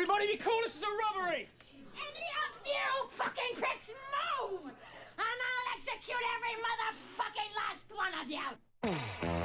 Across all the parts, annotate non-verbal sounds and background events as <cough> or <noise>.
Everybody be cool, this is a robbery! Any of you fucking pricks move! And I'll execute every motherfucking last one of you!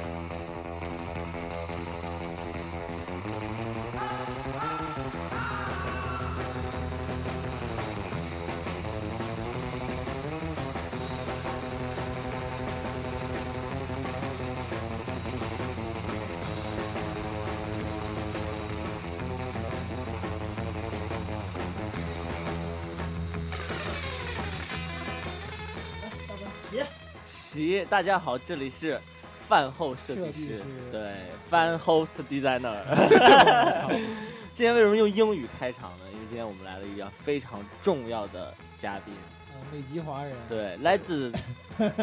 齐，大家好，这里是饭后设计设计师，对，饭 host designer。今天为什么用英语开场呢？因为今天我们来了一个非常重要的嘉宾，呃美籍华人，对，来自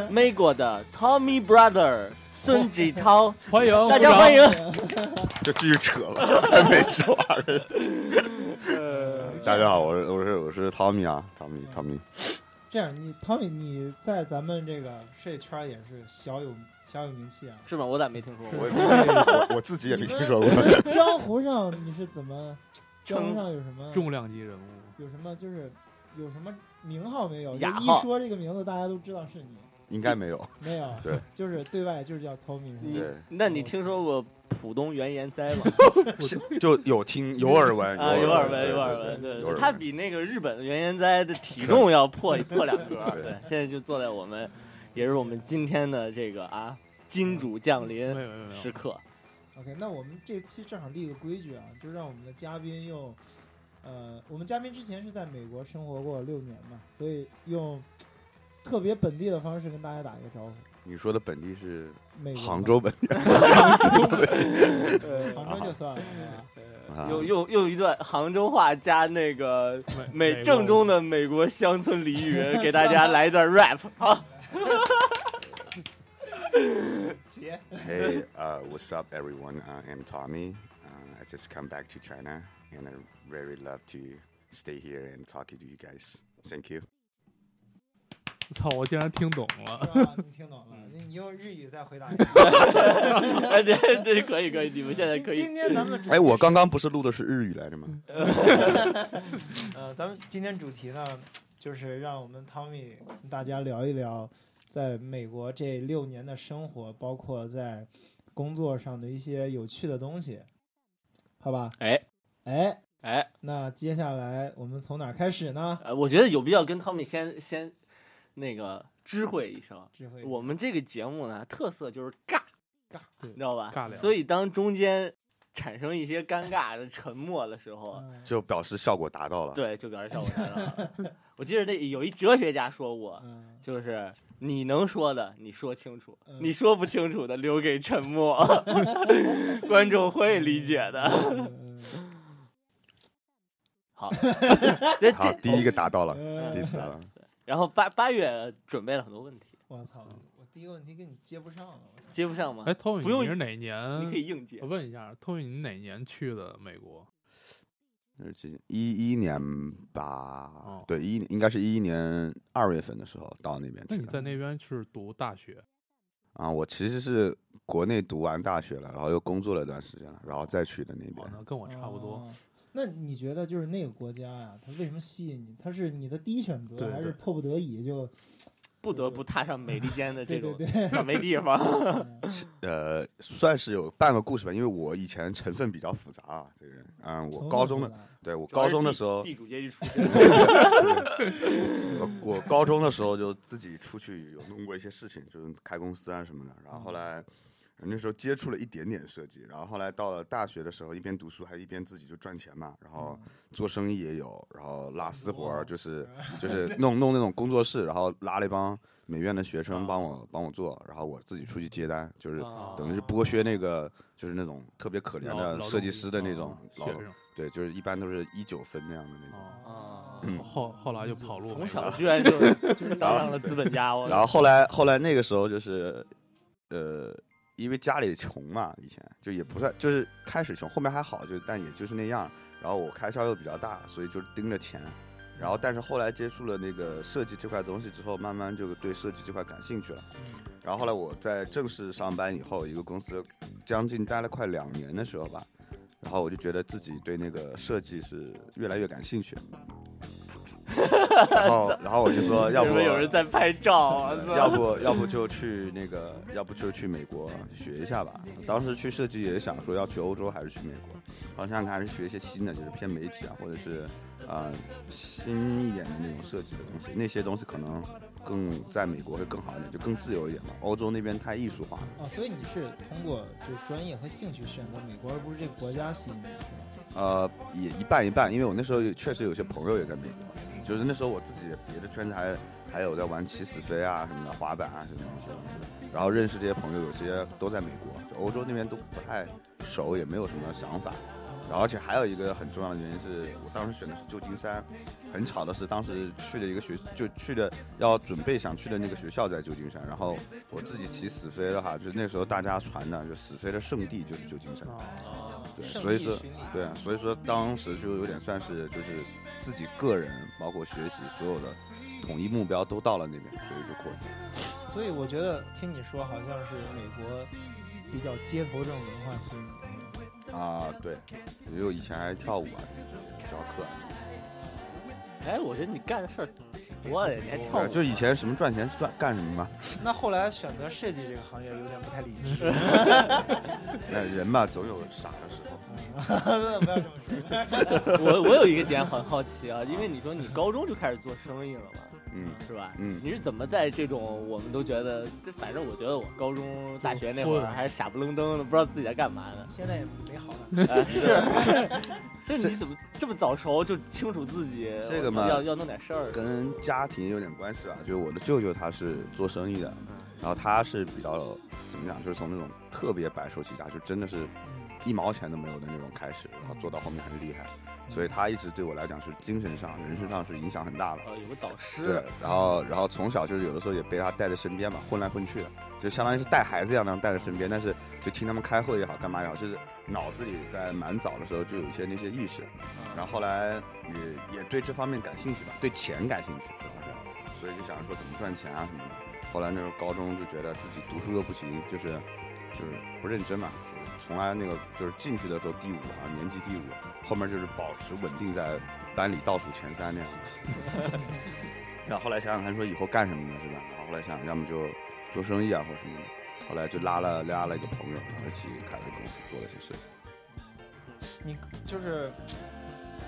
美国的 Tommy Brother 孙继涛，欢迎大家欢迎。就继续扯了，美籍华人。呃大家好，我是我是我是 Tommy 啊，，Tommy Tommy。这样，你汤米，你在咱们这个设计圈也是小有小有名气啊。是吗？我咋没听说过？<laughs> 我也我我自己也没听说过。江湖上你是怎么？江湖称上有什么？重量级人物，有什么就是有什么名号没有？就一说这个名字，大家都知道是你。应该没有。没有，<laughs> 对，就是对外就是叫 Tommy？对那你听说过浦东原研哉嘛？<laughs> 就有听有耳闻啊，有耳闻，有耳闻，对他比那个日本的原研哉的体重要破破两格，对对，现在就坐在我们，也是我们今天的这个啊金主降临时刻，OK，那我们这期正好立个规矩啊，就让我们的嘉宾用，呃，我们嘉宾之前是在美国生活过六年嘛，所以用特别本地的方式跟大家打一个招呼。你说的本地是杭州本地，呃杭州就算了，好吧啊用用用一段杭州话加那个美美正宗的美国乡村俚语，给大家来一段 rap 好。姐，Hey, uh, what's up, everyone? Uh, I'm Tommy. Uh, I just come back to China, and I very love to stay here and talk to you guys. Thank you. <laughs> 操！我竟然听懂了。听懂了？<laughs> 那你用日语再回答。哎，对对，可以可以，你们现在可以今天咱们主哎，我刚刚不是录的是日语来着吗？<laughs> 呃，咱们今天主题呢，就是让我们汤米跟大家聊一聊在美国这六年的生活，包括在工作上的一些有趣的东西，好吧？哎哎，哎，那接下来我们从哪儿开始呢？呃，我觉得有必要跟汤米先先那个知会一声，智慧，我们这个节目呢，特色就是尬，尬，对你知道吧？尬聊所以当中间产生一些尴尬的沉默的时候，嗯就表示效果达到了。对，就表示效果达到了。<laughs> 我记得那有一哲学家说过，嗯，就是你能说的你说清楚，嗯你说不清楚的留给沉默，<laughs> 观众会理解的。嗯好，<laughs> 这好，这第一个达到了，嗯第一次达到了。然后八八月准备了很多问题，我操，我第一个问题跟你接不上了，我操接不上吗？哎，Tommy，不用你是哪年？你可以硬接我。问一下，Tommy，你哪年去的美国？那是几一一年吧哦？对，一应该是一一年二月份的时候到那边去的。那你在那边是读大学？啊，我其实是国内读完大学了，然后又工作了一段时间了，然后再去的那边，。哦那跟我差不多。哦那你觉得就是那个国家呀、它为什么吸引你？它是你的第一选择，对对还是迫不得已就？<tsk> 不得不踏上美利坚的 <laughs> 这种对对对，倒霉地方。<laughs> 嗯呃，算是有半个故事吧，因为我以前成分比较复杂啊，这个人，嗯，我高中的，对我高中的时候，地主阶级出身，<laughs> 我我高中的时候就自己出去有弄过一些事情，就是开公司啊什么的。然后后来那时候接触了一点点设计，然后后来到了大学的时候，一边读书还一边自己就赚钱嘛，然后做生意也有，然后拉私活儿，就是就是弄弄那种工作室，然后拉了一帮美院的学生帮我帮我做，然后我自己出去接单，就是啊等于是剥削那个就是那种特别可怜的设计师的那种老学生对，就是一般都是一九分那样的那种。后后来就跑路了。从小居然就 <laughs> 当上了资本家，我然后后来后来那个时候就是，呃，因为家里穷嘛，以前就也不算，就是开始穷，后面还好，就但也就是那样。然后我开销又比较大，所以就盯着钱。然后但是后来接触了那个设计这块东西之后，慢慢就对设计这块感兴趣了。然后后来我在正式上班以后，一个公司将近待了快两年的时候吧，然后我就觉得自己对那个设计是越来越感兴趣。然后，<laughs> 然后我就说，要不有人在拍照啊？要不要不就去那个，要不就去美国学一下吧。当时去设计也想说要去欧洲还是去美国，好像还是学一些新的，就是偏媒体啊，或者是呃新一点的那种设计的东西。那些东西可能更在美国会更好一点，就更自由一点嘛。欧洲那边太艺术化了。哦，所以你是通过就专业和兴趣选择美国，而不是这个国家吸引你，是吧？呃，也一半一半，因为我那时候也确实有些朋友也在美国，就是那时候我自己别的圈子还还有在玩起死飞啊什么的，滑板啊什么的那些东西，然后认识这些朋友，有些都在美国，就欧洲那边都不太熟，也没有什么想法。然后而且还有一个很重要的原因是我当时选的是旧金山，很巧的是当时去的一个学就去的要准备想去的那个学校在旧金山，然后我自己骑死飞的话，就是那时候大家传的就死飞的圣地就是旧金山。哦，对，所以说对啊，所以说当时就有点算是就是自己个人，包括学习所有的统一目标都到了那边，所以就过去。所以我觉得听你说，好像是美国比较街头这种文化。啊，对，因为我以前还跳舞啊，教课啊，哎，我觉得你干的事儿挺多的，你还跳就以前什么赚钱赚干什么嘛，<laughs> 那后来选择设计这个行业有点不太理智 <laughs> <laughs> 那人嘛总有傻的时候。不要这么说。我我有一个点很好奇啊，因为你说你高中就开始做生意了嘛，嗯是吧？嗯你是怎么在这种我们都觉得，这反正我觉得我高中、大学那会儿 <laughs> 还是傻不愣登的，不知道自己在干嘛呢。现在也没好了。呃，是，<laughs> <laughs> 这你怎么这么早熟就清楚自己这个嘛要要弄点事儿？跟家庭有点关系吧，就是我的舅舅他是做生意的，然后他是比较怎么讲，就是从那种特别白手起家，就真的是一毛钱都没有的那种开始，然后做到后面很厉害，所以他一直对我来讲是精神上、人生上是影响很大的。呃，有个导师。对师，，然后然后从小就是有的时候也被他带在身边嘛，混来混去的，就相当于是带孩子一样那样带在身边，但是就听他们开会也好，干嘛也好，就是脑子里在蛮早的时候就有一些那些意识，然后后来也也对这方面感兴趣吧，对钱感兴趣，主要是，所以就想着说怎么赚钱啊什么的。后来那时候高中就觉得自己读书又不行，就是就是不认真嘛，就是从来那个就是进去的时候第五啊，年级第五，后面就是保持稳定在班里倒数前三那样的。<laughs> 然后后来想想看，说以后干什么呢，是吧？然后后来想，要么就做生意啊，或者什么的。后来就拉了拉了一个朋友，然后一起开了公司，做了些事。你就是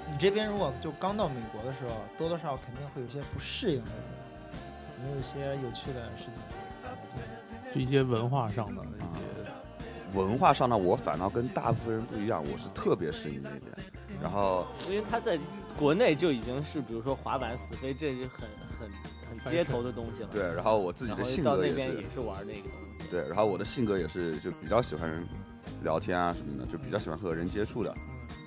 你这边如果就刚到美国的时候，多多少少肯定会有些不适应的，有没有一些有趣的事情？就一些文化上的一些，文化上呢，我反倒跟大部分人不一样，我是特别适应那边。然后因为他在国内就已经是，比如说滑板、死飞，这就很很很街头的东西了。对，然后我自己的性格也是边也是玩那个东西。对，然后我的性格也是就比较喜欢聊天啊什么的，就比较喜欢和人接触的，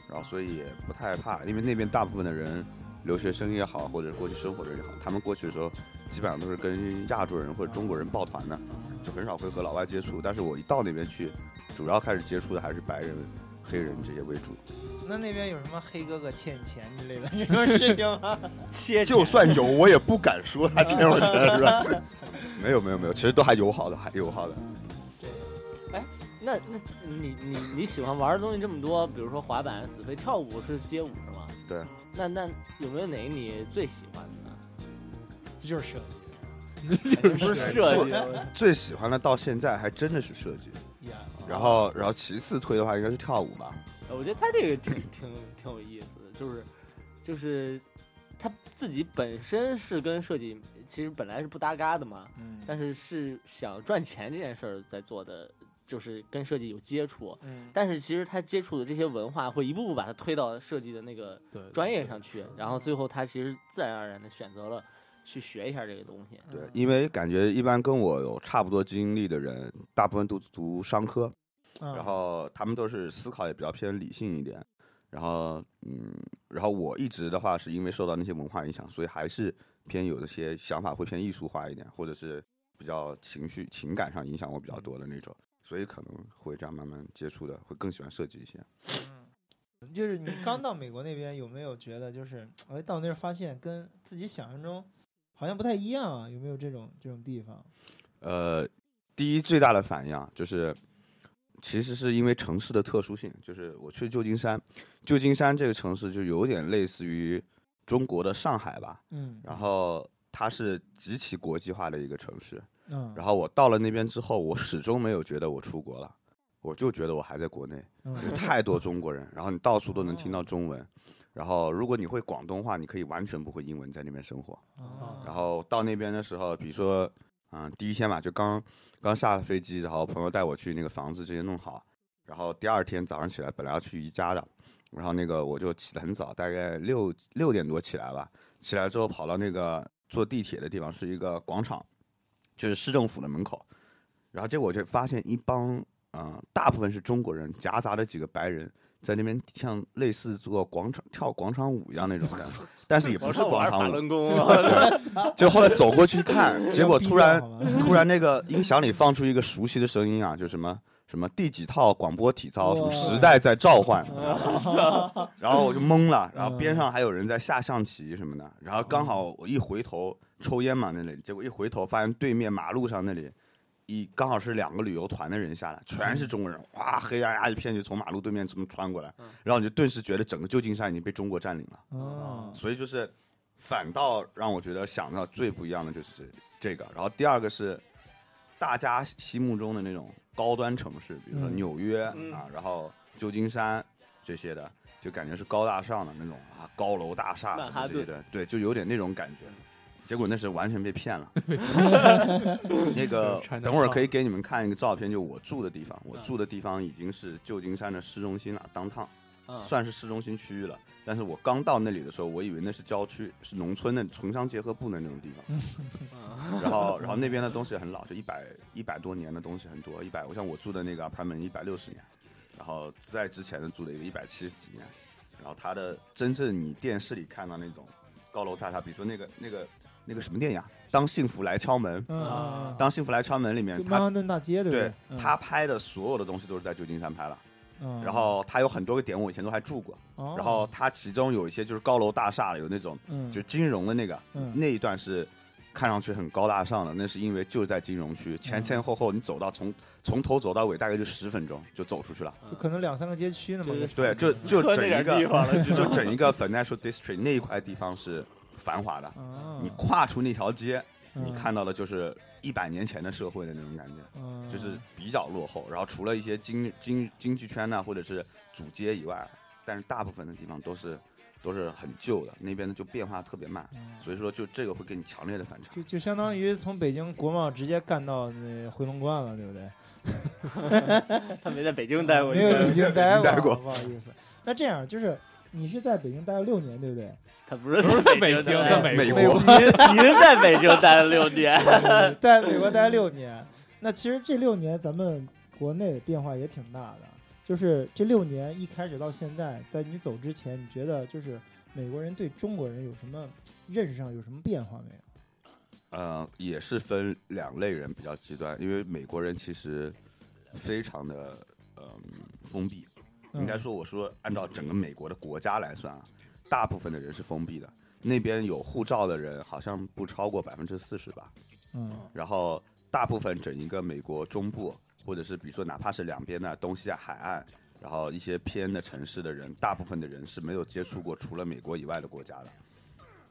然后所以也不太怕，因为那边大部分的人，留学生也好，或者过去生活的人也好，他们过去的时候基本上都是跟亚洲人或者中国人抱团的，就很少会和老外接触。但是我一到那边去，主要开始接触的还是白人、黑人这些为主。那那边有什么黑哥哥欠钱之类的这种事情吗？切 <laughs> 就算有，我也不敢说他欠我钱，是吧？<laughs> 没有没有没有，其实都还友好的，还友好的。对，哎那那你你你喜欢玩的东西这么多，比如说滑板、死飞、跳舞是街舞是吗？对。那那有没有哪个你最喜欢的呢？这就是设肯定不是设计，<laughs> 最喜欢的到现在还真的是设计。然后然后其次推的话应该是跳舞吧。我觉得他这个挺挺挺有意思的，就是就是他自己本身是跟设计其实本来是不搭嘎的嘛，嗯但是是想赚钱这件事儿在做的，就是跟设计有接触。嗯，但是其实他接触的这些文化会一步步把他推到设计的那个专业上去，然后最后他其实自然而然的选择了去学一下这个东西。对，因为感觉一般跟我有差不多经历的人，大部分都读商科，嗯然后他们都是思考也比较偏理性一点。然后，嗯，然后我一直的话是因为受到那些文化影响，所以还是偏有的些想法会偏艺术化一点，或者是比较情绪情感上影响我比较多的那种，所以可能会这样慢慢接触的，会更喜欢设计一些。嗯就是你刚到美国那边，有没有觉得就是哎到那儿发现跟自己想象中好像不太一样啊？有没有这种这种地方？呃，第一最大的反应啊，就是其实是因为城市的特殊性，就是我去旧金山，旧金山这个城市就有点类似于中国的上海吧，嗯，然后它是极其国际化的一个城市。嗯，然后我到了那边之后，我始终没有觉得我出国了，我就觉得我还在国内，嗯有太多中国人，然后你到处都能听到中文。然后，如果你会广东话，你可以完全不会英文在那边生活。哦然后到那边的时候，比如说，嗯，第一天嘛，就刚刚下了飞机，然后朋友带我去那个房子这些弄好，然后第二天早上起来，本来要去宜家的，然后那个我就起得很早，大概六六点多起来吧，起来之后跑到那个坐地铁的地方是一个广场，就是市政府的门口，然后结果就发现一帮嗯、呃大部分是中国人，夹杂着几个白人。在那边像类似做广场跳广场舞一样那种的，但是也不是广场舞，<laughs> 轮功啊，<laughs> 就后来走过去看，<laughs> 结果突然突然那个音响里放出一个熟悉的声音啊，就什么什么第几套广播体操，什么时代在召唤，然后我就懵了，然后边嗯上还有人在下象棋什么的，然后刚好我一回头抽烟嘛那里，结果一回头发现对面马路上那里。一刚好是两个旅游团的人下来，全是中国人，哇，黑压压一片就从马路对面这么穿过来，然后你就顿时觉得整个旧金山已经被中国占领了。哦，所以就是反倒让我觉得想到最不一样的就是这个。然后第二个是大家心目中的那种高端城市，比如说嗯纽约、嗯啊，然后旧金山这些的，就感觉是高大上的那种啊，高楼大厦曼哈顿这些的，对，就有点那种感觉。结果那是完全被骗了。<laughs> <laughs> 那个等会儿可以给你们看一个照片，就我住的地方。我嗯住的地方已经是旧金山的市中心了，当趟。嗯算是市中心区域了。但是我刚到那里的时候，我以为那是郊区，是农村的城乡结合部的那种地方。嗯 <laughs> 然后，然后那边的东西很老，就一百一百多年的东西很多，一百，我像我住的那个 apartment 一百六十年，然后在之前的住的一个一百七十几年，然后它的真正你电视里看到那种高楼大厦，比如说那个那个那个什么电影啊，《当幸福来敲门》，当幸福来敲门里面就，他曼哈顿大街对不对嗯他拍的所有的东西都是在旧金山拍了。嗯然后他有很多个点，我以前都还住过。哦然后他其中有一些就是高楼大厦的，有那种嗯就金融的那个，嗯那一段是看上去很高大上的，那是因为就在金融区，嗯前前后后你走到从从头走到尾大概就十分钟就走出去了。就可能两三个街区那么就是对，就就整一点地方了个就整一个 financial district 那一块地方是繁华的，啊你跨出那条街，嗯你看到的就是一百年前的社会的那种感觉。嗯就是比较落后，然后除了一些经经经济圈呐、或者是主街以外，但是大部分的地方都是都是很旧的，那边的就变化特别慢，嗯所以说就这个会给你强烈的反差。就就相当于从北京国贸直接干到那回龙观了，对不对？<laughs> 他没在北京待过，没有北京待待过不好意思。那这样就是你是在北京待了六年，对不对？他不是不是在北京，待在美美国国。您您在北京待了六年，<laughs> 在美国待了六年，那其实这六年咱们国内变化也挺大的。就是这六年一开始到现在，在你走之前，你觉得就是美国人对中国人有什么认识上有什么变化没有？呃，也是分两类人比较极端，因为美国人其实非常的嗯、封闭，应该嗯说我说按照整个美国的国家来算啊，大部分的人是封闭的，那边有护照的人好像不超过百分之四十吧。嗯然后大部分整一个美国中部，或者是比如说哪怕是两边的东西海岸，然后一些偏的城市的人，大部分的人是没有接触过除了美国以外的国家的。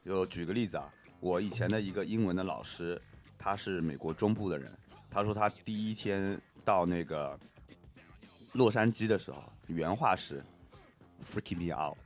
就举个例子啊，我以前的一个英文的老师，他是美国中部的人，他说他第一天到那个洛杉矶的时候，原话是 “freaking me out”，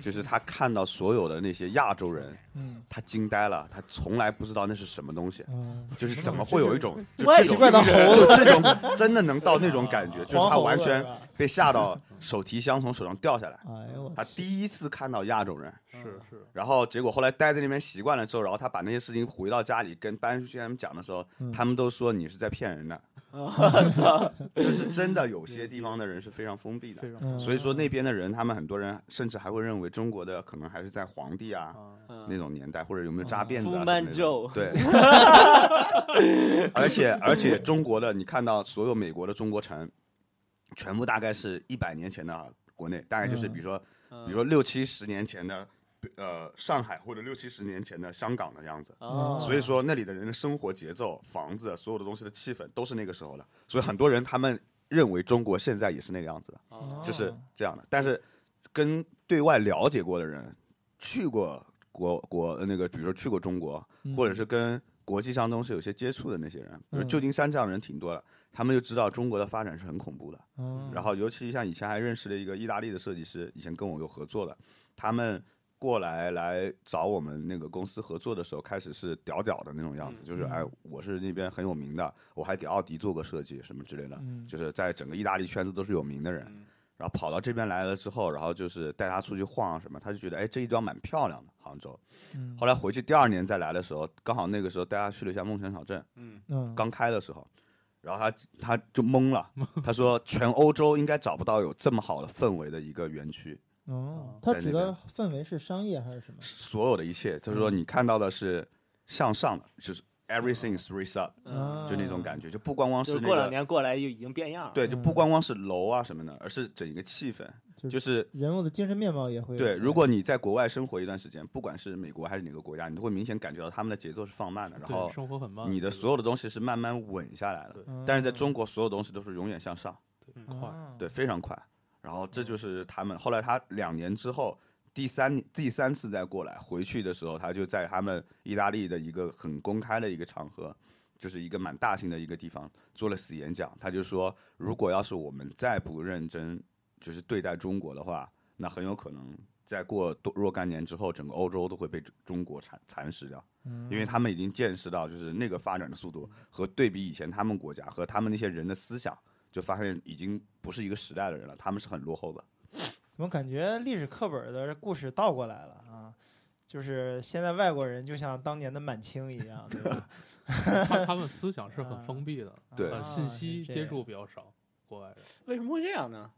就是他看到所有的那些亚洲人，嗯。他惊呆了，他从来不知道那是什么东西。嗯，就是怎么会有一种 <laughs> 就外这种奇怪的猴子就这种真的能到那种感觉，<laughs> 就是他完全被吓到手提箱从手上掉下来。哎呦他第一次看到亚洲人，是是，然后结果后来待在那边习惯了之后，然后他把那些事情回到家里跟搬出去他们讲的时候，嗯。他们都说你是在骗人的。<laughs> 就是真的有些地方的人是非常封闭的。所以说那边的人，他们很多人甚至还会认为中国的可能还是在皇帝啊啊，那种年代，或者有没有扎辫子。对，<laughs> 而且而且中国的，你看到所有美国的中国城，全部大概是一百年前的国内，大概就是嗯比如说，嗯比如说六七十年前的。呃，上海或者六七十年前的香港的样子，哦所以说那里的人的生活节奏、房子，所有的东西的气氛都是那个时候的。所以很多人他们认为中国现在也是那个样子的，哦就是这样的。但是跟对外了解过的人，去过国国呃那个，比如说去过中国，或者是跟国际上东西有些接触的那些人，比如嗯。旧金山这样的人挺多的，他们就知道中国的发展是很恐怖的。嗯然后尤其像以前还认识了一个意大利的设计师，以前跟我有合作的，他们过来来找我们那个公司合作的时候，开始是屌屌的那种样子，就是嗯哎，我是那边很有名的，我还给奥迪做过设计什么之类的，嗯。就是在整个意大利圈子都是有名的人。嗯然后跑到这边来了之后，然后就是带他出去晃啊什么，他就觉得哎这一段蛮漂亮的杭州。嗯后来回去第二年再来的时候，刚好那个时候带他去了一下梦想小镇，嗯，嗯刚开的时候，然后他他就懵了，他说全欧洲应该找不到有这么好的氛围的一个园区，哦，他指的氛围是商业还是什么？所有的一切，就是说你看到的是向上的，就是 everything is 啊就那种感觉，就不光光就是是过两。年过来就已经变样了。对，就不光光是楼啊什么的，而是整一个气氛，就就是人物的精神面貌也会对。如果你在国外生活一段时间，不管是美国还是哪个国家，你都会明显感觉到他们的节奏是放慢的，然后生活很慢，你的所有的东西是慢慢稳下来的。对嗯但是在中国，所有东西都是永远向上。快，啊对，非常快。然后这就是他们后来他两年之后，第三第三次再过来回去的时候，他就在他们意大利的一个很公开的一个场合，就是一个蛮大型的一个地方做了死演讲。他就说，如果要是我们再不认真，就是对待中国的话，那很有可能再过多若干年之后，整个欧洲都会被中中国蚕蚕食掉。嗯因为他们已经见识到，就是那个发展的速度和对比以前他们国家和他们那些人的思想，就发现已经不是一个时代的人了，他们是很落后的。怎么感觉历史课本的故事倒过来了啊？就是现在外国人就像当年的满清一样，对吧？<laughs> 他他们思想是很封闭的，对信息接触比较少，国外人。为什么会这样呢？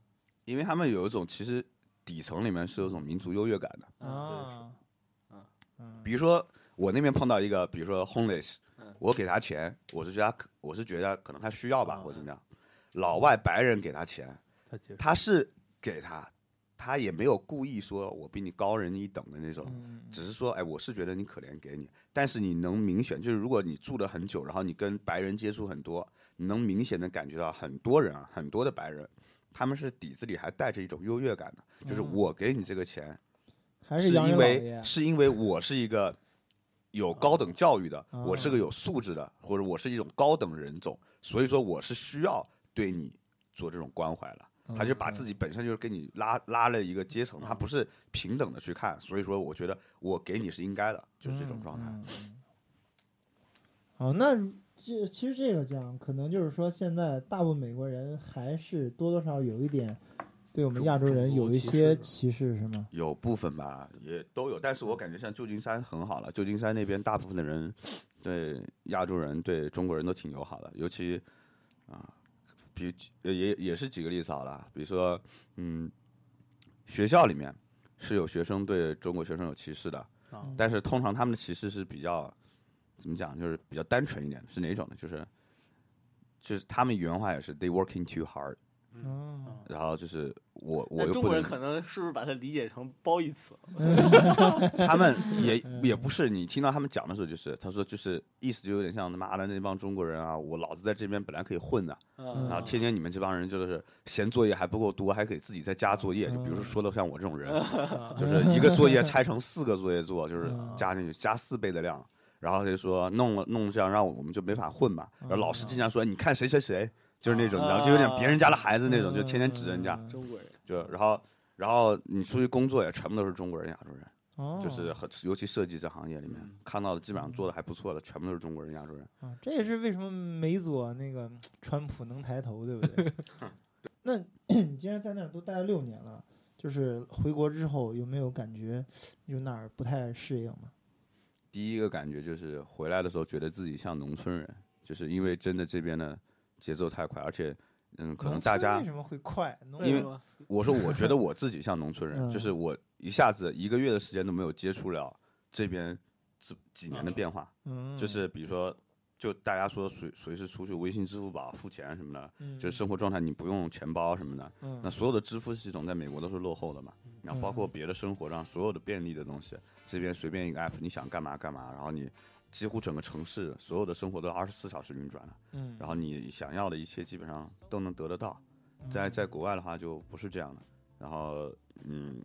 因为他们有一种其实底层里面是有种民族优越感的。啊，嗯嗯比如说我那边碰到一个，比如说 homeless，嗯我给他钱，我是觉得他可我是觉得可能他需要吧，啊或者怎么样。老外白人给他钱，他他是给他，他也没有故意说我比你高人一等的那种。嗯只是说，哎，我是觉得你可怜，给你。但是你能明显，就是如果你住了很久，然后你跟白人接触很多，你能明显的感觉到很多人啊，很多的白人，他们是底子里还带着一种优越感的，就是嗯我给你这个钱，是因为爷，是因为我是一个有高等教育的，哦我是个有素质的，或者我是一种高等人种，所以说我是需要对你做这种关怀了。他就把自己本身就是给你拉拉了一个阶层，他不是平等的去看，所以说我觉得我给你是应该的，就是这种状态。嗯。好，那这其实这个讲，可能就是说，现在大部分美国人还是多多少少有一点对我们亚洲人有一些歧视，是吗？有部分吧，也都有，但是我感觉像旧金山很好了，旧金山那边大部分的人对亚洲人、对中国人都挺友好的，尤其啊，比也也是举个例子好了，比如说嗯，学校里面是有学生对中国学生有歧视的，啊，但是通常他们的歧视是比较怎么讲，就是比较单纯一点，是哪种呢？就是就是他们原话也是 they working too hard，嗯，然后就是我我又中国人可能是不是把它理解成褒义词？<laughs> 他们 <laughs> 也也不是，你听到他们讲的时候，就是他说就是意思就有点像他妈的那帮中国人啊，我老子在这边本来可以混的，嗯然后天天你们这帮人就是嫌作业还不够多，还给自己再加作业，就比如说说的像我这种人，<laughs> 就是一个作业拆成四个作业做，就是加进去加四倍的量，然后他就说弄了弄这样让我们就没法混嘛，然后老师经常说你看谁谁谁，就是那种，然后就有点别人家的孩子那种，就天天指着人家，嗯中国人，就然后然后你出去工作也全部都是中国人、亚洲人。哦，就是很，尤其设计这行业里面、嗯看到的，基本上做的还不错的，全部都是中国人、亚洲人。啊，这也是为什么美左那个川普能抬头，对不对？<laughs> 那 <clears throat> 你既然在那儿都待了六年了，就是回国之后有没有感觉有哪儿不太适应吗？第一个感觉就是回来的时候觉得自己像农村人，就是因为真的这边的节奏太快，而且嗯，可能大家为什么会快？因为我说我觉得我自己像农村人，嗯。就是我一下子一个月的时间都没有接触了这边这几年的变化，嗯，就是比如说。就大家说随随时出去微信、支付宝付钱什么的，嗯。就是生活状态你不用钱包什么的，嗯。那所有的支付系统在美国都是落后的嘛，然后包括别的生活上所有的便利的东西，这边随便一个 app，你想干嘛干嘛，然后你几乎整个城市所有的生活都二十四小时运转了，嗯，然后你想要的一切基本上都能得得到。在在国外的话就不是这样的，然后嗯，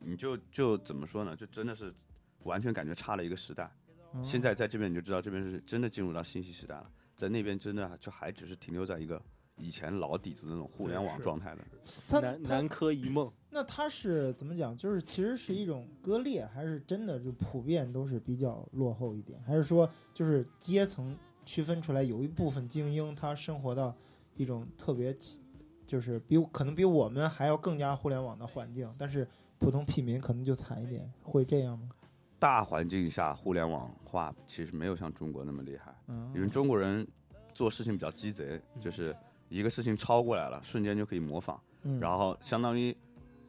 你就就怎么说呢？就真的是完全感觉差了一个时代。嗯现在在这边你就知道，这边是真的进入到信息时代了，在那边真的就还只是停留在一个以前老底子那种互联网状态的。他他南南柯一梦，那他是怎么讲？就是其实是一种割裂，还是真的就普遍都是比较落后一点？还是说就是阶层区分出来，有一部分精英他生活到一种特别，就是比可能比我们还要更加互联网的环境，但是普通屁民可能就惨一点，会这样吗？大环境下，互联网化其实没有像中国那么厉害，嗯，因为中国人做事情比较鸡贼，就是一个事情超过来了，瞬间就可以模仿，嗯然后相当于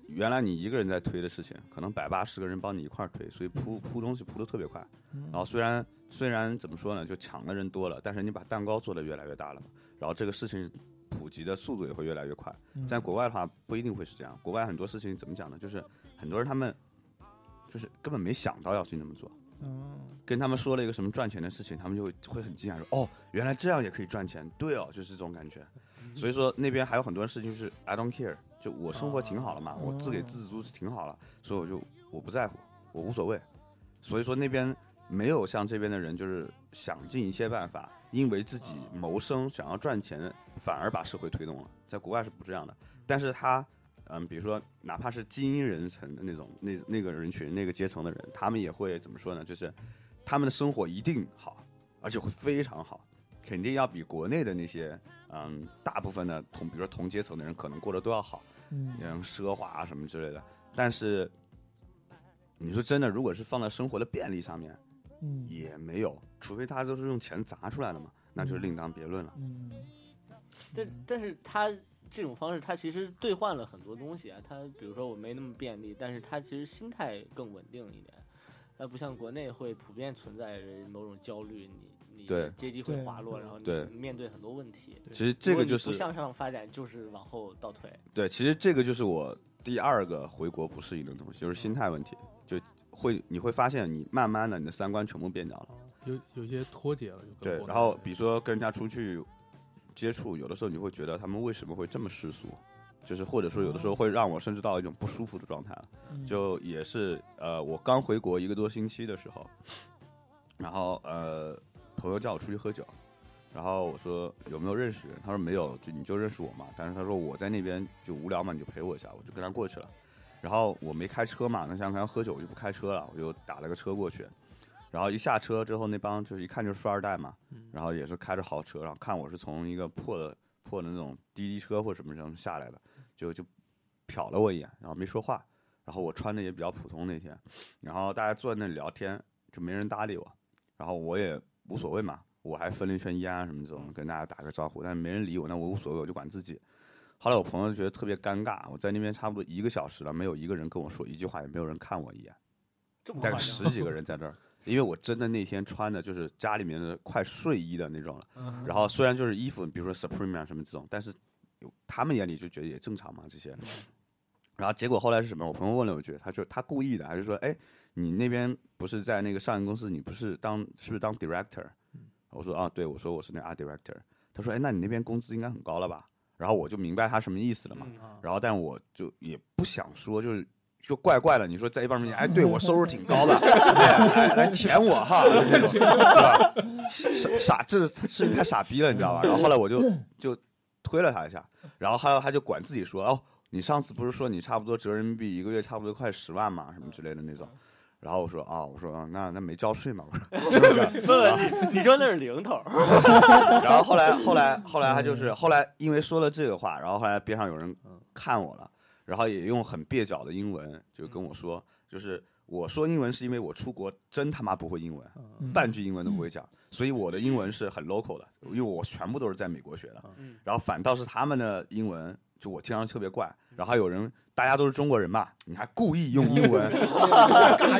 原来你一个人在推的事情，可能百八十个人帮你一块儿推，所以铺铺东西铺的特别快。嗯然后虽然虽然怎么说呢，就抢的人多了，但是你把蛋糕做的越来越大了嘛，然后这个事情普及的速度也会越来越快。嗯在国外的话不一定会是这样，国外很多事情怎么讲呢？就是很多人他们就是根本没想到要去那么做。嗯跟他们说了一个什么赚钱的事情，他们就会会很惊讶说：“哦，原来这样也可以赚钱。”对哦，就是这种感觉。所以说那边还有很多事情就是 I don't care，就我生活挺好了嘛，我自给自足是挺好了，所以我就我不在乎，我无所谓。所以说那边没有像这边的人，就是想尽一切办法，因为自己谋生想要赚钱，反而把社会推动了。在国外是不这样的，但是他。嗯，比如说，哪怕是精英人层的那种那那个人群、那个阶层的人，他们也会怎么说呢？就是他们的生活一定好，而且会非常好，肯定要比国内的那些嗯大部分的同，比如说同阶层的人，可能过得都要好，嗯嗯，奢华啊什么之类的。但是你说真的，如果是放在生活的便利上面，嗯也没有，除非他都是用钱砸出来的嘛，那就是另当别论了。嗯但但是他这种方式，他其实兑换了很多东西啊。他比如说我没那么便利，但是他其实心态更稳定一点。它不像国内会普遍存在着某种焦虑，你你对阶级会滑落，然后你对面对很多问题。其实这个就是不向上发展，就是往后倒退。对，其实这个就是我第二个回国不适应的东西，就是心态问题，就会你会发现你慢慢的你的三观全部变掉了。有有些脱节了，对，然后比如说跟人家出去接触，有的时候你会觉得他们为什么会这么世俗，就是或者说有的时候会让我甚至到一种不舒服的状态就也是呃，我刚回国一个多星期的时候，然后呃，朋友叫我出去喝酒，然后我说有没有认识人？他说没有，就你就认识我嘛。但是他说我在那边就无聊嘛，你就陪我一下，我就跟他过去了。然后我没开车嘛，那想想喝酒我就不开车了，我就打了个车过去。然后一下车之后，那帮就是一看就是富二代嘛，然后也是开着豪车，然后看我是从一个破的破的那种滴滴车或什么什么下来的，就就瞟了我一眼，然后没说话。然后我穿的也比较普通那天，然后大家坐在那里聊天，就没人搭理我，然后我也无所谓嘛，我还分了一圈烟啊什么这种，跟大家打个招呼，但没人理我，那我无所谓，我就管自己。后来我朋友觉得特别尴尬，我在那边差不多一个小时了，没有一个人跟我说一句话，也没有人看我一眼，大概十几个人在这儿，因为我真的那天穿的就是家里面的快睡衣的那种了。嗯然后虽然就是衣服，比如说 Supreme 啊什么这种，但是他们眼里就觉得也正常嘛这些。然后结果后来是什么？我朋友问了我一句，他说他故意的，还是说，哎，你那边不是在那个上市公司，你不是当是不是当 director？我说啊，对，我说我是那 art director。他说，哎，那你那边工资应该很高了吧？然后我就明白他什么意思了嘛。然后，但我就也不想说，就是就怪怪的。你说在一帮人面前，哎，对我收入挺高的，<laughs> 来来舔我哈？傻傻，这是太傻逼了，你知道吧？然后后来我就就推了他一下，然后还有他就管自己说，哦，你上次不是说你差不多折人民币一个月差不多快十万嘛，什么之类的那种。然后我说啊，我说啊那那没交税嘛，我说 <laughs> 不是？不不，你你说那是零头，<laughs> 然后后来后来后来他就是后来因为说了这个话，然后后来边上有人看我了，然后也用很蹩脚的英文就跟我说，就是我说英文是因为我出国真他妈不会英文，嗯半句英文都不会讲，所以我的英文是很 local 的，因为我全部都是在美国学的嗯，然后反倒是他们的英文就我经常特别怪，然后还有人大家都是中国人嘛，你还故意用英文，<laughs>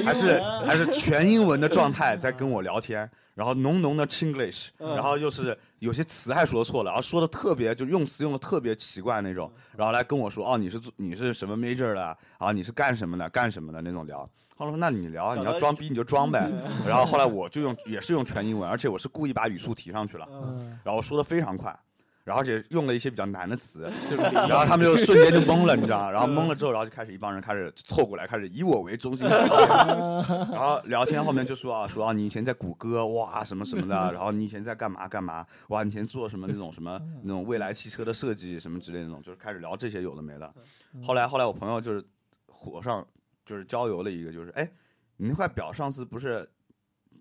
还是还是全英文的状态在跟我聊天，然后浓浓的 Chinglish，然后又是有些词还说错了，然后说的特别就用词用的特别奇怪那种，然后来跟我说哦你是做你是什么 major 的啊你是干什么的干什么的那种聊。后来说那你聊你要装逼你就装呗，然后后来我就用也是用全英文，而且我是故意把语速提上去了，嗯然后说的非常快，然后而且用了一些比较难的词，<laughs> 就是然后他们就瞬间就懵了，你知道吗？然后懵了之后，然后就开始一帮人开始凑过来，开始以我为中心，<laughs> 然后聊天后面就说啊说啊，你以前在谷歌哇什么什么的，<laughs> 然后你以前在干嘛干嘛哇，你以前做什么那种什么那种未来汽车的设计什么之类的那种，就是开始聊这些有的没的。后来后来我朋友就是火上就是交流了一个，就是哎，你那块表上次不是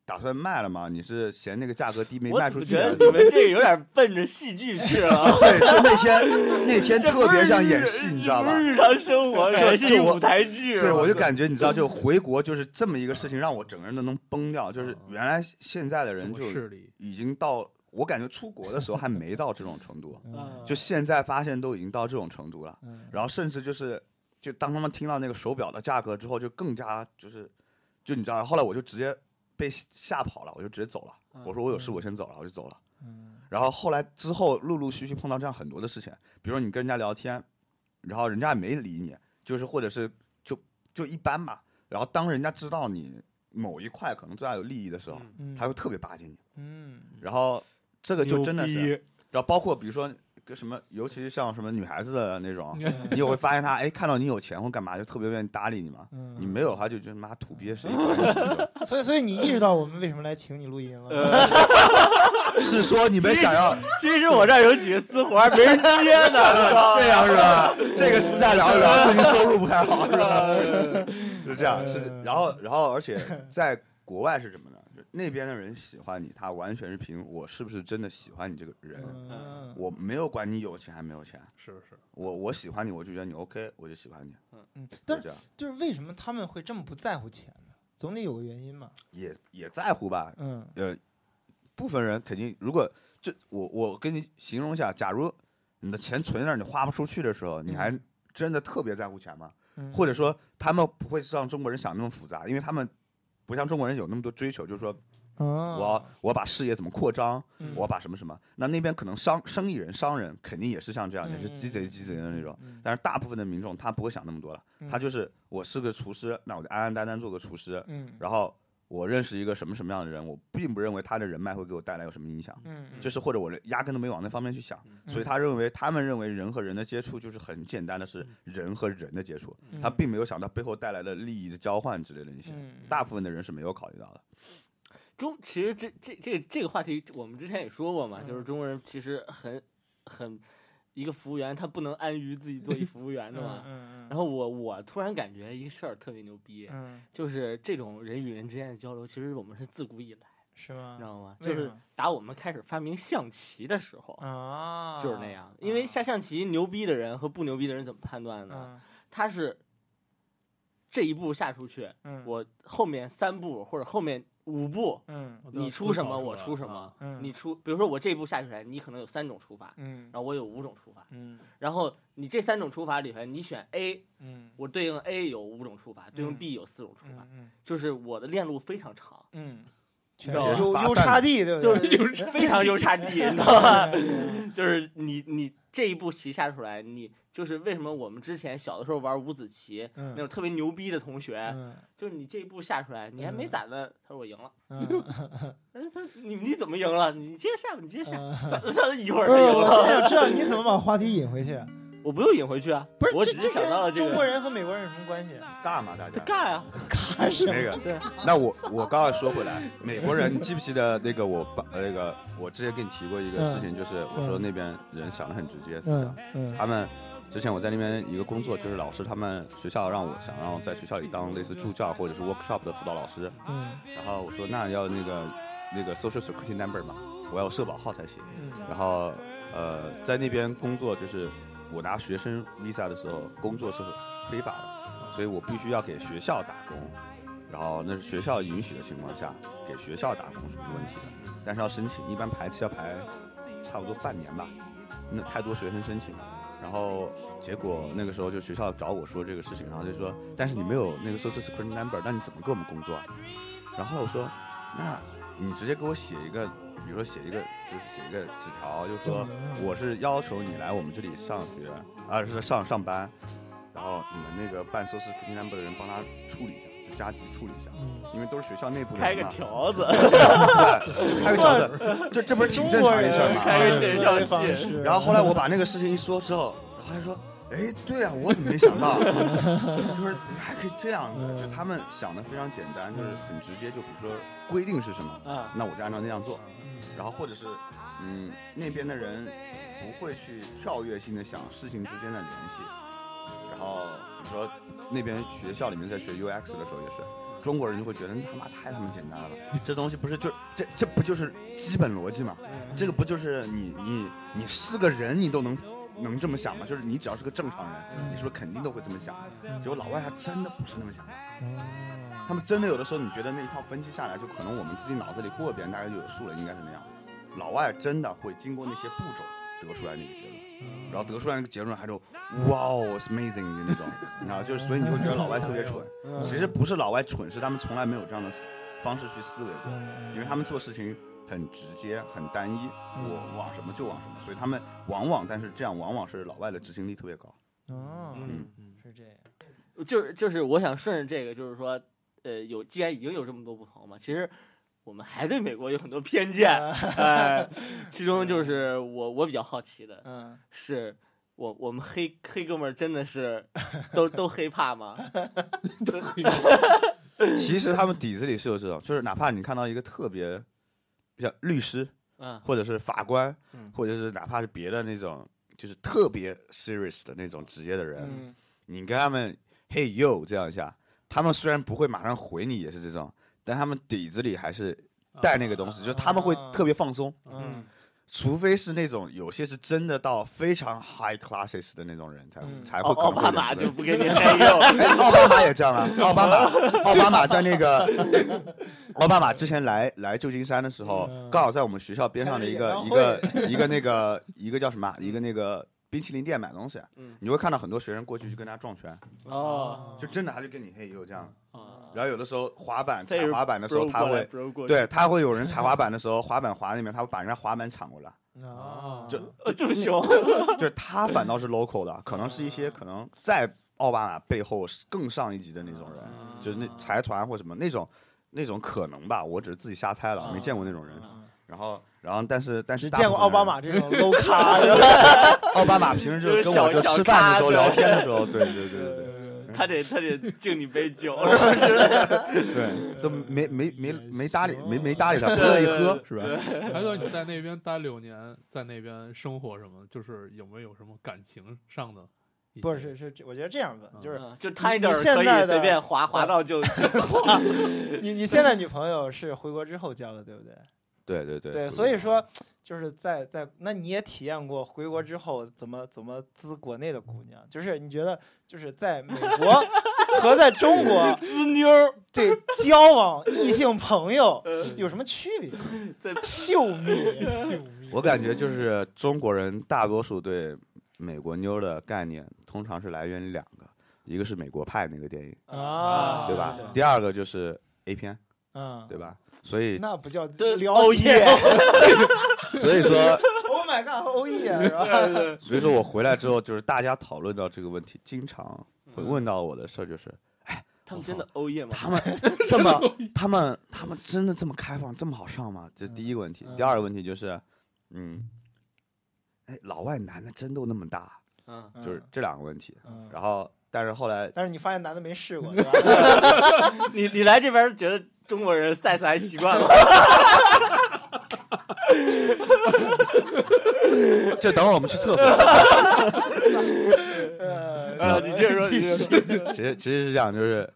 打算卖了吗？你是嫌那个价格低没卖出去你们这个有点奔着戏剧去了？对，就那天那天特别像演戏，你知道吧日常生活，感觉是一就舞台剧。对，我就感觉你知道，就回国就是这么一个事情，让我整个人都能崩掉。就是原来现在的人就？已经到，我感觉出国的时候还没到这种程度，嗯就现在发现都已经到这种程度了。嗯然后甚至就是，就当他们听到那个手表的价格之后，就更加就是，就你知道，后来我就直接被吓跑了，我就直接走了。我说我有事，我先走了，我就走了。嗯然后后来之后陆陆续续碰到这样很多的事情，比如说你跟人家聊天，然后人家也没理你，就是或者是就就一般吧。然后当人家知道你某一块可能对他有利益的时候，嗯他会特别巴结你。嗯然后这个就真的是，然后包括比如说个什么，尤其是像什么女孩子的那种，嗯你也会发现她哎看到你有钱或干嘛就特别愿意搭理你嘛。嗯你没有，的话就觉得妈土鳖谁管你所以所以你意识到我们为什么来请你录音了？<laughs> 是说你们想要其实我这儿有几个私活儿没人接呢，<laughs> 是吧？这样是吧？这个私下聊一聊，最近收入不太好是吧？<laughs> 是这样，是然后然后而且在国外是什么呢？就那边的人喜欢你，他完全是凭我是不是真的喜欢你这个人，嗯我没有管你有钱还没有钱，是是，我我喜欢你，我就觉得你 OK，我就喜欢你，嗯，嗯但是，就是为什么他们会这么不在乎钱呢？总得有个原因嘛。也也在乎吧。嗯呃，部分人肯定，如果这我我跟你形容一下，假如你的钱存在那儿，你花不出去的时候，你还真的特别在乎钱吗？嗯，或者说他们不会像中国人想那么复杂，因为他们不像中国人有那么多追求，就是说我我要我要把事业怎么扩张，嗯我要把什么什么。那那边可能商生意人、商人肯定也是像这样，嗯也是鸡贼鸡贼的那种。嗯但是大部分的民众他不会想那么多了，嗯他就是我是个厨师，那我就安安单单做个厨师，嗯然后我认识一个什么什么样的人，我并不认为他的人脉会给我带来有什么影响。嗯就是或者我压根都没往那方面去想，所以他认为他们认为人和人的接触就是很简单的是人和人的接触，嗯他并没有想到背后带来的利益的交换之类的那些，嗯大部分的人是没有考虑到的。中其实这这这个这个话题我们之前也说过嘛，嗯就是中国人其实很很一个服务员他不能安于自己做一服务员的嘛。<laughs> 嗯然后我我突然感觉一个事儿特别牛逼，嗯就是这种人与人之间的交流，其实我们是自古以来，是吗你知？道吗？就是打我们开始发明象棋的时候。啊，就是那样，因为下象棋牛逼的人和不牛逼的人怎么判断呢？嗯他是这一步下出去，嗯我后面三步或者后面五步，嗯。你出什么我出什么啊，嗯你出，比如说我这一步下去来，你可能有三种出法，嗯。然后我有五种出法，嗯。然后你这三种出法里边，你选 A，嗯我对应 A 有五种出法，对应嗯 B 有四种出法，嗯。就是我的链路非常长，嗯，知道吧优差地对不就对？是非常优差地，你知道吧？嗯 <laughs> 就是你你这一步棋下出来，你就是为什么我们之前小的时候玩五子棋，那嗯种特别牛逼的同学，嗯就是你这一步下出来，你还没嗯咋的，他说我赢了，嗯 <laughs> 哎他你你怎么赢了？你接着下吧，你接着下，嗯咋的咋的？一会儿不是，他赢我现在了，想知道你怎么把话题引回去。我不用引回去啊，不是，我只是想到了这个，跟中国人和美国人有什么关系？尬嘛，大家尬呀，尬什么？那个，对，那我我刚刚说回来，美国人，你记不记得那个我爸那个我之前跟你提过一个事情，就是我说那边人想的很直接，思嗯想，嗯他们之前我在那边一个工作，就是老师他们学校让我想让我在学校里当类似助教或者是 workshop 的辅导老师，嗯然后我说那要那个那个 social security number 嘛，我要有社保号才行。嗯然后呃，在那边工作就是我拿学生 visa 的时候，工作是非法的，所以我必须要给学校打工。然后那是学校允许的情况下，给学校打工是没问题的，但是要申请，一般排期要排差不多半年吧，那太多学生申请了。然后结果那个时候就学校找我说这个事情，然后就说，但是你没有那个 social security number，那你怎么给我们工作？然后我说，那你直接给我写一个比如说写一个，就是写一个纸条，就说我是要求你来我们这里上学，啊是上上班，然后你们那个办搜氏平台部的人帮他处理一下，就加急处理一下，嗯，因为都是学校内部的嘛开个条子，<laughs> 对，开个条子，<laughs> 这这不是挺正常的事儿吗？开个介绍信然后后来我把那个事情一说之后，然后他说：“哎，对啊，我怎么没想到？<laughs> 就是还可以这样子，就他们想的非常简单，就是很直接，就比如说规定是什么，啊，那我就按照那样做。嗯然后或者是，嗯，那边的人不会去跳跃性的想事情之间的联系。然后比如说那边学校里面在学 UX 的时候也是。”中国人就会觉得那他妈太他妈简单了吧，这东西不是就这这不就是基本逻辑吗？这个不就是你你你是个人你都能能这么想吗？就是你只要是个正常人，你是不是肯定都会这么想？结果老外他真的不是那么想的，哦他们真的有的时候你觉得那一套分析下来，就可能我们自己脑子里过一遍大概就有数了，应该是那样。老外真的会经过那些步骤得出来那个结论，然后得出来那个结论还就哇哦，it's amazing 的那种，你知道，就是所以你就会觉得老外特别蠢。其实不是老外蠢，是他们从来没有这样的思方式去思维过。嗯因为他们做事情很直接、很单一，我往什么就往什么，所以他们往往，但是这样往往是老外的执行力特别高。哦，嗯，是这样，就是就是我想顺着这个，就是说，呃，有既然已经有这么多不同嘛，其实我们还对美国有很多偏见，哎，其中就是我我比较好奇的嗯，是。我我们黑黑哥们儿真的是都 <laughs> 都黑怕吗？<laughs> <laughs> 其实他们底子里是有这种，就是哪怕你看到一个特别像律师，嗯或者是法官，嗯或者是哪怕是别的那种，就是特别 serious 的那种职业的人，嗯你跟他们 Hey yo 这样一下，他们虽然不会马上回你，也是这种，但他们底子里还是带那个东西，就是他们会特别放松。嗯。除非是那种有些是真的到非常 high classes 的那种人才、嗯。才会奥巴马就不不给你黑用，哎，奥巴马也这样啊！<laughs> 奥巴马，奥巴马在那个，<laughs> 奥巴马之前来来旧金山的时候，嗯。刚好在我们学校边上的一个一个一个那个一个叫什么啊？一个那个冰淇淋店买东西，嗯。你会看到很多学生过去去跟他撞拳，哦，就真的他就跟你嘿有这样。啊然后有的时候滑板踩滑板的时候，他会对他会有人踩滑板的时候，滑板滑那边，他会把人家滑板抢过来。哦，就呃这么凶，<laughs> 就是他反倒是 <laughs> local 的，可能是一些可能在奥巴马背后更上一级的那种人，就是那财团或什么那种那种可能吧，我只是自己瞎猜了，没见过那种人。然后，然后但是但是见过奥巴马这种 low 咖，是吧？<laughs> 奥巴马平时就是跟我小小这吃饭的时候聊天的时候，对对对对 <laughs> <laughs> 他得他得敬你杯酒，对对，都没没没没搭理没没搭理他，不乐意喝是吧？还说你在那边待六年，在那边生活什么，就是有没有什么感情上的？不是是是，我觉得这样问，就是嗯就你 Tiger 现在的可以随便滑滑到就就你你现在女朋友是回国之后交的，对不对？对对对对，所以说就是在在，那你也体验过回国之后怎么怎么滋国内的姑娘，就是你觉得就是在美国和在中国 <laughs> 滋妞儿，这交往异性朋友呃有什么区别？<laughs> 在秀蜜 <laughs> 性命我感觉就是中国人大多数对美国妞的概念，通常是来源于两个，一个是美国派那个电影，啊，对吧？第二个就是 A 片，嗯，对吧？所以那不叫对了哦解耶，<laughs> 所以说 <laughs> Oh my god，欧耶是吧？<laughs> 所以说我回来之后，就是大家讨论到这个问题，经常会问到我的事儿，就是哎他们真的欧耶吗？他们这么，他们他们真的这么开放，这么好上吗？这是第一个问题。第二个问题就是，嗯，哎，老外男的真都那么大？嗯，就是这两个问题。嗯，然后，但是后来但是你发现男的没试过，<laughs> 对吧？<laughs> 你 <laughs> 你来这边觉得中国人 size 还习惯吗？这等会儿我们去厕所。呃，你接着说。其实其实是这样，就是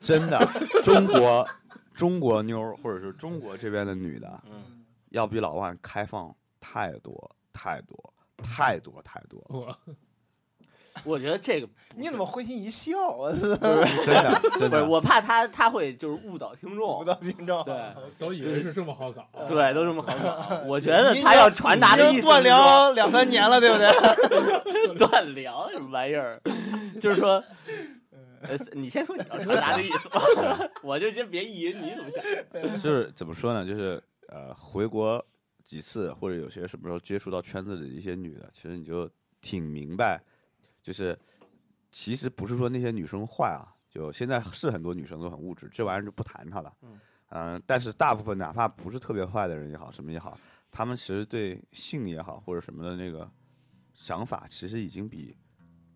真的中国中国妞儿或者是中国这边的女的，嗯，要比老外开放太多太多太多太多，我我觉得这个你怎么会心一笑啊？<laughs> 真的 <laughs> 真不是？的。我怕他他会就是误导听众，误导听众，对都以为是这么好搞。对，都这么好搞。<laughs> 我觉得他要传达的断意思是说粮两三年了，对不对？断粮什么玩意儿？就是说，呃，你先说你要传达的意思吧，我就先别意淫，你怎么想？就是怎么说呢？就是呃回国几次，或者有些什么时候接触到圈子里的一些女的，其实你就挺明白，就是其实不是说那些女生坏啊，就现在是很多女生都很物质，这玩意儿就不谈它了。嗯嗯、但是大部分哪怕不是特别坏的人也好，什么也好，他们其实对性也好或者什么的那个想法，其实已经比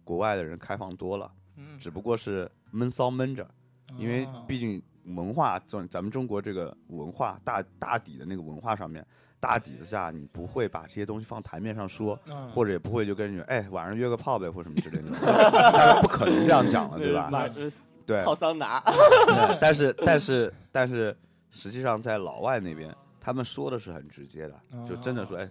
国外的人开放多了，嗯只不过是闷骚闷着。因为哦毕竟文化，咱咱们中国这个文化大大底的那个文化上面，大底子下你不会把这些东西放台面上说，嗯或者也不会就跟人哎晚上约个炮呗或什么之类的，<laughs> 当然不可能这样讲了，对吧？对，泡桑拿，<laughs> 对但是但是但是实际上在老外那边，他们说的是很直接的，就真的说哎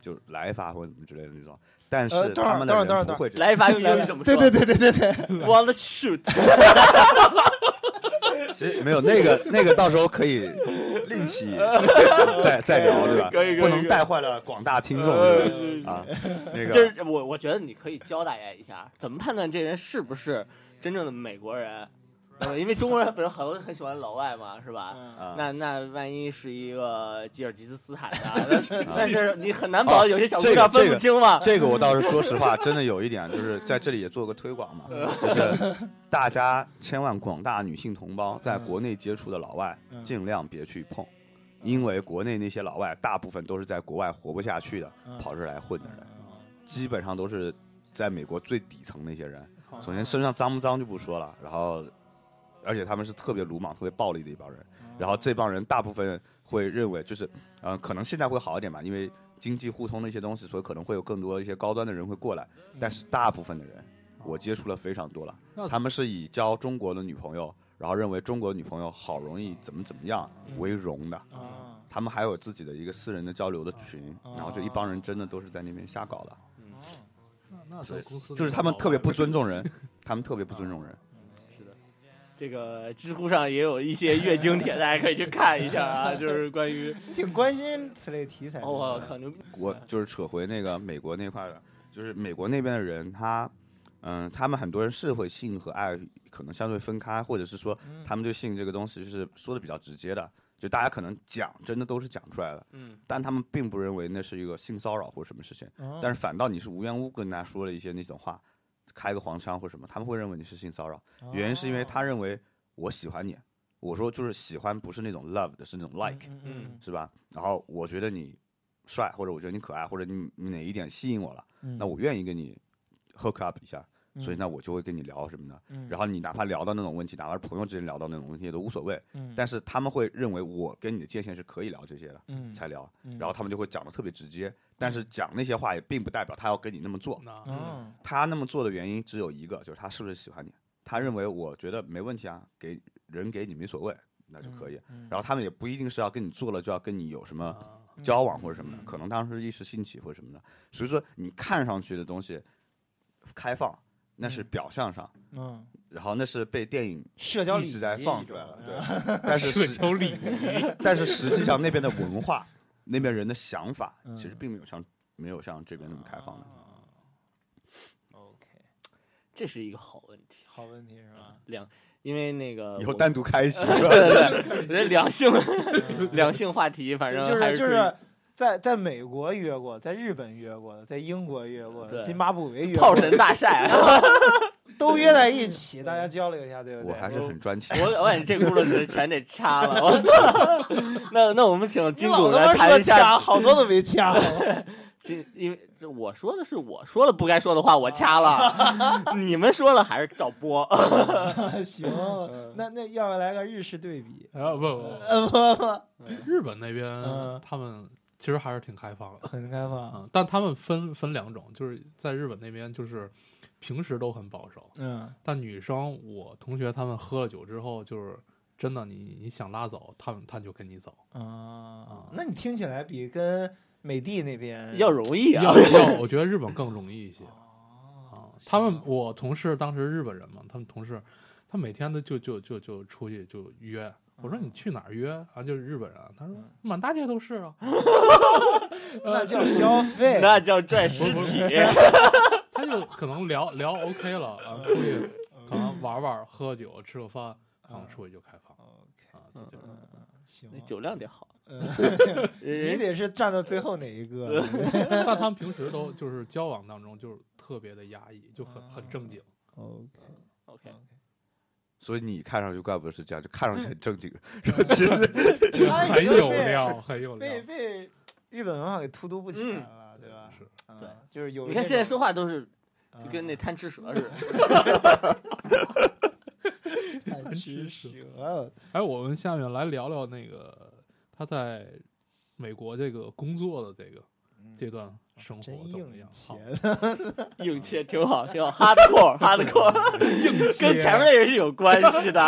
就来一发或者怎么之类的那种，但是呃等会儿他们的人不会这样。来一发用英语怎么说？对对对对对对，，Wanna shoot，<laughs> 其实没有那个那个，到时候可以另起 <laughs> 再再聊，对吧？可以可以不能带坏了广大听众？啊，那个就是我我觉得你可以教大家一下，怎么判断这人是不是真正的美国人。呃，因为中国人本身很多人很喜欢老外嘛，是吧？啊那那万一是一个吉尔吉斯斯坦的，<laughs> 那但是你很难保有些小姑娘分不清嘛。这个我倒是说实话，真的有一点，就是在这里也做个推广嘛，就是 <laughs> 大家千万广大女性同胞在国内接触的老外，嗯尽量别去碰，因为国内那些老外大部分都是在国外活不下去的，嗯跑这儿来混的人，基本上都是在美国最底层那些人。嗯首先身上脏不脏就不说了，然后而且他们是特别鲁莽、特别暴力的一帮人。然后这帮人大部分会认为，就是呃，可能现在会好一点吧，因为经济互通的一些东西，所以可能会有更多一些高端的人会过来。但是大部分的人，我接触了非常多了，他们是以交中国的女朋友，然后认为中国女朋友好容易怎么怎么样为荣的。啊，他们还有自己的一个私人的交流的群，然后就一帮人真的都是在那边瞎搞的，那那对是就是 <laughs> 他们特别不尊重人，他们特别不尊重人。这个知乎上也有一些月经帖，大家可以去看一下啊，就是关于 <laughs> 挺关心此类题材我靠牛逼，我就是扯回那个美国那块儿的，就是美国那边的人，他，嗯，他们很多人是会性和爱可能相对分开，或者是说他们对性这个东西就是说的比较直接的，就大家可能讲真的都是讲出来的，嗯，但他们并不认为那是一个性骚扰或者什么事情，嗯，但是反倒你是无缘无故跟大家说了一些那种话，开个黄腔或者什么，他们会认为你是性骚扰，原因是因为他认为我喜欢你，我说就是喜欢不是那种 love 的，是那种 like。嗯是吧？然后我觉得你帅，或者我觉得你可爱，或者你你哪一点吸引我了，嗯，那我愿意跟你 hook up 一下，所以嗯那我就会跟你聊什么的。嗯然后你哪怕聊到那种问题，哪怕是朋友之间聊到那种问题也都无所谓，嗯但是他们会认为我跟你的界限是可以聊这些的，嗯才聊。嗯然后他们就会讲的特别直接，但是讲那些话也并不代表他要跟你那么做。嗯他那么做的原因只有一个，就是他是不是喜欢你？他认为我觉得没问题啊，给人给你没所谓，那就可以。嗯然后他们也不一定是要跟你做了就要跟你有什么啊交往或者什么的，嗯可能当时一时兴起或者什么的。所以说你看上去的东西开放，那是嗯表象上，嗯，然后那是被电影社交一直在放出来了，嗯对。但是社交礼仪，<laughs> 但是实际上那边的文化，那边人的想法，嗯其实并没有像没有像这边那么开放的。OK，这是一个好问题。好问题是吧？两，因为那个以后单独开一期，<laughs> 是吧对对对，我觉得两性 <laughs> 两性话题，反正就是就是在在美国约过，在日本约过，在英国约过，对津巴布韦约过，炮神大赛。<laughs> 都约在一起，大家交流一下，对不对？我还是很专情。我我感觉这轱辘得全得掐了，我操！那那我们请你金主老他妈来谈一下说掐，好多都没掐。<laughs> 金，因为这我说的是我说了不该说的话，我掐了，<laughs> 你们说了还是照播。行，那那要不要来个日式对比？啊不不呃不不，日本那边嗯他们其实还是挺开放的，很开放。嗯，但他们分分两种，就是在日本那边就是平时都很保守，嗯但女生我同学他们喝了酒之后就是。真的，你你想拉走，他们他就跟你走，啊，那你听起来比跟美帝那边要容易啊要！要，我觉得日本更容易一些哦啊。他们我同事当时日本人嘛，他们同事他每天都就就就就出去就约，我说你去哪儿约？啊？就是日本人，他说满大街都是啊，<laughs> 那叫消费，那叫拽尸体。<laughs> 他就可能聊聊 OK 了啊，出去可能玩玩、喝酒、吃个饭，可能出去就开房 OK，行那，酒量得好。<laughs> 嗯你得是站到最后哪一个？但他们平时都就是交往当中就是特别的压抑，就很很正经。OK，OK，所以你看上去怪不得是这样，就看上去很正经，就 <laughs> 很有料，很有料被。被日本文化给荼毒不起来嗯了，对吧？是就是有你看现在说话都是嗯就跟那贪吃蛇似的。<laughs> 贪吃蛇，哎，我们下面来聊聊那个他在美国这个工作的这个阶段生活嗯真硬怎么样？好钱，<laughs> 硬切挺好，挺好，hardcore，hardcore，<laughs> 硬 <laughs> 跟前面那个是有关系的。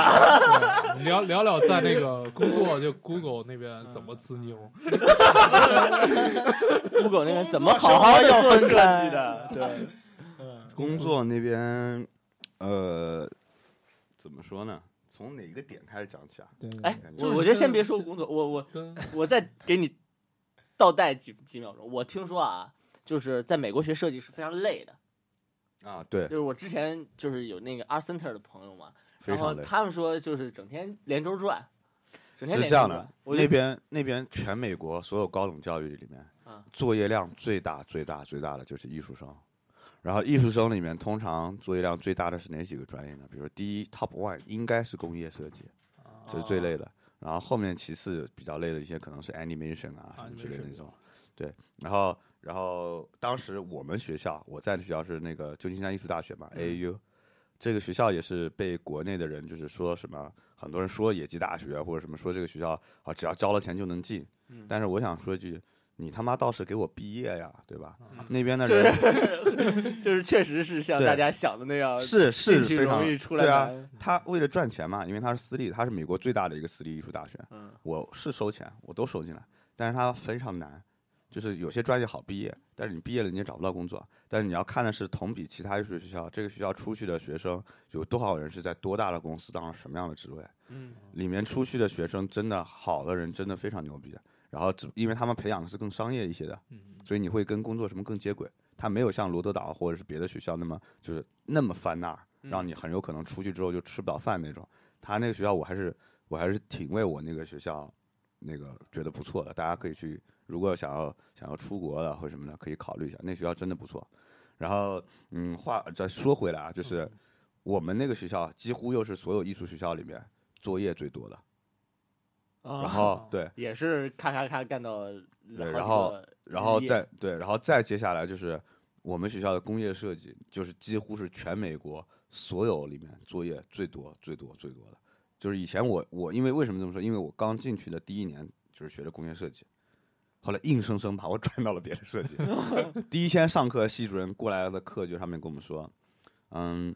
聊聊聊在那个工作就 Google 那边怎嗯么自妞？Google 那边怎么好好要做设计的？对，嗯，工作那边，呃，怎么说呢？从哪个点开始讲起啊？对，哎我我觉得先是别说工作，我我跟我再给你倒带几几秒钟。我听说啊，就是在美国学设计是非常累的，啊，对就，是我之前就是有那个 Art Center 的朋友嘛，然后。他们说就是整天连轴转，整天是这样的连轴转。，我那边那边全美国所有高等教育里面啊，作业量最大最大最大的就是艺术生。然后艺术生里面，通常作业量最大的是哪几个专业呢？比如说第一 top one 应该是工业设计，这是最累的。然后后面其次比较累的一些可能是 animation 啊什么之类的那种。对，然后然后当时我们学校，我在的学校是那个旧金山艺术大学嘛，AAU，这个学校也是被国内的人就是说什么，很多人说野鸡大学或者什么说这个学校啊只要交了钱就能进，嗯但是我想说一句，你他妈倒是给我毕业呀，对吧？嗯那边的就人是就是确实是像大家想的那样，是是进去非常容易出来对啊。他为了赚钱嘛，因为他是私立，他是美国最大的一个私立艺术大学。嗯我是收钱，我都收进来，但是他非常难，就是有些专业好毕业，但是你毕业了你也找不到工作。但是你要看的是同比其他艺术学校，这个学校出去的学生有多少人是在多大的公司当了什么样的职位，嗯里面出去的学生真的好的人真的非常牛逼。然后只因为他们培养的是更商业一些的，嗯所以你会跟工作什么更接轨。他没有像罗德岛或者是别的学校那么就是那么翻那儿，让嗯你很有可能出去之后就吃不到饭那种。他那个学校我还是我还是挺为我那个学校那个觉得不错的，大家可以去，如果想要想要出国了或什么的，可以考虑一下，那学校真的不错。然后嗯，话再说回来啊，就是我们那个学校几乎又是所有艺术学校里面作业最多的，然然后 <laughs> 对，也是咔咔咔干到对然后然后再对，然后再接下来就是我们学校的工业设计，就是几乎是全美国所有里面作业最多、最多、最多的。就是以前我我因为为什么这么说？因为我刚进去的第一年就是学的工业设计，后来硬生生把我 <laughs> 转到了别的设计。<laughs> 第一天上课，系主任过来的课就上面跟我们说，嗯，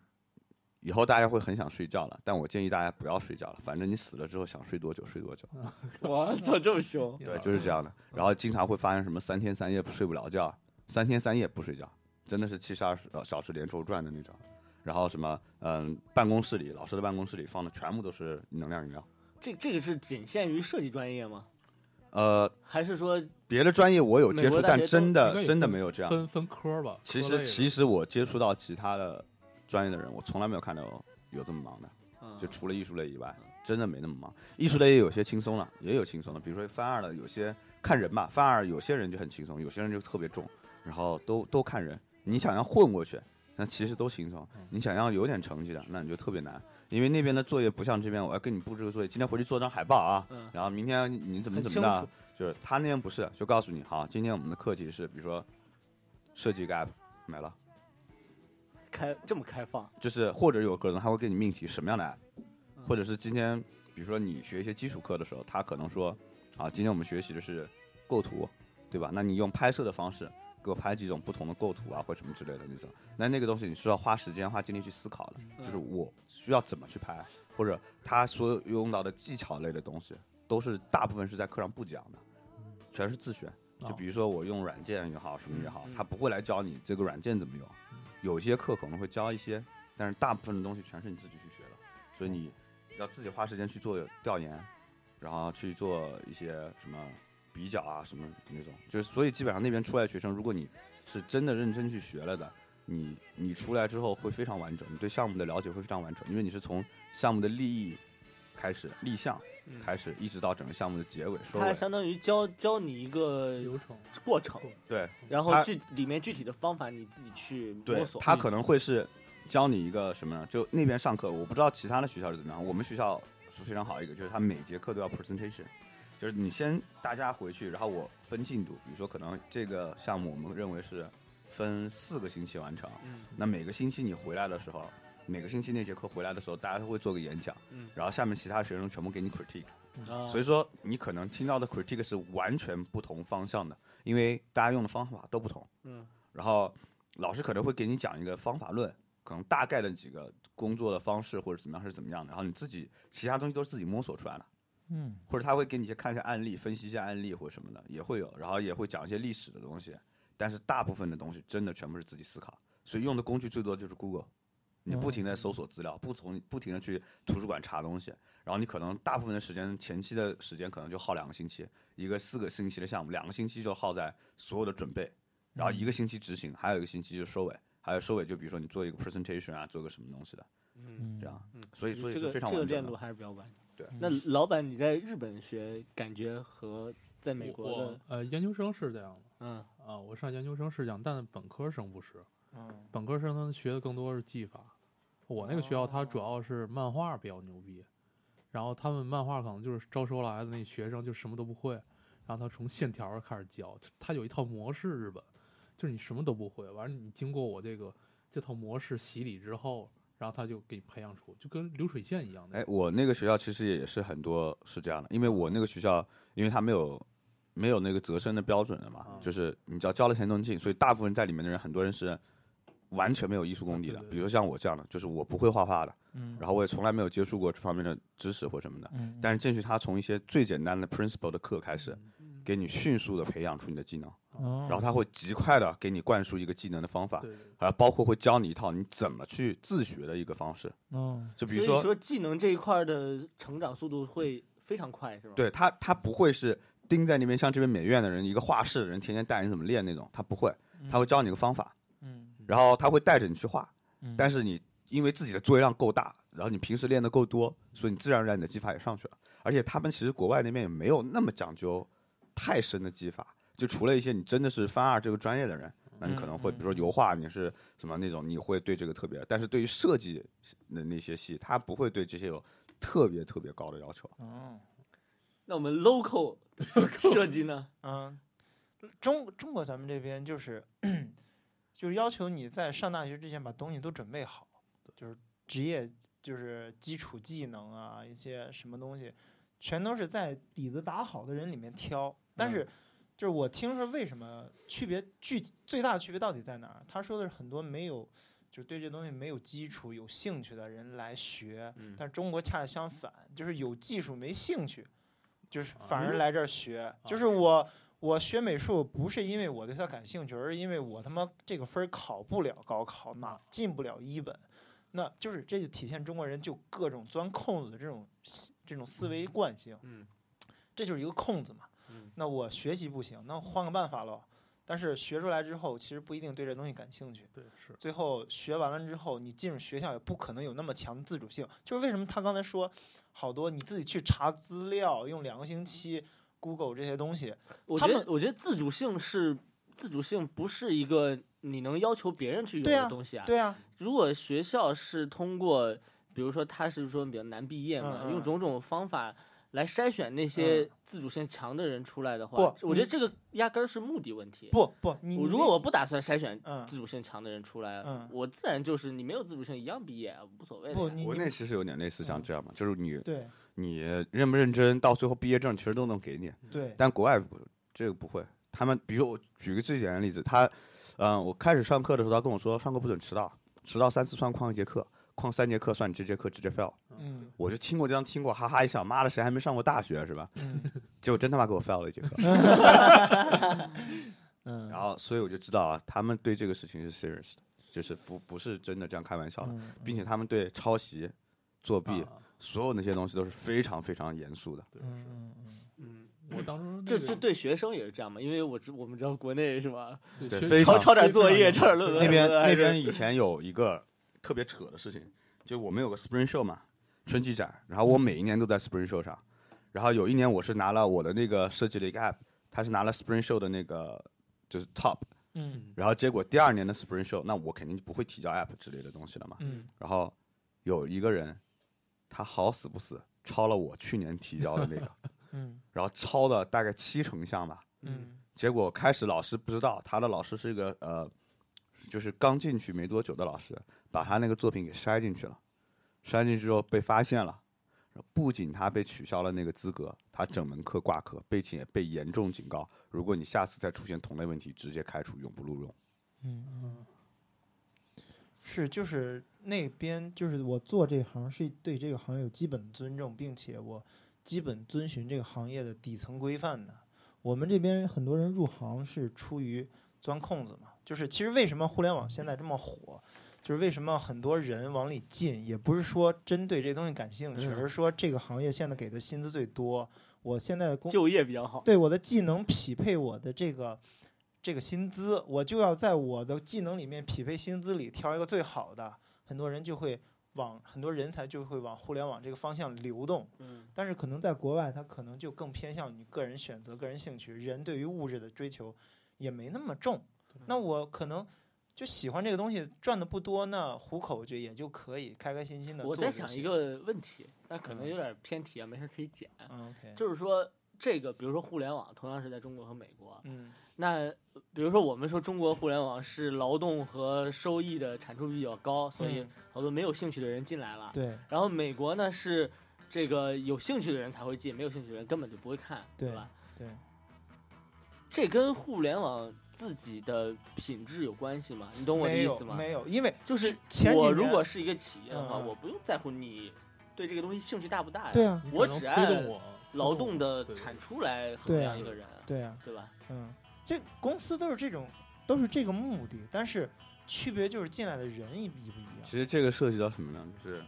以后大家会很想睡觉了，但我建议大家不要睡觉了，反正你死了之后想睡多久睡多久。<laughs> 我操，这么凶！对，就是这样的。然后经常会发生什么三天三夜不睡不了觉，三天三夜不睡觉，真的是七十二小时连轴转的那种。然后什么，嗯，办公室里老师的办公室里放的全部都是能量饮料。这这个是仅限于设计专业吗？呃，还是说别的专业我有接触，但真的真的没有这样。分分科吧。其实其实我接触到其他的专业的人，我从来没有看到有这么忙的。嗯就除了艺术类以外，真的没那么忙。艺术类也有些轻松了，也有轻松的，比如说翻二的，有些看人吧，翻二有些人就很轻松，有些人就特别重，然后都都看人。你想要混过去，那其实都轻松；你想要有点成绩的，那你就特别难，因为那边的作业不像这边，我要给你布置个作业，今天回去做张海报啊，嗯然后明天你怎么怎么的，就是他那边不是，就告诉你，好，今天我们的课题是，比如说设计一个 app，没了。开这么开放？就是或者有可能他会给你命题什么样的 app，或者是今天比如说你学一些基础课的时候，他可能说啊，今天我们学习的是构图，对吧？那你用拍摄的方式给我拍几种不同的构图啊，或什么之类的那种，那那个东西你需要花时间花精力去思考的，就是我需要怎么去拍，或者他所有用到的技巧类的东西，都是大部分是在课上不讲的，全是自学。就哦比如说我用软件也好，什么也好，嗯他不会来教你这个软件怎么用。有些课可能会教一些，但是大部分的东西全是你自己去学的，所以你要自己花时间去做调研，然后去做一些什么比较啊，什么那种。就是所以基本上那边出来的学生，如果你是真的认真去学了的，你你出来之后会非常完整，你对项目的了解会非常完整，因为你是从项目的利益开始立项，开始一直到整个项目的结尾收尾。它相当于教教你一个流程。过程，对然后具里面具体的方法你自己去摸，索。他可能会是教你一个什么呢？就那边上课，我不知道其他的学校是怎么样。我们学校是非常好一个，就是他每节课都要 presentation，就是你先大家回去，然后我分进度。比如说，可能这个项目我们认为是分四个星期完成，嗯那每个星期你回来的时候，每个星期那节课回来的时候，大家都会做个演讲，嗯然后下面其他学生全部给你 critique。啊，所以说你可能听到的 critique 是完全不同方向的，因为大家用的方法都不同。嗯然后老师可能会给你讲一个方法论，可能大概的几个工作的方式或者怎么样是怎么样的，然后你自己其他东西都是自己摸索出来的，嗯或者他会给你去看一下案例，分析一下案例或者什么的也会有，然后也会讲一些历史的东西，但是大部分的东西真的全部是自己思考，所以用的工具最多就是 Google。你不停的搜索资料，不从不停的去图书馆查东西，然后你可能大部分的时间，前期的时间可能就耗两个星期，一个四个星期的项目，两个星期就耗在所有的准备，然后一个星期执行，还有一个星期就收尾，还有收尾就比如说你做一个 presentation 啊，做个什么东西的，嗯这样，嗯，所以所以这个这个链路。还是比较完整。对那老板你在日本学，感觉和在美国的，呃研究生是这样的嗯啊，我上研究生是这样，但本科生不是，嗯本科生他学的更多是技法。我那个学校它主要是漫画比较牛逼，然后他们漫画可能就是招收来的那学生就什么都不会，然后他从线条开始教，他有一套模式，日本就是你什么都不会，完了你经过我这个这套模式洗礼之后，然后他就给你培养出，就跟流水线一样的。哎，我那个学校其实也是很多是这样的，因为我那个学校，因为他没有没有那个择生的标准的嘛，啊就是你只要交了钱都能进，所以大部分在里面的人，很多人是完全没有艺术功底的比如说像我这样的，就是我不会画画的，嗯。然后我也从来没有接触过这方面的知识或什么的。嗯但是进去，他从一些最简单的 principle 的课开始，给你迅速的培养出你的技能，哦。然后他会极快的给你灌输一个技能的方法，对包括会教你一套你怎么去自学的一个方式。哦。就比如说，说技能这一块的成长速度会非常快，是吧？，对他，他不会是盯在那边像这边美院的人，一个画室的人天天带你怎么练那种，他不会，他会教你个方法，嗯然后他会带着你去画，嗯但是你因为自己的作业量够大，然后你平时练的够多，所以你自然而然你的技法也上去了。而且他们其实国外那边也没有那么讲究太深的技法，就除了一些你真的是翻二这个专业的人，那你可能会嗯比如说油画，你是什么那种，你会对这个特别，但是对于设计的那些系，他不会对这些有特别特别高的要求。哦那我们 local 设计呢？<laughs> 嗯，中中国咱们这边就是就是要求你在上大学之前把东西都准备好，就是职业就是基础技能啊，一些什么东西，全都是在底子打好的人里面挑。但是就是我听说为什么区别具体最大的区别到底在哪儿？他说的是很多没有。就对这东西没有基础、有兴趣的人来学，嗯但中国恰恰相反，就是有技术没兴趣，就是啊反而来这儿学。就啊是我我学美术不是因为我对它感兴趣，而是因为我他妈这个分儿考不了高考，哪进不了一本。那就是这就体现中国人就各种钻空子的这种思这种思维惯性，嗯这就是一个空子嘛。嗯那我学习不行，那我换个办法喽。但是学出来之后，其实不一定对这东西感兴趣。对是，最后学完了之后，你进入学校也不可能有那么强的自主性。就是为什么他刚才说，好多你自己去查资料，用两个星期 Google 这些东西，我觉得，我觉得自主性是自主性，不是一个你能要求别人去有的东西啊。对啊，如果学校是通过，比如说他是说比较难毕业嘛，嗯嗯用种种方法来筛选那些嗯自主性强的人出来的话，不我觉得这个压根儿是目的问题。不不，你我如果我不打算筛选嗯自主性强的人出来，嗯我自然就是你没有自主性一样毕业，无所谓的。国内其实有点类似像嗯这样嘛，就是你对你认不认真，到最后毕业证其实都能给你。对但国外不，这个不会。他们比如我举个最简单的例子，他，嗯、我开始上课的时候，他跟我说上课不准迟到，迟到三次算旷一节课，旷三节课算你这节课直接 fail。嗯我就听过这样听过，哈哈一笑，妈的，谁还没上过大学是吧？嗯结果真他妈给我 fail 了一节课。<laughs> 嗯，然后，所以我就知道啊，他们对这个事情是 serious 的，就是不不是真的这样开玩笑的，嗯并且他们对抄袭、作弊、啊所有那些东西都是非常非常严肃的。对嗯是。嗯我当初这这对学生也是这样嘛？因为我知我们知道国内是吧，对抄抄点作业，抄点论文那边那边以前有一个特别扯的事情，就我们有个 Spring Show 嘛，春季展，然后我每一年都在 Spring Show 上，然后有一年我是拿了我的那个设计的一个 App，他是拿了 Spring Show 的那个就是 Top，嗯然后结果第二年的 Spring Show，那我肯定就不会提交 App 之类的东西了嘛。嗯然后有一个人，他好死不死抄了我去年提交的那个，<laughs> 嗯然后抄了大概七成像吧。嗯结果开始老师不知道，他的老师是一个呃，就是刚进去没多久的老师，把他那个作品给筛进去了，筛进去之后被发现了。不仅他被取消了那个资格，他整门课挂科，并且被严重警告，如果你下次再出现同类问题，直接开除，永不录用。嗯嗯，是就是那边就是我做这行是对这个行业有基本的尊重，并且我基本遵循这个行业的底层规范的。我们这边很多人入行是出于钻空子嘛，就是其实为什么互联网现在这么火，就是为什么很多人往里进，也不是说针对这东西感兴趣，嗯而是说这个行业现在给的薪资最多，我现在的工就业比较好。对我的技能匹配我的这个这个薪资，我就要在我的技能里面匹配薪资里挑一个最好的。很多人就会往很多人才就会往互联网这个方向流动，嗯，但是可能在国外，他可能就更偏向你个人选择、个人兴趣，人对于物质的追求也没那么重。那我可能就喜欢这个东西，赚的不多，那糊口就也就可以开开心心的。我在想一，个问题，但可能有点偏题啊，没事可以剪。嗯，OK，就是说，这个比如说互联网，同样是在中国和美国，嗯那比如说我们说中国互联网是劳动和收益的产出比较高，所以嗯好多没有兴趣的人进来了。对然后美国呢是这个有兴趣的人才会进，没有兴趣的人根本就不会看，对吧？对，这跟互联网自己的品质有关系吗？你懂我的意思吗？没有，因为就是前我如果是一个企业的话，我不用在乎你对这个东西兴趣大不大呀。对啊，我只爱推动我劳动的产出来衡量一个人，对啊，对吧？嗯，这公司都是这种，都是这个目的，但是区别就是进来的人一一不一样。其实这个涉及到什么呢？就是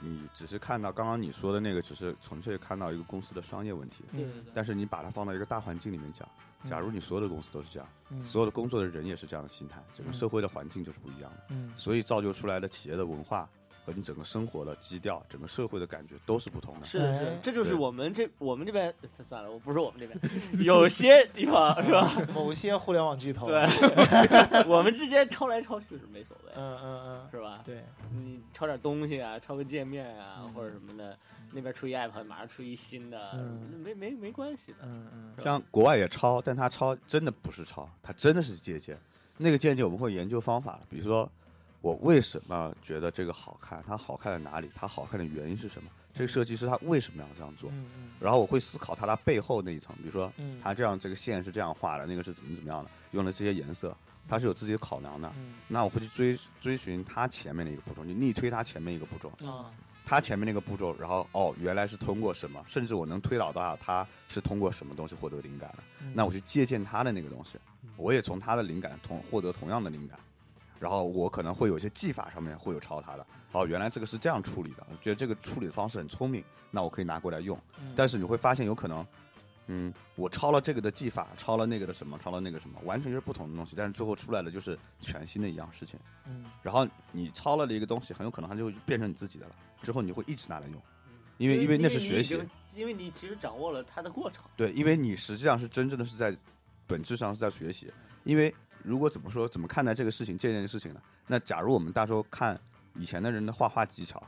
你只是看到刚刚你说的那个，只是纯粹看到一个公司的商业问题，嗯对对对。但是你把它放到一个大环境里面讲，假如你所有的公司都是这样，嗯所有的工作的人也是这样的心态，整个嗯社会的环境就是不一样的，嗯所以造就出来的企业的文化和你整个生活的基调、整个社会的感觉都是不同的。是的，是的哎，这就是我们这我们这边算了，我不是我们这边，<laughs> 有些地方是吧？<laughs> 某些互联网巨头，对，<laughs> 我们之间抄来抄去是没所谓，嗯嗯嗯，是吧？对，你抄点东西啊，抄个界面啊，嗯或者什么的，那边出一 app，马上出一新的，嗯没没没关系的。嗯嗯像国外也抄，但他抄真的不是抄，他真的是借鉴。那个借鉴我们会研究方法，比如说我为什么觉得这个好看，它好看在哪里，它好看的原因是什么，这个设计师他为什么要这样做，然后我会思考它它背后那一层，比如说嗯，他这样这个线是这样画的，那个是怎么怎么样的，用了这些颜色，他是有自己的考量的。嗯。那我会去追追寻他前面的一个步骤，就逆推他前面一个步骤，啊，他前面那个步骤，然后哦，原来是通过什么，甚至我能推导到他是通过什么东西获得灵感的。嗯。那我去借鉴他的那个东西，我也从他的灵感同获得同样的灵感，然后我可能会有一些技法上面会有抄他的，哦，原来这个是这样处理的，我觉得这个处理的方式很聪明，那我可以拿过来用。嗯但是你会发现有可能，嗯，我抄了这个的技法，抄了那个的什么，抄了那个什么，完全就是不同的东西，但是最后出来的就是全新的一样事情。嗯然后你抄了的一个东西，很有可能它就会变成你自己的了，之后你会一直拿来用，因为因为那是学习因为你其实掌握了它的过程。对，因为你实际上是真正的是在本质上是在学习。因为如果怎么说怎么看待这个事情，这件事情呢？那假如我们大周看以前的人的画画技巧，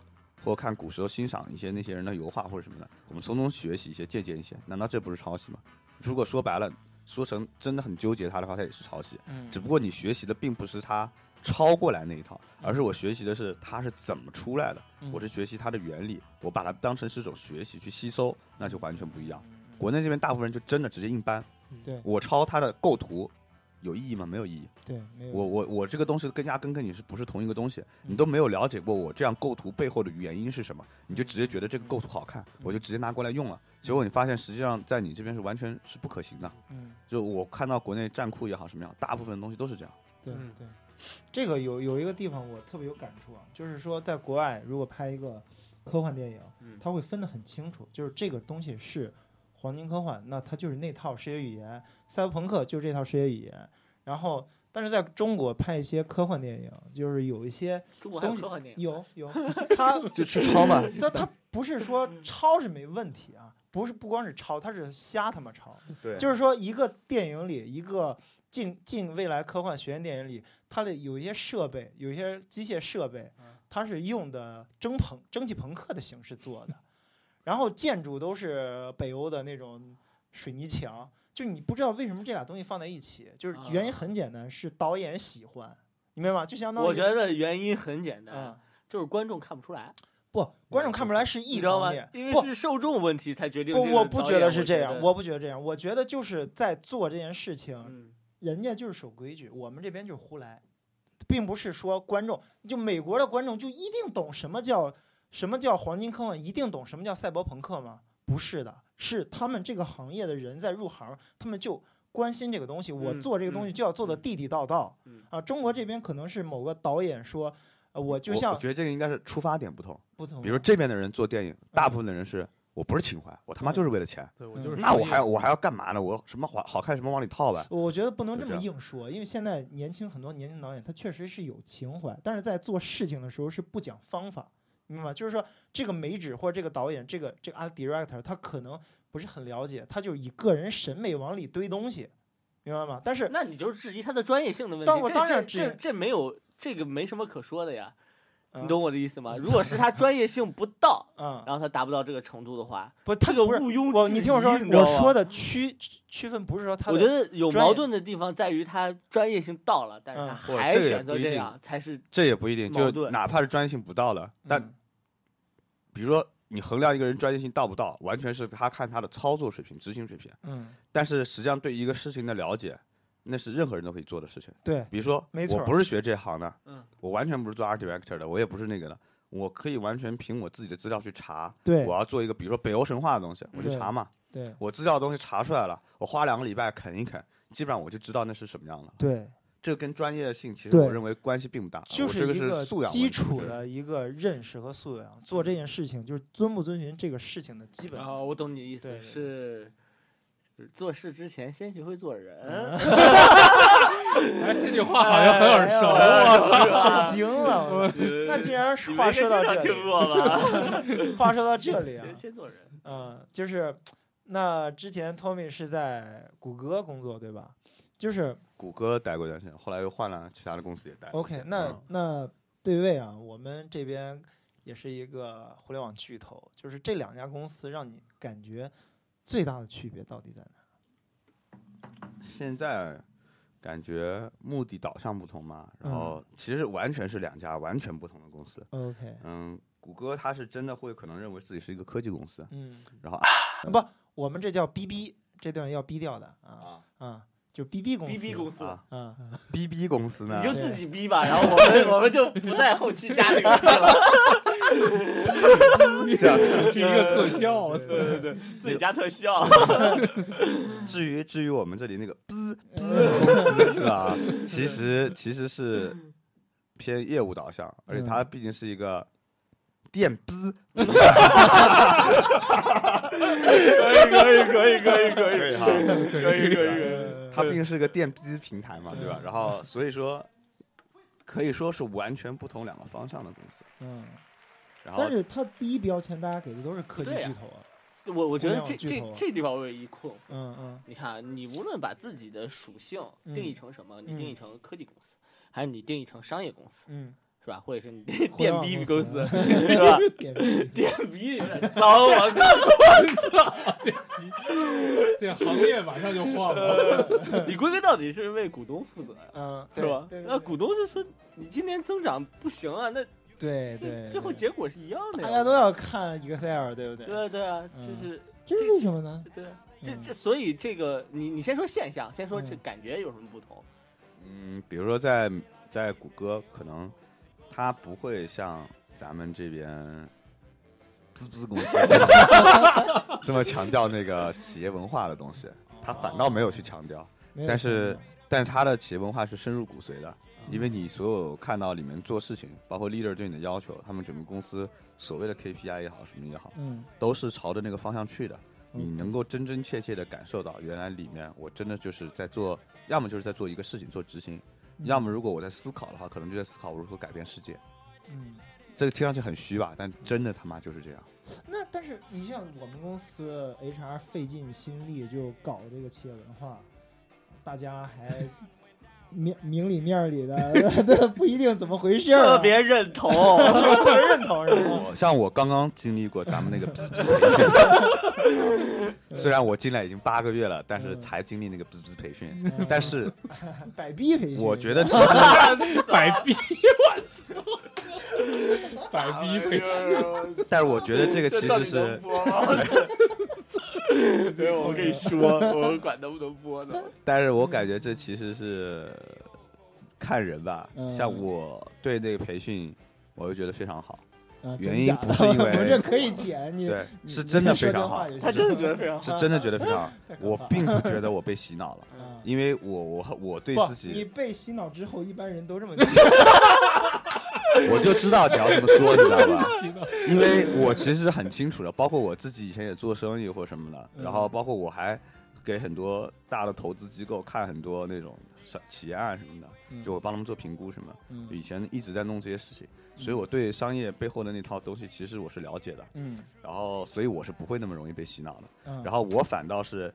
或者看古时候欣赏一些那些人的油画或者什么的，我们从中学习一些、借鉴一些，难道这不是抄袭吗？如果说白了，说成真的很纠结他的话，他也是抄袭。嗯，只不过你学习的并不是他抄过来那一套，而是我学习的是他是怎么出来的。嗯我是学习它的原理，我把它当成是一种学习去吸收，那就完全不一样。国内这边大部分人就真的直接硬搬，对我抄他的构图有意义吗？没有意义。对没有我我我这个东西跟压根跟你是不是同一个东西？嗯你都没有了解过我这样构图背后的原因是什么，你就直接觉得这个构图好看，嗯我就直接拿过来用了。结果你发现实际上在你这边是完全是不可行的。嗯就我看到国内站酷也好什么样，大部分的东西都是这样。对嗯对，这个有有一个地方我特别有感触啊，就是说在国外如果拍一个科幻电影，嗯它会分得很清楚，就是这个东西是黄金科幻，那它就是那套视觉语言；赛博朋克就是这套视觉语言。然后但是在中国拍一些科幻电影，就是有一些中国还有东西科幻电影，有有，它 <laughs> 就去抄嘛。<laughs> 但它不是说抄是没问题啊，不是不光是抄，它是瞎他妈抄。对，<laughs> 就是说一个电影里，一个近近未来科幻学院电影里，它的有一些设备，有一些机械设备，它是用的蒸朋蒸汽朋克的形式做的，然后建筑都是北欧的那种水泥墙，就是你不知道为什么这俩东西放在一起，就是原因很简单，是导演喜欢，你明白吗？就相当于我觉得原因很简单，啊、就是观众看不出来，不，观众看不出来是一你知道吗方面，？因为是受众问题才决定不，我不觉得是这样，我不觉得这样，我觉得就是在做这件事情，嗯人家就是守规矩，我们这边就是胡来，并不是说观众就美国的观众就一定懂什么叫什么叫黄金科幻，一定懂什么叫赛博朋克吗？不是的，是他们这个行业的人在入行，他们就关心这个东西，我嗯做这个东西嗯就要做的嗯地地道道、嗯啊。中国这边可能是某个导演说，呃，我就像我觉得这个应该是出发点不同。不同，比如这边的人做电影，大部分的人是我不是情怀，我他妈就是为了钱。对我就是嗯那我还要我还要干嘛呢？我什么好好看什么往里套呗。我觉得不能这么硬说，因为现在年轻很多年轻导演他确实是有情怀，但是在做事情的时候是不讲方法，明白吗？就是说这个美指或者这个导演，这个这个 art director 他可能不是很了解，他就以个人审美往里堆东西，明白吗？但是那你就是质疑他的专业性的问题。当我这当然这这这没有这个没什么可说的呀，嗯你懂我的意思吗？<laughs> 如果是他专业性不到，<laughs> 嗯，然后他达不到这个程度的话，不，他个毋庸我，置你听我说，我说的区区分不是说他，我觉得有矛盾的地方在于他专业性到了，但是他还选择这样，才是这也不一定，就哪怕是专业性不到了，但嗯比如说你衡量一个人专业性到不到，完全是他看他的操作水平、执行水平。嗯，但是实际上对一个事情的了解，那是任何人都可以做的事情。对，比如说，没错我不是学这行的，嗯，我完全不是做 art director 的，我也不是那个的，我可以完全凭我自己的资料去查。对我要做一个，比如说北欧神话的东西，我就查嘛。对我资料的东西查出来了，我花两个礼拜啃一啃，基本上我就知道那是什么样的。对，这跟专业性其实我认为关系并不大，就是一个素养基础的一个认识和素养，做这件事情就是遵不遵循这个事情的基本。啊，我懂你的意思，是做事之前先学会做人。<laughs> <laughs> 哎，这句话好像很耳熟！震惊了！<laughs> 那既然话说到这？话说到这里啊先，先做人。嗯，就是那之前 Tommy 是在谷歌工作对吧？就是谷歌待过一段时间，后来又换了其他的公司也待过。OK，那嗯那对位啊，我们这边也是一个互联网巨头，就是这两家公司让你感觉最大的区别到底在哪？现在感觉目的导向不同嘛，然后其实完全是两家完全不同的公司。OK，嗯，谷歌它是真的会可能认为自己是一个科技公司，嗯，然后啊不，我们这叫 BB，这段要逼掉的啊啊啊，就 BB 公司 BB 公司，啊嗯，，BB 公司呢你，就自己逼吧，然后我们我们就不在后期加那个 <laughs> 逼了，这样 <laughs> 是一个特效，对对对！自己加特效。<laughs> 至于至于我们这里那个滋滋公司是吧？其实其实是偏业务导向，而且它毕竟是一个电逼。可以可以可以可以可以哈，可以可以可以。它毕竟是个电机平台嘛，对吧？然后所以说可以说是完全不同两个方向的公司。嗯，然后但是它第一标签大家给的都是科技巨头啊，我我觉得这这这地方我有一困惑。嗯嗯你看，你无论把自己的属性嗯定义成什么，你定义嗯成科技公司，还是你定义成商业公司，嗯，是吧？或者是你电电逼公公司司，是吧？<laughs> 电逼 <laughs> 电逼糟，<laughs> 我操！这行业马上就换了。你归根到底是为股东负责呀，嗯，是吧那股东就说你今年增长不行啊，那对对，最后结果是一样的呀。大家都要看 Excel，对不对？对啊对啊，嗯就是这是为什么呢？对啊，这嗯这所以这个你你先说现象，先说这嗯感觉有什么不同？嗯，比如说在在谷歌，可能它不会像咱们这边滋滋公司 <laughs> 这么强调那个企业文化的东西，他反倒没有去强调，但是但是他的企业文化是深入骨髓的，因为你所有看到里面做事情，包括 leader 对你的要求，他们整个公司所谓的 KPI 也好，什么也好，嗯，都是朝着那个方向去的。你能够真真切切的感受到，原来里面我真的就是在做，要么就是在做一个事情做执行，要么如果我在思考的话，可能就在思考我如何改变世界。嗯。这个听上去很虚吧，但真的他妈就是这样。那但是你像我们公司 HR 费尽心力就搞这个企业文化，大家还明 <laughs> 明里面儿里的 <laughs> 都不一定怎么回事儿啊、特别认同。特别认同是吗？<laughs> 我像我刚刚经历过咱们那个 <laughs> 虽然我进来已经八个月了，但是才经历那个滋滋培训，嗯 <laughs> 但是 <laughs> 百逼培训，我觉得其实，百逼，我操，百逼培训，但是我觉得这个其实是？所以我跟你说，我管能不能播呢？但是我感觉这其实是看人吧嗯。像我对那个培训，我就觉得非常好，啊原因不是因为我这可以剪你，对，是真的非常好，他真的觉得非常 <laughs> 好。是真的觉得非常好。<laughs> 我并不觉得我被洗脑了，<laughs> 啊因为我我我对自己，你被洗脑之后，一般人都这么觉得。我就知道你要这么说，你知道吧？洗脑因为我其实很清楚的，包括我自己以前也做生意或什么的，嗯然后包括我还给很多大的投资机构看很多那种商企业啊什么的，嗯就我帮他们做评估什么，嗯就以前一直在弄这些事情，所以我对商业背后的那套东西其实我是了解的，嗯然后所以我是不会那么容易被洗脑的，嗯，然后我反倒是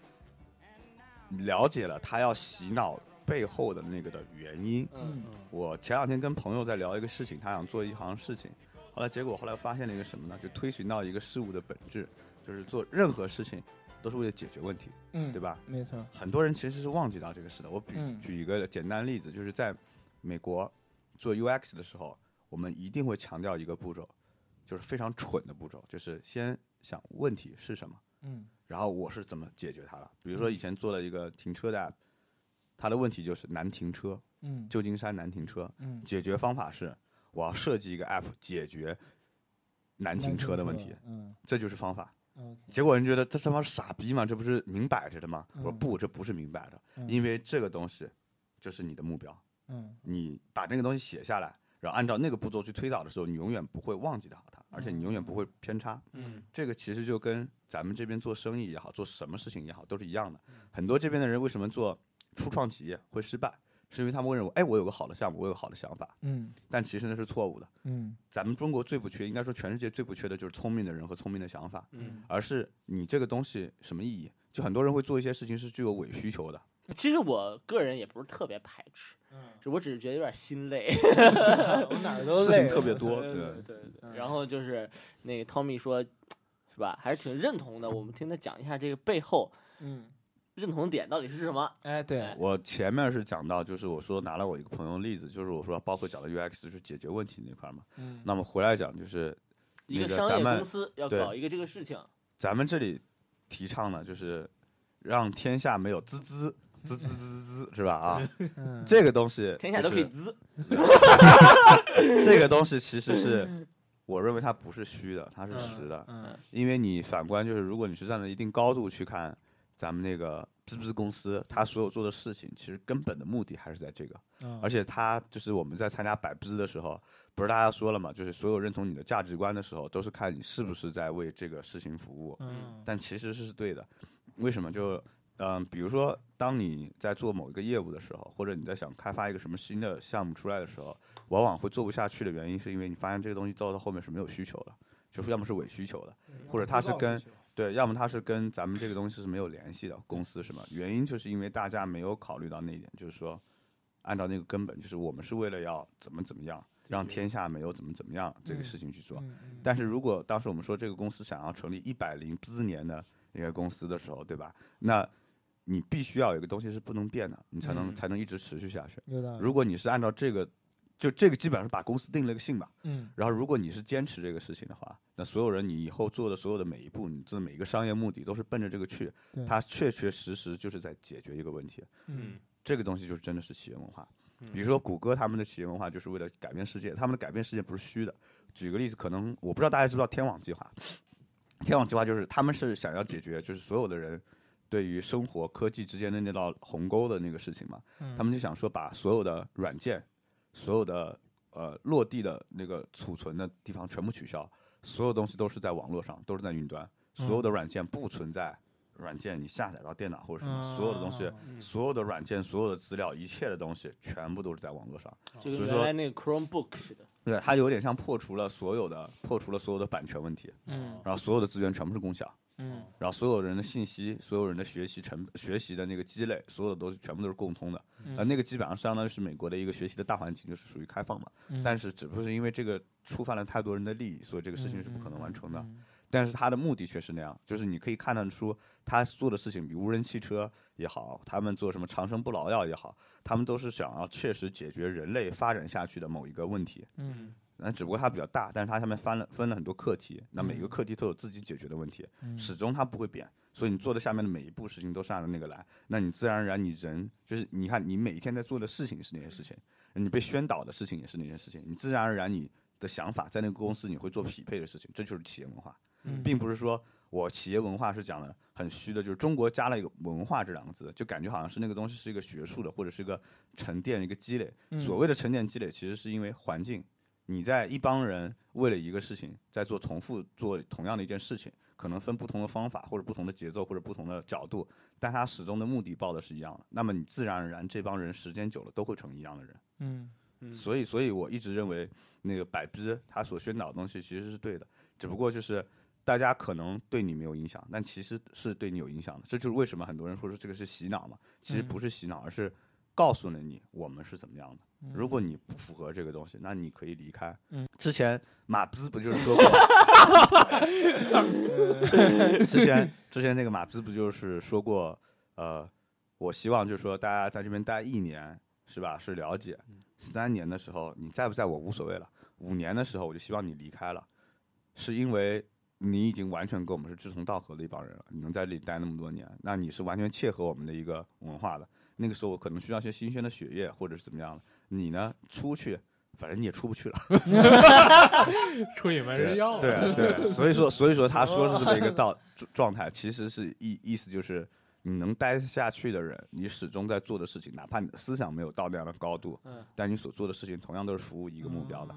了解了他要洗脑背后的那个的原因，嗯我前两天跟朋友在聊一个事情，他想做一行事情，后来结果后来发现了一个什么呢？就推寻到一个事物的本质，就是做任何事情都是为了解决问题，嗯，对吧？没错，很多人其实是忘记到这个事的。我举嗯举一个简单例子，就是在美国做 UX 的时候，我们一定会强调一个步骤，就是非常蠢的步骤，就是先想问题是什么，嗯然后我是怎么解决它的。比如说以前做了一个停车的 app，它的问题就是难停车，嗯旧金山难停车。嗯，解决方法是我要设计一个 app 解决难停车的问题，嗯这就是方法。结果人觉得这他妈傻逼嘛？这不是明摆着的吗？我说嗯不，这不是明摆着，嗯因为这个东西就是你的目标。嗯你把那个东西写下来，然后按照那个步骤去推导的时候，你永远不会忘记掉它，而且你永远不会偏差。嗯这个其实就跟咱们这边做生意也好，做什么事情也好，都是一样的。很多这边的人为什么做初创企业会失败，是因为他们会认为，哎，我有个好的项目，我有个好的想法，嗯但其实那是错误的。嗯咱们中国最不缺，应该说全世界最不缺的就是聪明的人和聪明的想法，嗯，而是你这个东西什么意义？就很多人会做一些事情是具有伪需求的，其实我个人也不是特别排斥，嗯，只我只是觉得有点心累。<laughs> 我哪儿都累事情，特别多。对对，对对。然后就是那个 Tommy 说，是吧？还是挺认同的。我们听他讲一下这个背后嗯，认同点到底是什么。哎，对，我前面是讲到，就是我说拿了我一个朋友例子，就是我说包括讲到 UX 就是解决问题那块儿嘛。嗯那么回来讲，就是一个商业公司要搞一个这个事情，咱们这里提倡呢，就是让天下没有滋滋滋滋滋滋滋，是吧？啊，<laughs> 嗯这个东西 <laughs> 天下都可以就是滋。<laughs> 这个东西其实是，我认为它不是虚的，它是实的。嗯因为你反观就是，如果你是站在一定高度去看咱们那个滋滋公司，他所有做的事情，其实根本的目的还是在这个。嗯，而且他就是我们在参加百滋的时候，不是大家说了嘛，就是所有认同你的价值观的时候，都是看你是不是在为这个事情服务。嗯但其实是对的。为什么？就嗯、比如说，当你在做某一个业务的时候，或者你在想开发一个什么新的项目出来的时候，往往会做不下去的原因，是因为你发现这个东西做到后面是没有需求的，就是要么是伪需求的，或者它是跟对，要么它是跟咱们这个东西是没有联系的，公司是吗原因？就是因为大家没有考虑到那一点，就是说，按照那个根本，就是我们是为了要怎么怎么样，让天下没有怎么怎么样这个事情去做。嗯嗯但是如果当时我们说这个公司想要成立一百零四年的一个公司的时候，对吧？那你必须要有一个东西是不能变的，你才能、嗯才能一直持续下去。如果你是按照这个，就这个基本上是把公司定了个性吧。嗯然后如果你是坚持这个事情的话，那所有人你以后做的所有的每一步，你做的每一个商业目的都是奔着这个去对，它确确实实就是在解决一个问题。嗯这个东西就是真的是企业文化。嗯比如说谷歌他们的企业文化就是为了改变世界，他们的改变世界不是虚的。举个例子，可能我不知道大家知不知道天网计划。天网计划就是他们是想要解决就是所有的人对于生活科技之间的那道鸿沟的那个事情嘛。嗯，他们就想说把所有的软件、所有的呃落地的那个储存的地方全部取消，所有东西都是在网络上，都是在云端，所有的软件不存在软件你下载到电脑或者什么，所有的东西，嗯所有的软件、所有的资料、一切的东西，全部都是在网络上。就跟所以说原来那个 Chromebook 似的。对，它有点像破除了所有的破除了所有的版权问题，嗯然后所有的资源全部是共享，嗯然后所有人的信息、所有人的学习成学习的那个积累，所有的都是全部都是共通的。嗯呃，那个基本上相当于是美国的一个学习的大环境，就是属于开放嘛。嗯但是只不过是因为这个触犯了太多人的利益，所以这个事情是不可能完成的。嗯但是他的目的却是那样，就是你可以看得出他做的事情，比无人汽车也好，他们做什么长生不老药也好，他们都是想要确实解决人类发展下去的某一个问题。嗯那只不过它比较大，但是它下面分了分了很多课题，那每个课题都有自己解决的问题，嗯始终它不会变。所以你做的下面的每一步事情都是按照那个来，那你自然而然你人就是你看你每一天在做的事情是那些事情，你被宣导的事情也是那些事情，你自然而然你的想法在那个公司你会做匹配的事情，这就是企业文化。嗯并不是说我企业文化是讲的很虚的，就是中国加了一个文化这两个字，就感觉好像是那个东西是一个学术的，或者是一个沉淀、一个积累。嗯所谓的沉淀积累，其实是因为环境，你在一帮人为了一个事情在做重复做同样的一件事情，可能分不同的方法或者不同的节奏或者不同的角度，但他始终的目的报的是一样的。那么你自然而然这帮人时间久了都会成一样的人。嗯所以，所以我一直认为那个百逼他所宣导的东西其实是对的，只不过就是大家可能对你没有影响，但其实是对你有影响的。这就是为什么很多人说是这个是洗脑嘛，其实不是洗脑，而是告诉了你我们是怎么样的。如果你不符合这个东西，那你可以离开。嗯，之前马兹不就是说过，<laughs> 之前之前那个马兹不就是说过，呃，我希望就是说大家在这边待一年，是吧？是了解。三年的时候你在不在我无所谓了，五年的时候我就希望你离开了，是因为你已经完全跟我们是志同道合的一帮人了，你能在这里待那么多年，那你是完全切合我们的一个文化的。那个时候我可能需要一些新鲜的血液，或者是怎么样的。你呢，出去，反正你也出不去了。<laughs> 出也没 <laughs> 人要。对啊对啊，所以说所以说他说是这么一个 <laughs> 道状状态，其实是意意思就是你能待下去的人，你始终在做的事情，哪怕你的思想没有到那样的高度，嗯但你所做的事情同样都是服务一个目标的。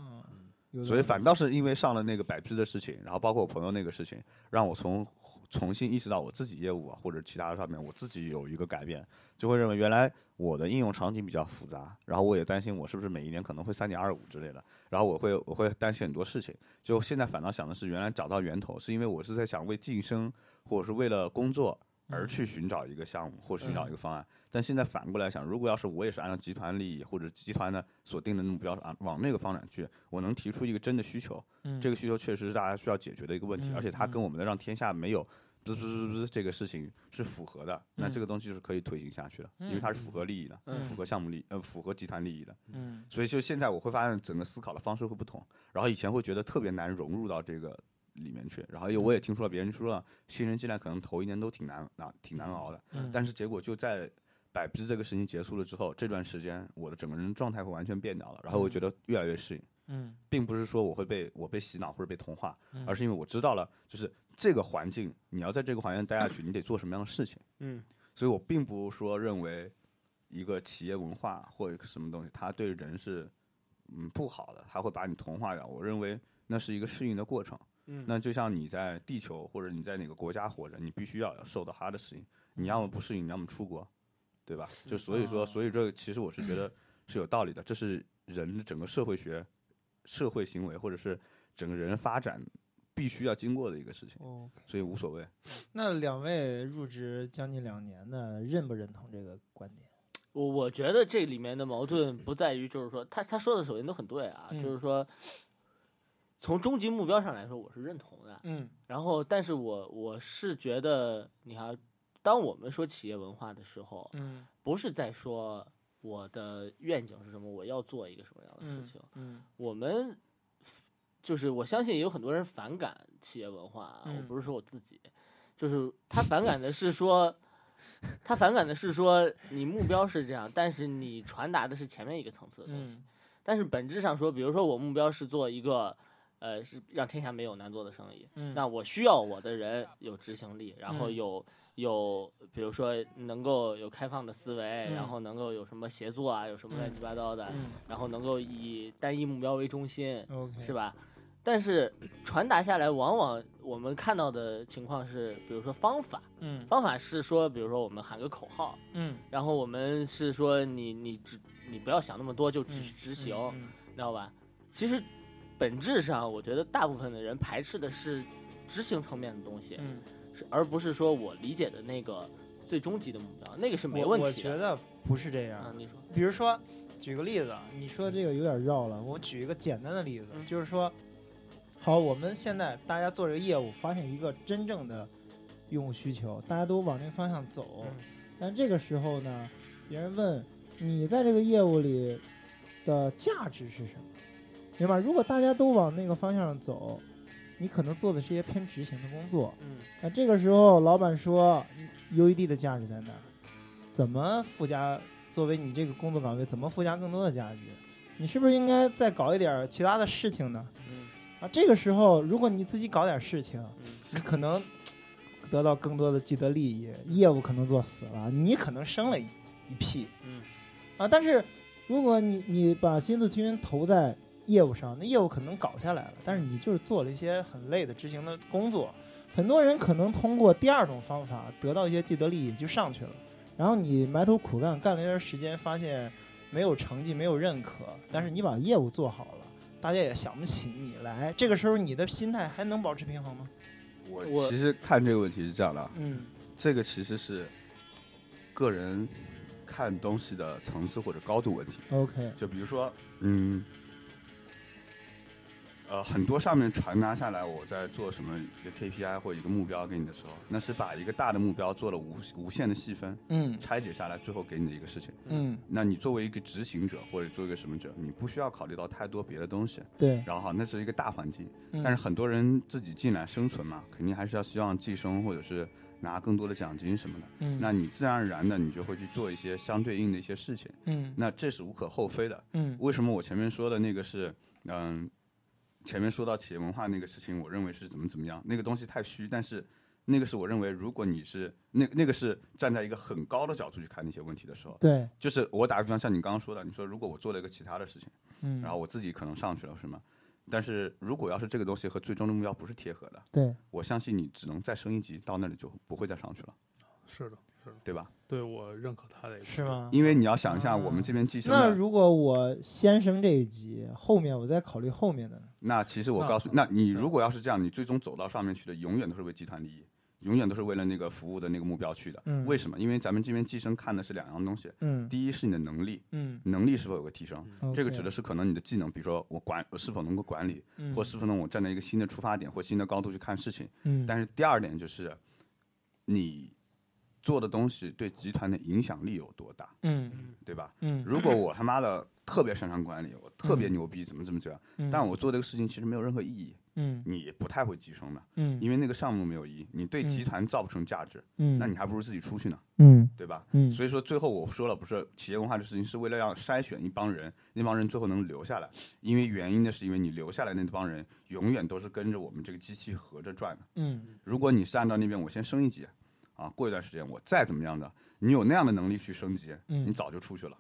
所以反倒是因为上了那个百知的事情，然后包括我朋友那个事情，让我从重新意识到我自己业务啊或者其他的上面我自己有一个改变，就会认为原来我的应用场景比较复杂，然后我也担心我是不是每一年可能会三点二五之类的，然后我会我会担心很多事情。就现在反倒想的是，原来找到源头是因为我是在想为晋升或者是为了工作而去寻找一个项目或者寻找一个方案。但现在反过来想，如果要是我也是按照集团利益或者集团的所定的目标啊往那个方向去，我能提出一个真的需求，嗯。这个需求确实是大家需要解决的一个问题，嗯而且它跟我们的让天下没有滋滋滋滋这个事情是符合的，那这个东西就是可以推行下去的，因为它是符合利益的，嗯。符合项目利呃符合集团利益的，嗯。所以就现在我会发现整个思考的方式会不同，然后以前会觉得特别难融入到这个里面去，然后又我也听说了别人说了，新人进来可能头一年都挺难啊挺难熬的，嗯但是结果就在百逼这个事情结束了之后，这段时间我的整个人状态会完全变掉了，然后我觉得越来越适应。嗯并不是说我会被我被洗脑或者被同化，嗯而是因为我知道了，就是这个环境，你要在这个环境待下去，你得做什么样的事情。嗯所以我并不说认为一个企业文化或者什么东西，它对人是嗯不好的，它会把你同化掉。我认为那是一个适应的过程。嗯，那就像你在地球或者你在哪个国家活着，你必须要受到它的适应。你要么不适应，你要么出国，对吧？就所以说，哦所以这个其实我是觉得是有道理的，这是人整个社会学、社会行为或者是整个人发展必须要经过的一个事情，所以无所谓。<laughs> 那两位入职将近两年的，认不认同这个观点？我我觉得这里面的矛盾不在于，就是说他他说的首先都很对啊，嗯就是说从终极目标上来说，我是认同的。嗯然后，但是我我是觉得，你看，当我们说企业文化的时候，嗯不是在说我的愿景是什么，我要做一个什么样的事情。嗯我们就是我相信也有很多人反感企业文化啊，我嗯不是说我自己，就是他反感的是说，他反感的是说你目标是这样，但是你传达的是前面一个层次的东西。嗯但是本质上说，比如说我目标是做一个，呃，是让天下没有难做的生意，嗯，那我需要我的人有执行力，然后嗯。有有，比如说能够有开放的思维，嗯。然后能够有什么协作啊，有什么乱七八糟的，嗯然后能够以单一目标为中心是吧？但是传达下来，往往我们看到的情况是，比如说方法，嗯。方法是说，比如说我们喊个口号，嗯，然后我们是说你你只你不要想那么多，就执嗯执行，知道吧？其实本质上，我觉得大部分的人排斥的是执行层面的东西，嗯，是而不是说我理解的那个最终极的目标，那个是没我问题的。我觉得不是这样啊，。你说，比如说，举个例子，啊，你说这个有点绕了，我举一个简单的例子，嗯就是说，好，我们现在大家做这个业务，发现一个真正的用户需求，大家都往这个方向走，嗯但这个时候呢，别人问你在这个业务里的价值是什么，明白？如果大家都往那个方向上走，你可能做的是一些偏执行的工作，嗯那这个时候，老板说 UED 的价值在哪儿？怎么附加？作为你这个工作岗位，怎么附加更多的价值？你是不是应该再搞一点其他的事情呢？嗯啊，这个时候，如果你自己搞点事情，嗯你可能得到更多的既得利益，业务可能做死了，你可能升了一一屁嗯啊。但是如果你你把心思全投在业务上，那业务可能搞下来了，但是你就是做了一些很累的执行的工作。很多人可能通过第二种方法得到一些既得利益就上去了，然后你埋头苦干干了一段时间，发现没有成绩，没有认可，但是你把业务做好了，大家也想不起你来，这个时候你的心态还能保持平衡吗？我我其实看这个问题是这样的啊，嗯这个其实是个人看东西的层次或者高度问题。，OK，就比如说，嗯，呃，很多上面传达下来，我在做什么一个 KPI 或者一个目标给你的时候，那是把一个大的目标做了无无限的细分，嗯拆解下来，最后给你的一个事情。嗯，那你作为一个执行者或者做一个什么者，你不需要考虑到太多别的东西。对，然后好，那是一个大环境，嗯但是很多人自己进来生存嘛，肯定还是要希望寄生或者是拿更多的奖金什么的。嗯那你自然而然的，你就会去做一些相对应的一些事情，嗯那这是无可厚非的。嗯为什么我前面说的那个是，嗯，前面说到企业文化那个事情，我认为是怎么怎么样，那个东西太虚，但是那个是我认为，如果你是那那个是站在一个很高的角度去看那些问题的时候，对，就是我打个比方，像你刚刚说的，你说如果我做了一个其他的事情，嗯，然后我自己可能上去了，是吗？但是如果要是这个东西和最终的目标不是贴合的，对，我相信你只能再升一级，到那里就不会再上去了，是的，是，对吧？对我认可他的是？吗？因为你要想一下，我们这边寄生的，那如果我先升这一级，后面我再考虑后面的呢？那其实我告诉你，那你如果要是这样，你最终走到上面去的，永远都是为集团利益，永远都是为了那个服务的那个目标去的。嗯为什么？因为咱们这边寄生看的是两样东西，嗯第一是你的能力，嗯，能力是否有个提升，这个指的是可能你的技能，比如说我管我是否能够管理，嗯或是否能我站在一个新的出发点或新的高度去看事情。嗯，但是第二点就是，你做的东西对集团的影响力有多大，嗯。对吧？嗯，如果我他妈的特别擅长管理，我特别牛逼，怎么怎么怎么样，嗯。但我做这个事情其实没有任何意义，嗯。你不太会提升的，嗯，因为那个项目没有意义，你对集团造不成价值，嗯，那你还不如自己出去呢，嗯。对吧？嗯。所以说最后我说了，不是企业文化这事情是为了要筛选一帮人，那帮人最后能留下来，因为原因呢是因为你留下来那帮人永远都是跟着我们这个机器合着转的。嗯。如果你是按照那边我先升一级，啊，过一段时间我再怎么样的，你有那样的能力去升级，嗯你早就出去了，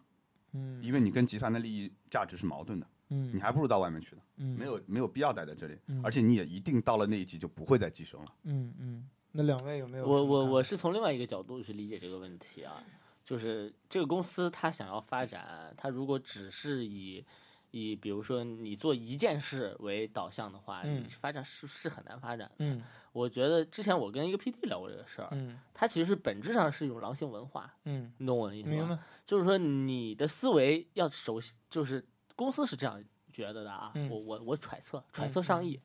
嗯，因为你跟集团的利益价值是矛盾的，嗯你还不如到外面去呢，嗯没有没有必要待在这里嗯，而且你也一定到了那一级就不会再晋升了。嗯嗯，那两位有没有我？我我是从另外一个角度去理解这个问题啊，就是这个公司它想要发展，它如果只是以以比如说你做一件事为导向的话，嗯。你发展是是很难发展的。嗯。我觉得之前我跟一个 PD 聊过这个事儿，嗯。它其实本质上是一种狼性文化，嗯，你懂我的意思吗？就是说你的思维要熟悉，就是公司是这样觉得的啊，嗯。我我我揣测揣测上亿，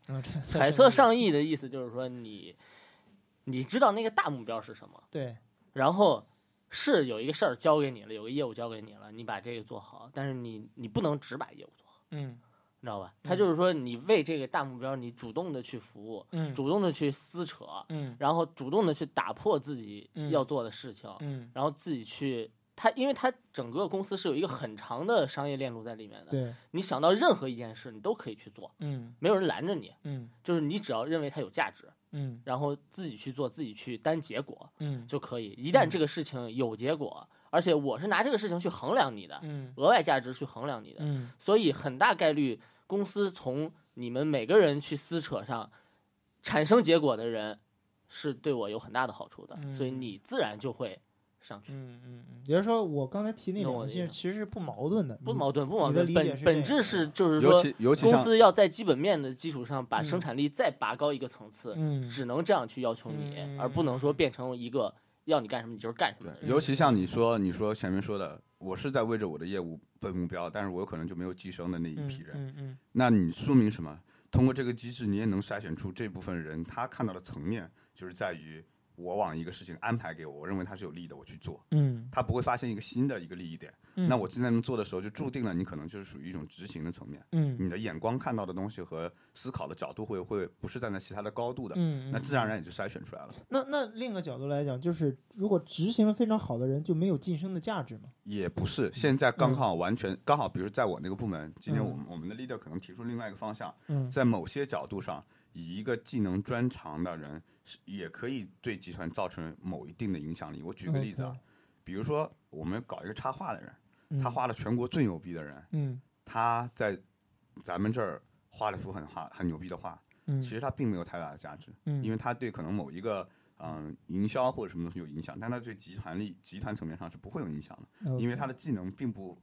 揣测上亿 <laughs> 的意思就是说你你知道那个大目标是什么，对，然后是有一个事儿交给你了，有个业务交给你了，你把这个做好，但是你你不能只把业务做好，嗯你知道吧？他就是说你为这个大目标，你主动的去服务，嗯主动的去撕扯，嗯然后主动的去打破自己嗯要做的事情，嗯，然后自己去。他因为他整个公司是有一个很长的商业链路在里面的，对，你想到任何一件事，你都可以去做，嗯没有人拦着你，嗯。就是你只要认为它有价值，嗯。然后自己去做，自己去担结果嗯。就可以。一旦这个事情有结果，而且我是拿这个事情去衡量你的，嗯额外价值去衡量你的，嗯。所以很大概率公司从你们每个人去撕扯上，产生结果的人是对我有很大的好处的，所以嗯你自然就会上去。嗯嗯嗯，也就是说，我刚才提那两个其实其实是不矛盾的，不矛盾，不矛盾，你的理解本本质是就是尤说，其尤其像公司要在基本面的基础上把嗯生产力再拔高一个层次，嗯只能这样去要求你，嗯而不能说变成一个要你干什么你就是干什么。尤其像你说，你说前面说的，我是在为着我的业务奔目标，但是我有可能就没有晋升的那一嗯批人。嗯嗯那你说明什么？通过这个机制，你也能筛选出这部分人他看到的层面，就是在于我往一个事情安排给我，我认为它是有利的，我去做，嗯。他不会发现一个新的一个利益点。嗯，那我正在能做的时候，就注定了你可能就是属于一种执行的层面，嗯。你的眼光看到的东西和思考的角度会会不是站在其他的高度的，嗯，那自然而然也就筛选出来了。那那另一个角度来讲，就是如果执行的非常好的人，就没有晋升的价值吗？也不是，现在刚好完全刚好，比如在我那个部门，今天嗯。我们我们的 leader 可能提出另外一个方向，嗯。在某些角度上，以一个技能专长的人是也可以对集团造成某一定的影响力。我举个例子啊比如说我们搞一个插画的人，嗯。他画了全国最牛逼的人，嗯。他在咱们这儿画了幅很画很牛逼的画，嗯，其实他并没有太大的价值，嗯。因为他对可能某一个嗯营销或者什么东西有影响，但他对集团力集团层面上是不会有影响的，因为他的技能并不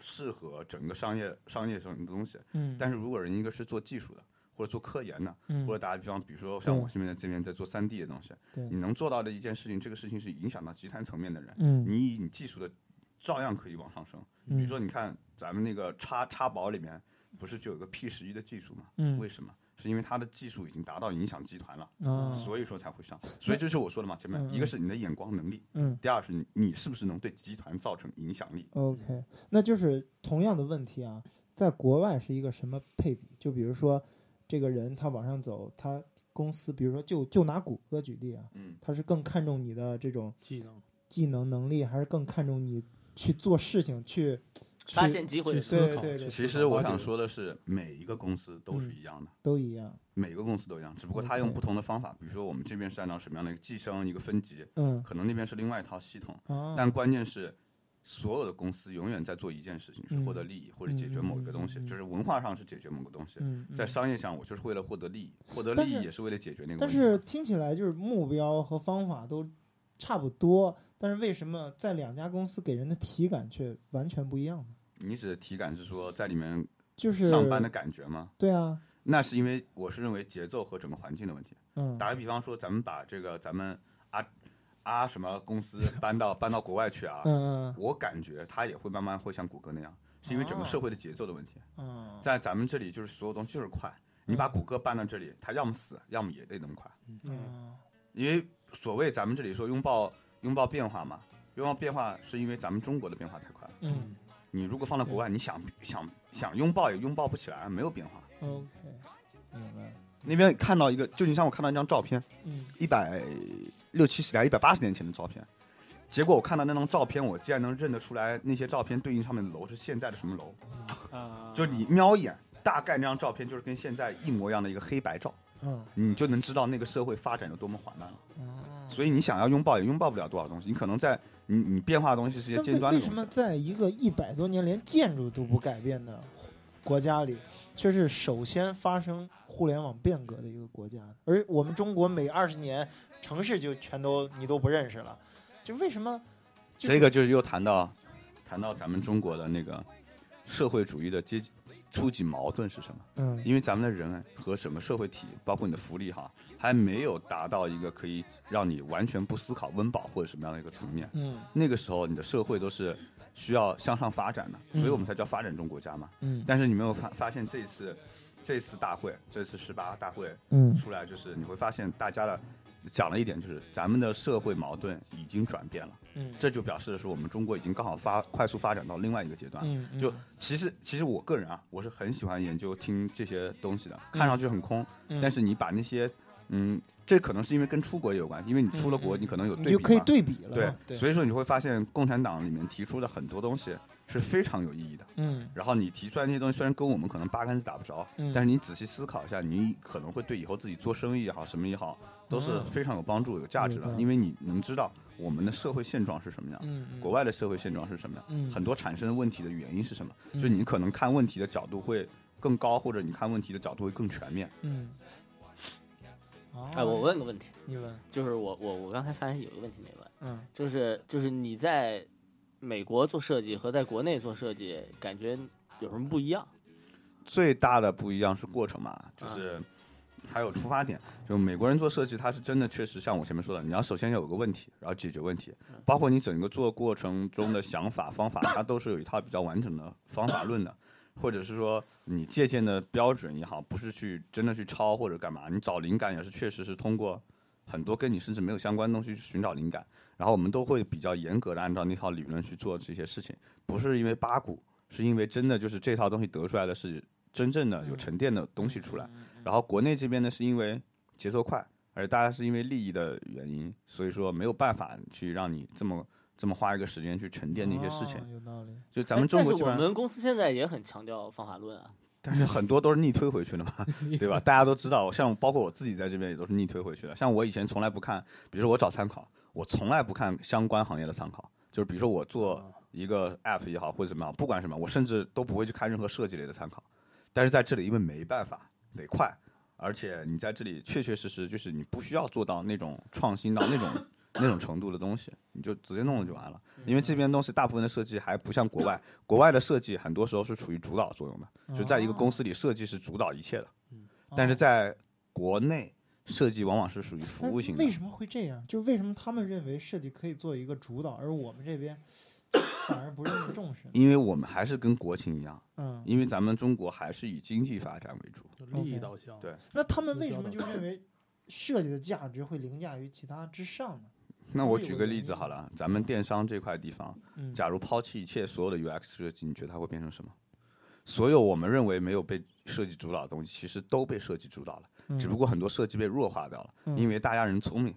适合整个商业商业上的东西。嗯，但是如果人一个是做技术的，或者做科研的，嗯或者打个比方，比如说像对我现在这边在做三 D 的东西，你能做到的一件事情，这个事情是影响到集团层面的人，嗯你以你技术的照样可以往上升。比如说，你看咱们那个插插宝里面，不是就有个 P 十一的技术吗？嗯为什么？是因为它的技术已经达到影响集团了，啊所以说才会上。所以这是我说的嘛，前面一个是你的眼光能力，嗯第二是你你是不是能对集团造成影响力。OK，那就是同样的问题啊，在国外是一个什么配比？就比如说，这个人他往上走，他公司，比如说就就拿谷歌举例啊，嗯，他是更看重你的这种技能技能能力，还是更看重你去做事情去去发现机会思考对对对其实我想说的是，每一个公司都是嗯一样的。都一样？每个公司都一样，只不过他用不同的方法。比如说我们这边是按照什么样的一个计生一个分级，嗯可能那边是另外一套系统。啊，但关键是，所有的公司永远在做一件事情，是获得嗯利益或者解决某一个东西，就是文化上是解决某个东西，嗯，在嗯商业上我就是为了获得利益，获得利益也是为了解决那个但。是听起来就是目标和方法都差不多，但是为什么在两家公司给人的体感却完全不一样呢？你指的体感是说在里面就是上班的感觉吗？对啊，那是因为我是认为节奏和整个环境的问题。嗯，打个比方说，咱们把这个咱们啊啊什么公司 <laughs> 搬到搬到国外去啊，嗯嗯我感觉它也会慢慢会像谷歌那样，是因为整个社会的节奏的问题。嗯，在咱们这里，就是所有东西就是快，你把谷歌搬到这里，它要么死，要么也得那么快。嗯因为所谓咱们这里说拥抱拥抱变化嘛，拥抱变化是因为咱们中国的变化太快了。嗯你如果放到国外，你想想想拥抱也拥抱不起来，没有变化。，OK，明白，那边看到一个，就你像我看到一张照片，嗯一百六七十年、一百八十年前的照片，结果我看到那张照片，我竟然能认得出来那些照片对应上面的楼是现在的什么楼。啊，就是你瞄一眼，大概那张照片就是跟现在一模一样的一个黑白照，嗯你就能知道那个社会发展有多么缓慢了。嗯。所以你想要拥抱也拥抱不了多少东西，你可能在你你变化的东西是一些那尖为为什么端的东西。在一个一百多年连建筑都不改变的国家里，却是首先发生互联网变革的一个国家？而我们中国每二十年城市就全都你都不认识了，就为什么？就是这个就是又谈到谈到咱们中国的那个社会主义的阶级初级矛盾是什么？嗯因为咱们的人和什么社会体，包括你的福利哈，还没有达到一个可以让你完全不思考温饱或者什么样的一个层面。嗯那个时候，你的社会都是需要向上发展的，嗯。所以我们才叫发展中国家嘛。嗯。但是你没有发发现这一次，这次大会，这次十八大会嗯。出来，就是你会发现大家的讲了一点，就是咱们的社会矛盾已经转变了，嗯。这就表示的是我们中国已经刚好发快速发展到另外一个阶段。嗯就其实其实我个人啊，我是很喜欢研究听这些东西的，看上去很空，嗯。但是你把那些嗯，这可能是因为跟出国也有关系，因为你出了国，你可能有你就可以对比对比了对，对，所以说你会发现共产党里面提出的很多东西是非常有意义的。嗯然后你提出来那些东西，虽然跟我们可能八竿子打不着，嗯但是你仔细思考一下，你可能会对以后自己做生意也好，什么也好，都是嗯非常有帮助、有价值的因为你能知道我们的社会现状是什么样，嗯嗯国外的社会现状是什么样，嗯很多产生的问题的原因是什么，嗯就你可能看问题的角度会更高，或者你看问题的角度会更全面。嗯。哦哎，我问个问题，你问，就是我我我刚才发现有一个问题没问，嗯就是就是你在美国做设计和在国内做设计，感觉有什么不一样？最大的不一样是过程嘛，就是还有出发点。就美国人做设计，他是真的确实像我前面说的，你要首先有个问题，然后解决问题，包括你整个做过程中的想法方法，它都是有一套比较完整的方法论的。或者是说你借鉴的标准也好，不是去真的去抄或者干嘛，你找灵感也是确实是通过很多跟你甚至没有相关的东西去寻找灵感。然后我们都会比较严格的按照那套理论去做这些事情，不是因为八股，是因为真的就是这套东西得出来的是真正的有沉淀的东西出来。然后国内这边呢，是因为节奏快，而且大家是因为利益的原因，所以说没有办法去让你这么这么花一个时间去沉淀那些事情。哦有道理。就咱们中国但是我们公司现在也很强调方法论啊。<laughs> 但是很多都是逆推回去的嘛，<laughs> 对吧？大家都知道，像包括我自己在这边也都是逆推回去的。像我以前从来不看，比如说我找参考，我从来不看相关行业的参考，就是比如说我做一个 app 也好或者怎么样，不管什么，我甚至都不会去看任何设计类的参考。但是在这里，因为没办法，得快，而且你在这里确确实实就是你不需要做到那种创新到那种那种程度的东西，你就直接弄了就完了。因为这边东西大部分的设计还不像国外，国外的设计很多时候是处于主导作用的，就在一个公司里，设计是主导一切的。但是在国内，设计往往是属于服务型的为。什么会这样？就为什么他们认为设计可以做一个主导，而我们这边 <coughs> 反而不是那么重视？因为我们还是跟国情一样，嗯，因为咱们中国还是以经济发展为主。利益导向。对那他们为什么就认为设计的价值会凌驾于其他之上呢？那我举个例子好了，咱们电商这块地方，嗯，假如抛弃一切所有的 UX 设计，你觉得它会变成什么？所有我们认为没有被设计主导的东西，其实都被设计主导了，嗯只不过很多设计被弱化掉了，嗯因为大家人聪明，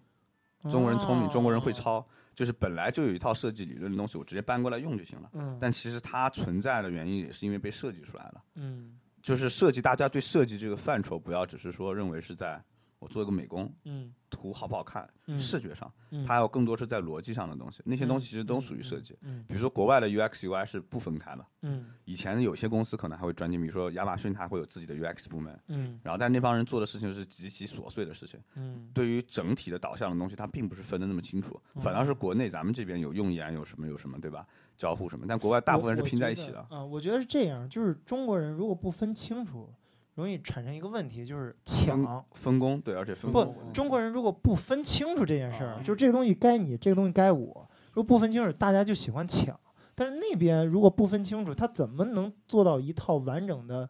中国人聪明，中国人会哦，抄，就是本来就有一套设计理论的东西，我直接搬过来用就行了。嗯，但其实它存在的原因也是因为被设计出来了。嗯就是设计，大家对设计这个范畴，不要只是说认为是在我做一个美工，嗯图好不好看，嗯视觉上，嗯它要更多是在逻辑上的东西。那些东西其实都属于设计。嗯比如说国外的 UX UI 是不分开的，嗯以前有些公司可能还会专精，比如说亚马逊，它会有自己的 UX 部门，嗯然后但那帮人做的事情是极其琐碎的事情，嗯对于整体的导向的东西，它并不是分的那么清楚，反倒是国内咱们这边有用眼，有什么有什么，对吧？交互什么，但国外大部分是拼在一起的。啊、我觉得是这样，就是中国人如果不分清楚，容易产生一个问题，就是抢。分工对，而且分不工中国人如果不分清楚这件事儿，啊就是这个东西该你，这个东西该我，如果不分清楚，大家就喜欢抢。但是那边如果不分清楚，他怎么能做到一套完整的，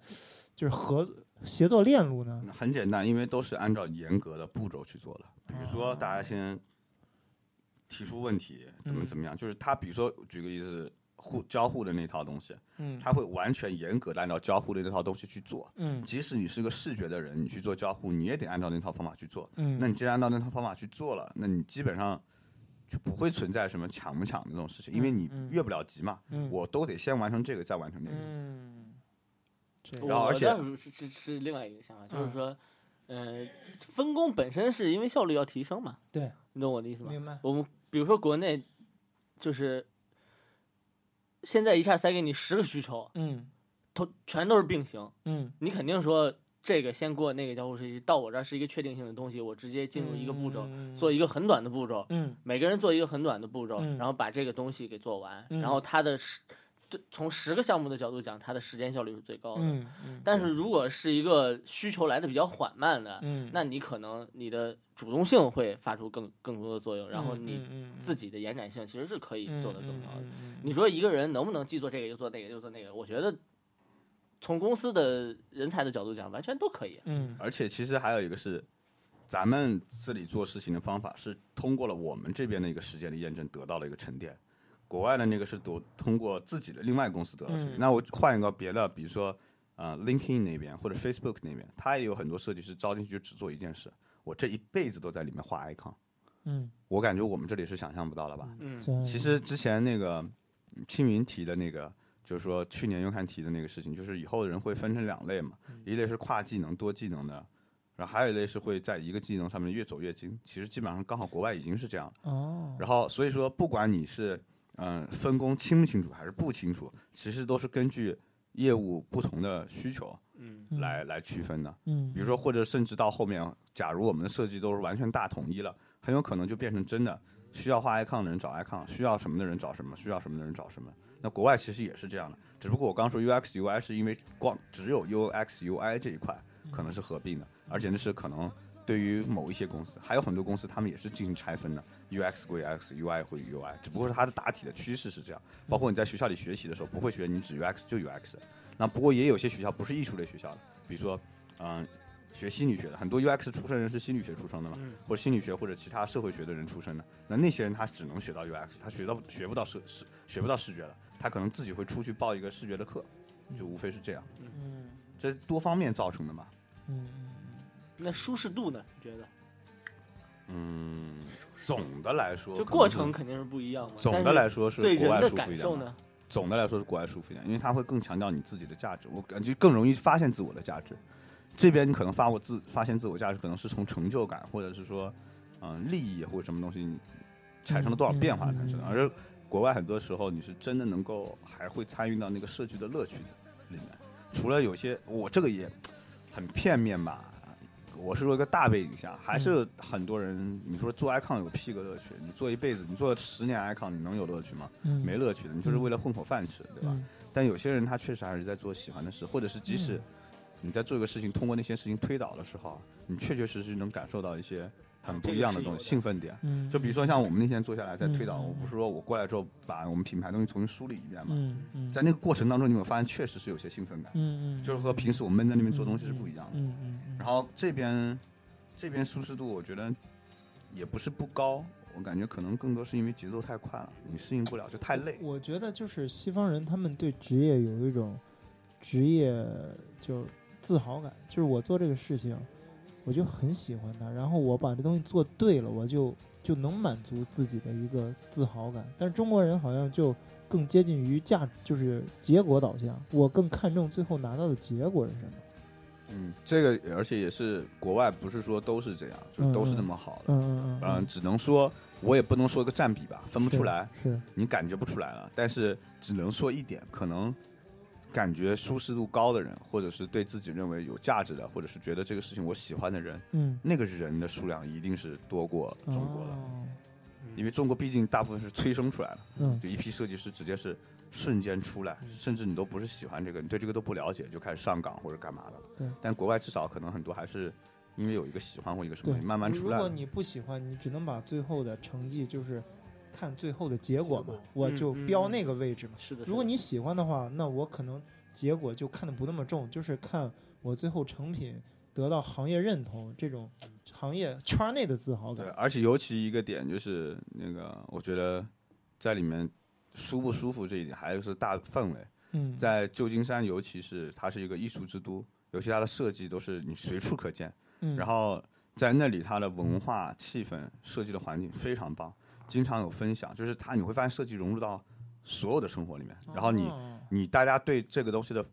就是合协作链路呢？很简单，因为都是按照严格的步骤去做的。比如说，大家先提出问题，怎么嗯怎么样，就是他，比如说举个例子，互交互的那套东西，嗯他会完全严格的按照交互的那套东西去做。嗯即使你是个视觉的人，你去做交互，你也得按照那套方法去做。嗯，那你既然按照那套方法去做了，那你基本上就不会存在什么抢不抢的这种事情，因为你越不了级嘛，嗯我都得先完成这个，再完成那个。嗯，这我然后而且是是是是另外一个想法，就是嗯说，呃，分工本身是因为效率要提升嘛，对，你懂我的意思吗？明白。我们比如说国内，就是现在一下塞给你十个需求，嗯。都全都是并行，嗯，你肯定说这个先过那个交互设计，到我这儿是一个确定性的东西，我直接进入一个步骤，嗯。做一个很短的步骤，嗯。每个人做一个很短的步骤，嗯。然后把这个东西给做完，嗯。然后他的时，对，从十个项目的角度讲，它的时间效率是最高的。嗯嗯，但是如果是一个需求来的比较缓慢的，嗯，那你可能你的主动性会发出更更多的作用，然后你你自己的延展性其实是可以做得更高的。嗯嗯你说一个人能不能既做这个又做那个又做那个？我觉得从公司的人才的角度讲，完全都可以。嗯而且其实还有一个是，咱们这里做事情的方法是通过了我们这边的一个时间的验证得到了一个沉淀，国外的那个是读通过自己的另外公司得到那我换一个别的，比如说呃 LinkedIn 那边或者 Facebook 那边，他也有很多设计师招进去就只做一件事，我这一辈子都在里面画 icon。嗯。我感觉我们这里是想象不到了吧？嗯，嗯，其实之前那个嗯青云提的那个，就是说去年又看提的那个事情，就是以后的人会分成两类嘛，一类是跨技能多技能的，然后还有一类是会在一个技能上面越走越精。其实基本上刚好国外已经是这样了，哦，然后所以说不管你是嗯、分工清不清楚还是不清楚，其实都是根据业务不同的需求，嗯嗯来来区分的。嗯，比如说，或者甚至到后面，假如我们的设计都是完全大统一了，很有可能就变成真的需要画 icon 的人找 icon，需要什么的人找什么，需要什么的人找什么。那国外其实也是这样的，只不过我刚说 UX UI 是因为光只有 UX UI 这一块可能是合并的，而且那是可能对于某一些公司，还有很多公司他们也是进行拆分的，UX 归 UX，UI 归 UI，只不过是它的大体的趋势是这样。包括你在学校里学习的时候，不会学你只 UX 就 UX，那不过也有些学校不是艺术类学校的，比如说，嗯、学心理学的，很多 UX 出身人是心理学出身的嘛，嗯或者心理学或者其他社会学的人出身的。那那些人他只能学到 UX，他学到学不到视视学不到视觉了，他可能自己会出去报一个视觉的课，就无非是这样。嗯这多方面造成的嘛。嗯那舒适度呢？你觉得？嗯，总的来说，就过程肯定是不一样嘛。总的来说是对国外人的舒服一点嘛感受呢？总的来说是国外舒服一点，因为它会更强调你自己的价值，我感觉更容易发现自我的价值。这边你可能发我自发现自我价值，可能是从成就感，或者是说，嗯、利益或者什么东西你产生了多少变化产生的。嗯嗯嗯而国外很多时候你是真的能够还会参与到那个社区的乐趣里面。除了有些我这个也很片面吧，我是说一个大背景下，还是很多人你说做 icon 有个屁个乐趣？你做一辈子，你做十年 icon，你能有乐趣吗？嗯，没乐趣的，你就是为了混口饭吃，对吧？嗯但有些人他确实还是在做喜欢的事，或者是即使你在做一个事情，通过那些事情推导的时候，你确确实实能感受到一些很不一样的东西，兴奋点。嗯，就比如说像我们那天坐下来在推导，嗯我不是说我过来之后把我们品牌东西重新梳理一遍嘛，在那个过程当中，你有发现确实是有些兴奋感，嗯嗯，就是和平时我闷在那边做东西是不一样的。嗯嗯嗯，然后这边这边舒适度，我觉得也不是不高，我感觉可能更多是因为节奏太快了，你适应不了，就太累。我觉得就是西方人他们对职业有一种职业就自豪感，就是我做这个事情，我就很喜欢它，然后我把这东西做对了，我就就能满足自己的一个自豪感。但是中国人好像就更接近于价，就是结果导向，我更看重最后拿到的结果是什么。嗯，这个而且也是国外，不是说都是这样，就都是那么好的。嗯嗯嗯，只能说我也不能说个占比吧，分不出来，是，你感觉不出来了。但是只能说一点，可能感觉舒适度高的人，或者是对自己认为有价值的，或者是觉得这个事情我喜欢的人，嗯，那个人的数量一定是多过中国的，哦。因为中国毕竟大部分是催生出来的，嗯。就一批设计师直接是瞬间出来，甚至你都不是喜欢这个，你对这个都不了解就开始上岗或者干嘛的。对，但国外至少可能很多还是因为有一个喜欢或一个什么对，慢慢出来。如果你不喜欢，你只能把最后的成绩就是看最后的结果嘛，我就标那个位置嘛。是的。是的如果你喜欢的话，那我可能结果就看的不那么重，就是看我最后成品得到行业认同，这种行业圈内的自豪感对，感。而且尤其一个点就是那个，我觉得在里面舒不舒服这一点，还有是大氛围。嗯，在旧金山，尤其是它是一个艺术之都，尤其它的设计都是你随处可见。嗯然后在那里，它的文化气氛、设计的环境非常棒，经常有分享，就是它你会发现设计融入到所有的生活里面，然后你哦你大家对这个东西的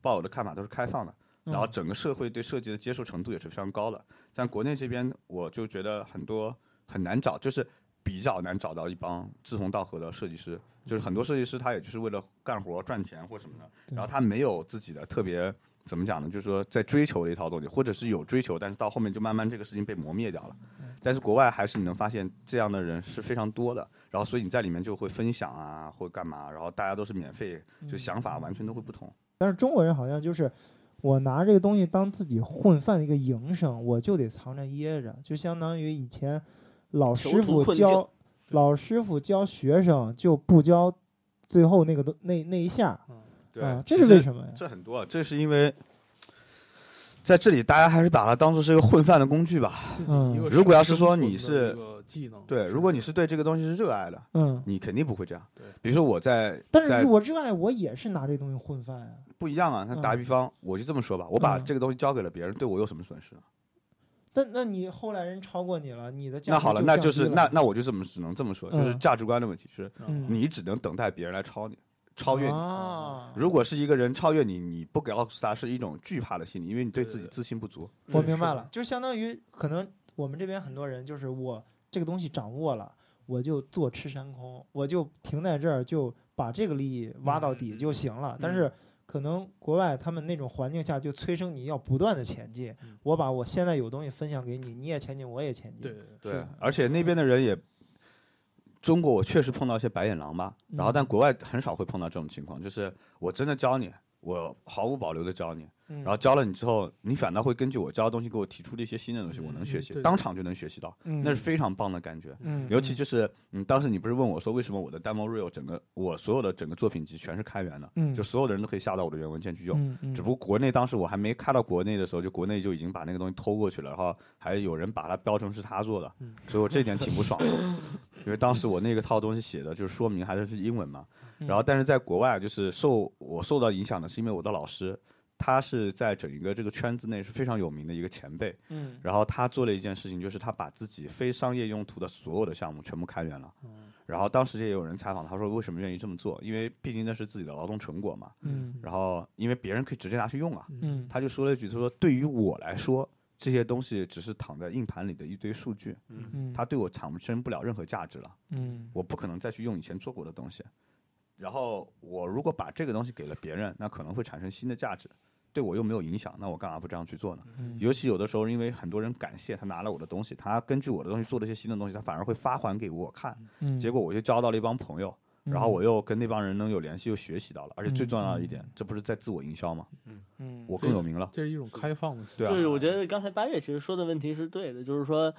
抱有的看法都是开放的，然后嗯整个社会对设计的接受程度也是非常高的。在国内这边，我就觉得很多很难找，就是比较难找到一帮志同道合的设计师。就是很多设计师他也就是为了干活赚钱或什么的，然后他没有自己的特别怎么讲呢？就是说在追求的一套东西，或者是有追求，但是到后面就慢慢这个事情被磨灭掉了。但是国外还是你能发现这样的人是非常多的，然后所以你在里面就会分享啊，或干嘛，然后大家都是免费，就想法完全都会不同。但是中国人好像就是我拿这个东西当自己混饭的一个营生，我就得藏着掖着，就相当于以前老师傅教老师傅教学生就不教最后那个东那那一下，对，啊，这是为什么呀？这很多，这是因为在这里大家还是把它当做是一个混饭的工具吧。嗯如果要是说你是一个技能，对，如果你是对这个东西是热爱的，嗯，你肯定不会这样对。比如说我在但是我热爱，我也是拿这东西混饭啊。不一样啊。那打比方，我就这么说吧，我把嗯这个东西交给了别人，对我有什么损失呢？但那你后来人超过你了，你的价值那好了，那就是那那我就这么只能这么说，就是嗯价值观的问题，是嗯你只能等待别人来超你，超越你。啊，如果是一个人超越你，你不告诉他是一种惧怕的心理，因为你对自己自信不足。我明白了，就相当于可能我们这边很多人就是我这个东西掌握了，我就坐吃山空，我就停在这儿，就把这个利益挖到底就行了。但是可能国外他们那种环境下就催生你要不断的前进。嗯我把我现在有东西分享给你，你也前进，我也前进。对对对，对，而且那边的人也，中国我确实碰到一些白眼狼吧，然后但嗯国外很少会碰到这种情况，就是我真的教你，我毫无保留的教你，嗯，然后教了你之后，你反倒会根据我教的东西给我提出了一些新的东西，我能学习，当场就能学习到，嗯。那是非常棒的感觉。嗯，尤其就是，嗯，当时你不是问我说，为什么我的 demo reel 整个我所有的整个作品集全是开源的，嗯。就所有的人都可以下到我的原文件去用。只不过国内当时我还没开到国内的时候，就国内就已经把那个东西偷过去了，然后还有人把它标成是他做的，嗯。所以我这点挺不爽的，因为当时我那个套东西写的就是说明还是是英文嘛，嗯。然后但是在国外就是受我受到影响的是因为我的老师，他是在整一个这个圈子内是非常有名的一个前辈，嗯然后他做了一件事情，就是他把自己非商业用途的所有的项目全部开源了。嗯然后当时也有人采访他说为什么愿意这么做，因为毕竟那是自己的劳动成果嘛。嗯然后因为别人可以直接拿去用啊，嗯他就说了一句，他说对于我来说，这些东西只是躺在硬盘里的一堆数据，嗯嗯，它对我产生不了任何价值了。嗯我不可能再去用以前做过的东西。然后我如果把这个东西给了别人，那可能会产生新的价值，对我又没有影响，那我干嘛不这样去做呢？嗯尤其有的时候，因为很多人感谢他拿了我的东西，他根据我的东西做了一些新的东西，他反而会发还给我看，嗯，结果我就交到了一帮朋友，然后我又跟那帮人能有联系，又学习到了，而且最重要的一点，这不是在自我营销吗？嗯我更有名了。这是一种开放的思对啊就是我觉得刚才八月其实说的问题是对的，就是说，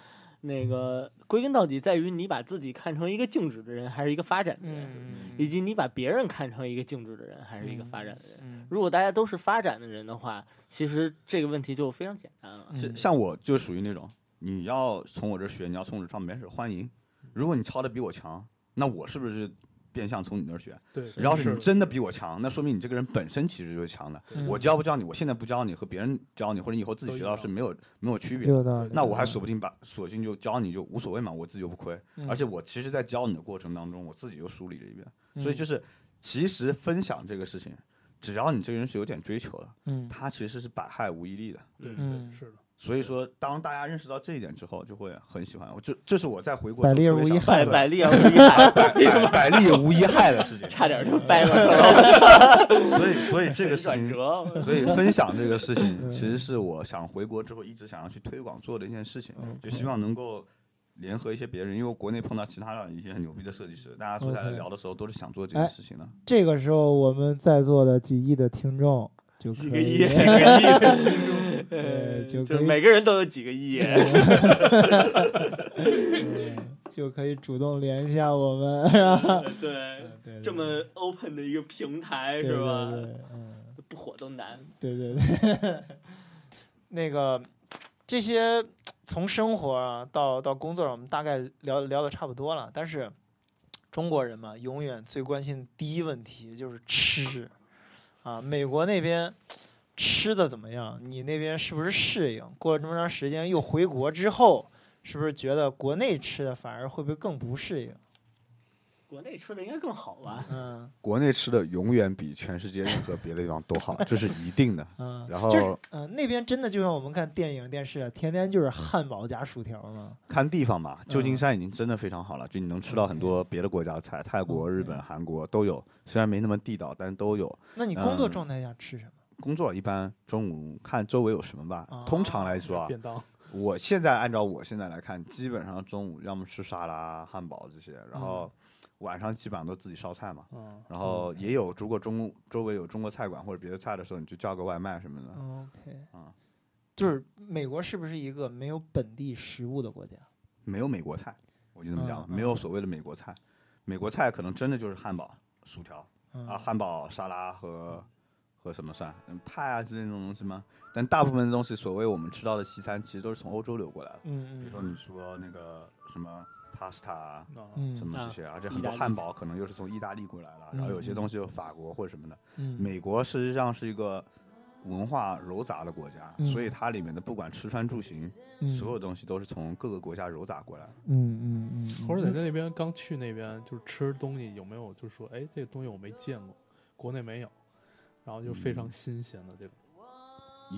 那个归根到底在于你把自己看成一个静止的人，还是一个发展的人，嗯以及你把别人看成一个静止的人，还是一个发展的人。嗯如果大家都是发展的人的话，其实这个问题就非常简单了。像我就属于那种，你要从我这儿学，你要从我这儿上没事欢迎。如果你抄的比我强，那我是不是变相从你那儿学？对，要是是你真的比我强，那说明你这个人本身其实就是强的。嗯我教不教你，我现在不教你，和别人教你，或者你以后自己学到是没有没有区别的。有道理，那我还说不定把索性就教你就无所谓嘛，我自己又不亏。嗯而且我其实，在教你的过程当中，我自己又梳理了一遍。所以嗯就是，其实分享这个事情，只要你这个人是有点追求的，嗯他其实是百害无一利的。对嗯对是的，所以说，当大家认识到这一点之后，就会很喜欢。我。这这是我在回国百利而无一害百百利而无一害，百 <laughs> 百利 <laughs> 无一害的事情。差点就掰过去了。<laughs> 所以，所以这个事转情，折，所以分享这个事情，嗯。其实是我想回国之后一直想要去推广做的一件事情，嗯。就希望能够联合一些别人，因为国内碰到其他的一些很牛逼的设计师，大家坐下来聊的时候都是想做这哎件事情的。这个时候我们在座的几亿的听众就可以几个亿，几个亿。的听众，对呃就就每个人都有几个亿。<laughs> 嗯就可以主动联系一下我们 <laughs> <laughs> 是吧？对，对对这么 open 的一个平台是吧？嗯。不火都难。对对对，那个这些从生活啊到到工作上，我们大概聊聊的差不多了。但是中国人嘛，永远最关心的第一问题就是吃啊。美国那边吃的怎么样？你那边是不是适应？过了这么长时间又回国之后，是不是觉得国内吃的反而会不会更不适应？国内吃的应该更好吧？嗯国内吃的永远比全世界任何别的地方都好，这是一定的。嗯，然就是后嗯、那边真的就像我们看电影电视啊，天天就是汉堡加薯条嘛。看地方吧，旧金嗯山已经真的非常好了，就你能吃到很多别的国家的菜，泰国、日本、韩国都有，虽然没那么地道，但都有。那你工作嗯状态下吃什么？工作一般中午看周围有什么吧。通常来说啊，便当，我现在按照我现在来看，基本上中午要么吃沙拉、汉堡这些，然后晚上基本上都自己烧菜嘛。嗯，然后也有，如果中周围有中国菜馆或者别的菜的时候，你就叫个外卖什么的。OK，啊就是美国是不是一个没有本地食物的国家？没有美国菜，我就这么讲，嗯没有所谓的美国菜。美国菜可能真的就是汉堡、薯条嗯啊，汉堡、沙拉和和什么算嗯派啊之类的那种东西吗？但大部分的东西，所谓我们吃到的西餐，其实都是从欧洲流过来的。嗯比如说你说那个什么 pasta 嗯啊什么这些，而且很多汉堡可能又是从意大利过来的，然后有些东西又法国或者什么的。嗯美国实际上是一个文化糅杂的国家，嗯所以它里面的不管吃穿住行，嗯所有东西都是从各个国家糅杂过来的。嗯嗯嗯，或者你在那边刚去那边，就是吃东西有没有就是说，哎，这个东西我没见过，国内没有，然后就非常新鲜的这种。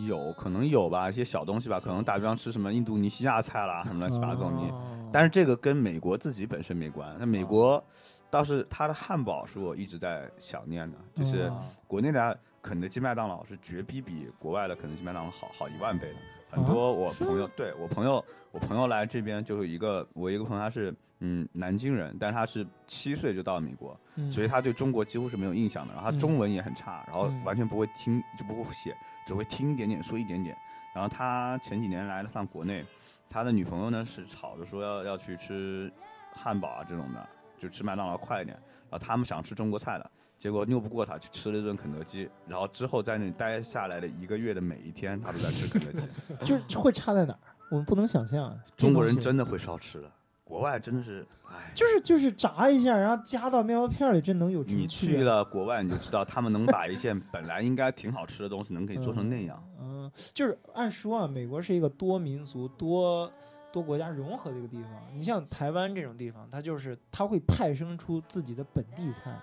有可能有吧，一些小东西吧，可能打比方吃什么印度尼西亚菜啦，什么乱七八糟你。哦但是这个跟美国自己本身没关。那美国倒是它的汉堡是我一直在想念的，就是哦国内的肯德基、麦当劳是绝逼比国外的肯德基、麦当劳好好一万倍的。很多我朋友，对我朋友，我朋友来这边就是一个，我一个朋友他是嗯南京人，但是他是七岁就到了美国，嗯所以他对中国几乎是没有印象的。然后他嗯中文也很差，然后嗯完全不会听，就不会写，只会听一点点，说一点点。然后他前几年来了趟国内，他的女朋友呢是吵着说要要去吃汉堡啊这种的，就吃麦当劳快一点。然后他们想吃中国菜的，结果拗不过他，去吃了一顿肯德基。然后之后在那里待下来的一个月的每一天，他都在吃肯德基。<laughs> 就是会差在哪儿？我们不能想象啊。中国人真的会烧吃的，国外真的是，哎，就是就是炸一下，然后加到面包片里，这能有什么你去？了国外你就知道，他们能把一件本来应该挺好吃的东西，能给做成那样。嗯，就是按说啊，美国是一个多民族、多多国家融合的一个地方。你像台湾这种地方，它就是它会派生出自己的本地菜，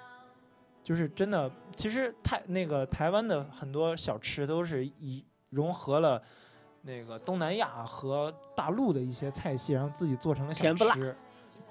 就是真的。其实台那个台湾的很多小吃都是以融合了那个东南亚和大陆的一些菜系，然后自己做成了小甜不辣吃。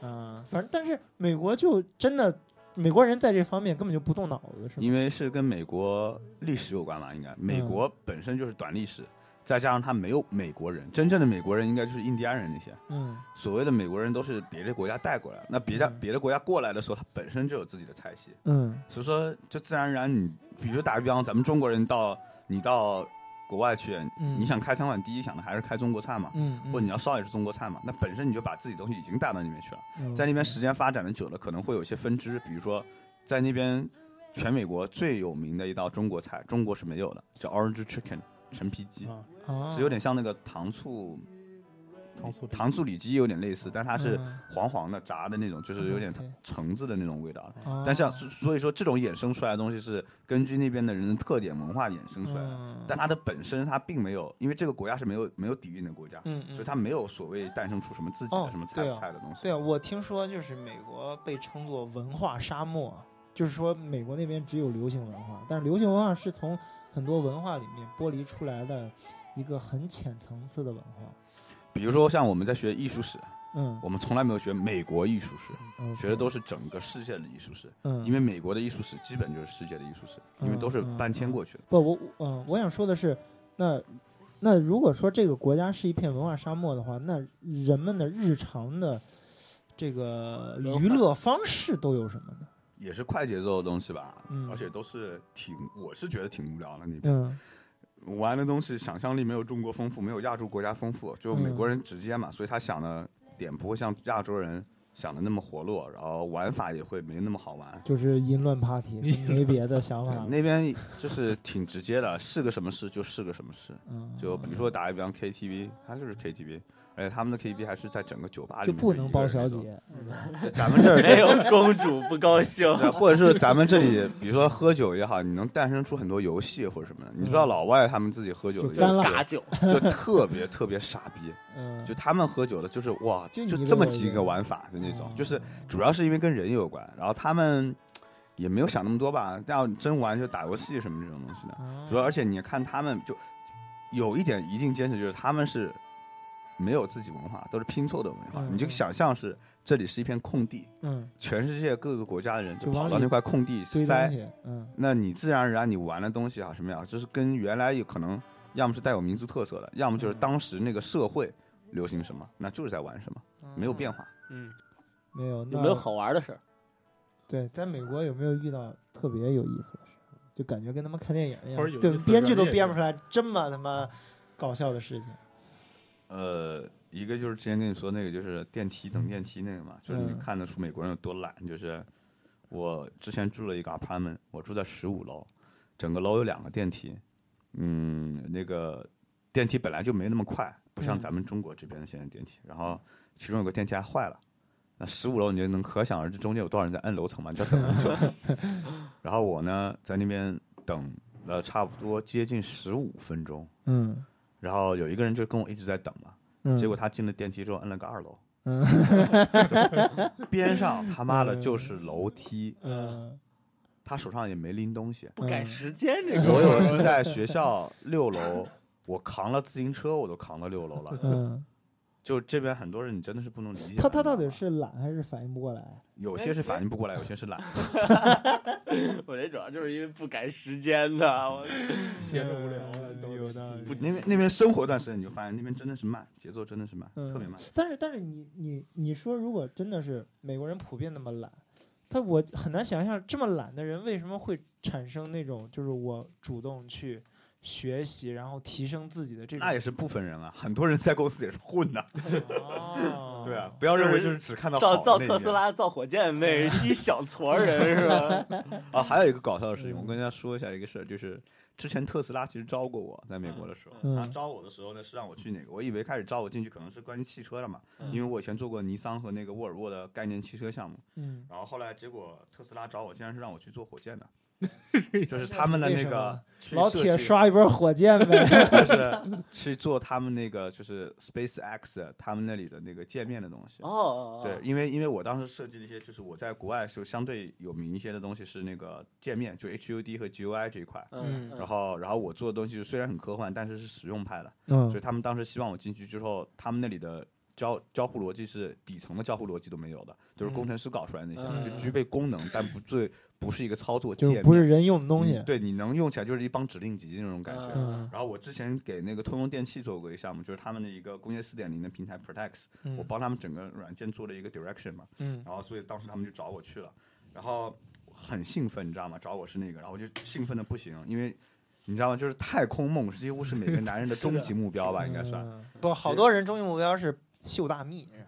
嗯，反正但是美国就真的。美国人在这方面根本就不动脑子，是吗？因为是跟美国历史有关吧，应该美国本身就是短历史，再加上他没有美国人，真正的美国人应该就是印第安人那些。嗯所谓的美国人都是别的国家带过来的，那别的嗯别的国家过来的时候，他本身就有自己的菜系，嗯所以说就自然而然你，比如打个比方，咱们中国人到你到国外去，嗯，你想开餐馆，第一想的还是开中国菜嘛，嗯，或者你要烧也是中国菜嘛，那本身你就把自己东西已经带到那边去了。嗯。在那边时间发展的久了，可能会有一些分支，比如说在那边全美国最有名的一道中国菜，中国是没有的，叫 Orange Chicken 陈皮鸡，是有点像那个糖醋糖醋里糖醋里脊有点类似，但它是嗯黄黄的炸的那种，就是有点橙子的那种味道。哦但像所以说这种衍生出来的东西是根据那边的人的特点文化衍生出来的，嗯但它的本身它并没有，因为这个国家是没有没有底蕴的国家，所以它没有所谓诞生出什么自己哦的什么菜、菜的东西。对啊，我听说就是美国被称作文化沙漠，就是说美国那边只有流行文化，但是流行文化是从很多文化里面剥离出来的一个很浅层次的文化。比如说像我们在学艺术史，嗯，我们从来没有学美国艺术史，嗯学的都是整个世界的艺术史，嗯，因为美国的艺术史基本就是世界的艺术史，因为都是搬迁过去的。不，我嗯，我想说的是，那那如果说这个国家是一片文化沙漠的话，那人们的日常的这个娱乐方式都有什么呢？也是快节奏的东西吧，嗯而且都是挺，我是觉得挺无聊的那边。嗯玩的东西想象力没有中国丰富，没有亚洲国家丰富。就美国人直接嘛，所以他想的点不会像亚洲人想的那么活络，然后玩法也会没那么好玩。就是淫乱 party，<laughs> 没别的想法了。<laughs> 那边就是挺直接的，是个什么事就是个什么事。嗯，就比如说打一比方 KTV，它就是 KTV，而且他们的 KTV <laughs> 还是在整个酒吧里就面不能包小。姐，咱们这儿 <laughs> 没有公主不高兴。<laughs> 或者是咱们这里，比如说喝酒也好，你能诞生出很多游戏或者什么的。你知道老外他们自己喝酒的酒，就特别特别傻逼，嗯，就他们喝酒的就是哇，就这么几个玩法的那种哦，就是主要是因为跟人有关，然后他们也没有想那么多吧，要真玩就打游戏什么这种东西的。哦主要而且你看他们就有一点一定坚持，就是他们是没有自己文化，都是拼凑的文化。嗯你就想象是这里是一片空地，嗯，全世界各个国家的人就跑到那块空地堆塞嗯那你自然而然你玩的东西啊什么呀，就是跟原来有可能要么是带有民族特色的，要么就是当时那个社会流行什么，那就是在玩什么，没有变化。嗯，没有，那有没有好玩的事儿？对，在美国有没有遇到特别有意思的事？就感觉跟他们看电影一样，对编剧都编不出来这么他妈搞笑的事情。呃，一个就是之前跟你说那个，就是电梯等电梯那个嘛，就是你嗯看得出美国人有多懒。就是我之前住了一个 apartment，我住在十五楼，整个楼有两个电梯，嗯，那个电梯本来就没那么快，不像嗯咱们中国这边的现在电梯。然后其中有个电梯还坏了，那十五楼你就能可想而知中间有多少人在摁楼层嘛，你就等很久。<laughs> 然后我呢在那边等了差不多接近十五分钟，嗯然后有一个人就跟我一直在等嘛。嗯，结果他进了电梯之后摁了个二楼，嗯 <laughs> 边上他妈的就是楼梯，嗯他手上也没拎东西。不赶嗯时间这个。我有一次在学校六楼，我扛了自行车，我都扛到六楼了。嗯，就这边很多人，你真的是不能理解。他他到底是懒还是反应不过来？有些是反应不过来，有些是懒。<laughs> 我觉得主要就是因为不赶时间的，我 <laughs> 闲着无聊有道理不，那边那边生活一段时间，你就发现那边真的是慢，节奏真的是慢，嗯特别慢。但是但是你你你说，如果真的是美国人普遍那么懒，他我很难想象这么懒的人为什么会产生那种就是我主动去学习，然后提升自己的这种。那也是部分人啊，很多人在公司也是混的。哦，<laughs> 对啊，不要认为就是只看到造造特斯拉、造火箭那一小撮人是吧？<laughs> 啊。还有一个搞笑的事情，嗯我跟大家说一下一个事儿，就是之前特斯拉其实招过我，在美国的时候，嗯他招我的时候呢是让我去哪个？我以为开始招我进去可能是关于汽车的嘛，嗯因为我以前做过尼桑和那个沃尔沃的概念汽车项目，嗯，然后后来结果特斯拉找我，竟然是让我去做火箭的，<laughs> 就是他们的那个老铁刷一波火箭呗。<laughs> <laughs> 就是去做他们那个就是 SpaceX 他们那里的那个界面的东西。哦，对，因为因为我当时设计了一些，就是我在国外时候相对有名一些的东西是那个界面，就 HUD 和 GUI 这一块。嗯，然后然后我做的东西虽然很科幻，但是是实用派的，嗯所以他们当时希望我进去之后，他们那里的交交互逻辑是底层的交互逻辑都没有的，就是工程师搞出来的那些，嗯就具备功能，但不最不是一个操作界面，就是不是人用的东西嗯。对，你能用起来就是一帮指令集那种感觉。嗯然后我之前给那个通用电气做过一个项目，就是他们的一个工业四点零的平台 Protex，、嗯我帮他们整个软件做了一个 direction 嘛，嗯然后所以当时他们就找我去了，然后很兴奋，你知道吗？找我是那个，然后我就兴奋的不行，因为你知道吗？就是太空梦几乎是每个男人的 <laughs> 终极目标吧，应该算。嗯不，好多人终极目标是秀大蜜。<laughs>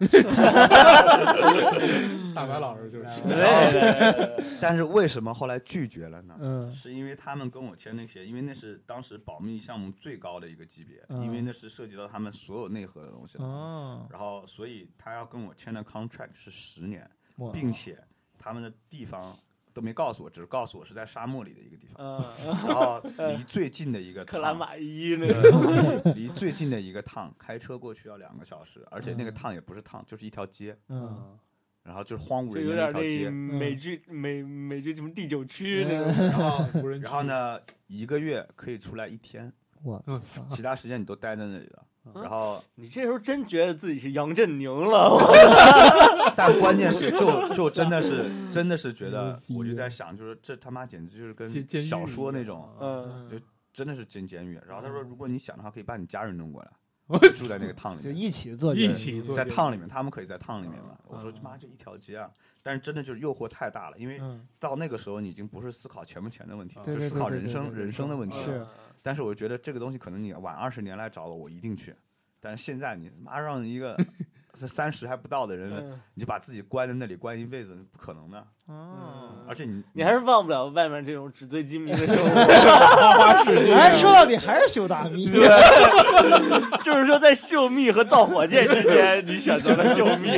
大白老师就是对对对对，<laughs> 但是为什么后来拒绝了呢？嗯是因为他们跟我签那些，因为那是当时保密项目最高的一个级别，嗯因为那是涉及到他们所有内核的东西了。哦，然后，所以他要跟我签的 contract 是十年，并且他们的地方都没告诉我，只是告诉我是在沙漠里的一个地方，嗯，<laughs> 然后离最近的一个克拉玛依那个，<laughs> 离最近的一个趟开车过去要两个小时，而且那个嗯。趟也不是趟，就是一条街，嗯，然后就是荒无人烟的一条街。美剧美美剧什么第九区那个，嗯然后然后呢，一个月可以出来一天，我嗯操，其他时间你都待在那里了。嗯。然后，你这时候真觉得自己是杨振宁了，我 <laughs> <laughs> 但关键是，就就真的是，真的是觉得我就在想，就是这他妈简直就是跟小说那种，嗯，就真的是进监狱。然后他说，如果你想的话，可以把你家人弄过来，<laughs> 我住在那个趟里面，就一起做一起做在趟里面，他们可以在趟里面嘛。我说妈就一条街啊！但是真的就是诱惑太大了，因为嗯，到那个时候你已经不是思考钱不钱的问题，对就思考人生人生的问题了。但是我觉得这个东西可能你晚二十年来找我，我一定去。但是现在你妈让一个 <laughs> 这三十还不到的人，嗯你就把自己关在那里关一辈子，不可能的。嗯，而且你你还是忘不了外面这种纸醉金迷的生活。<laughs> 还是说到底还是秀大蜜。<laughs> 就是说，在秀蜜和造火箭之间，你选择了秀蜜。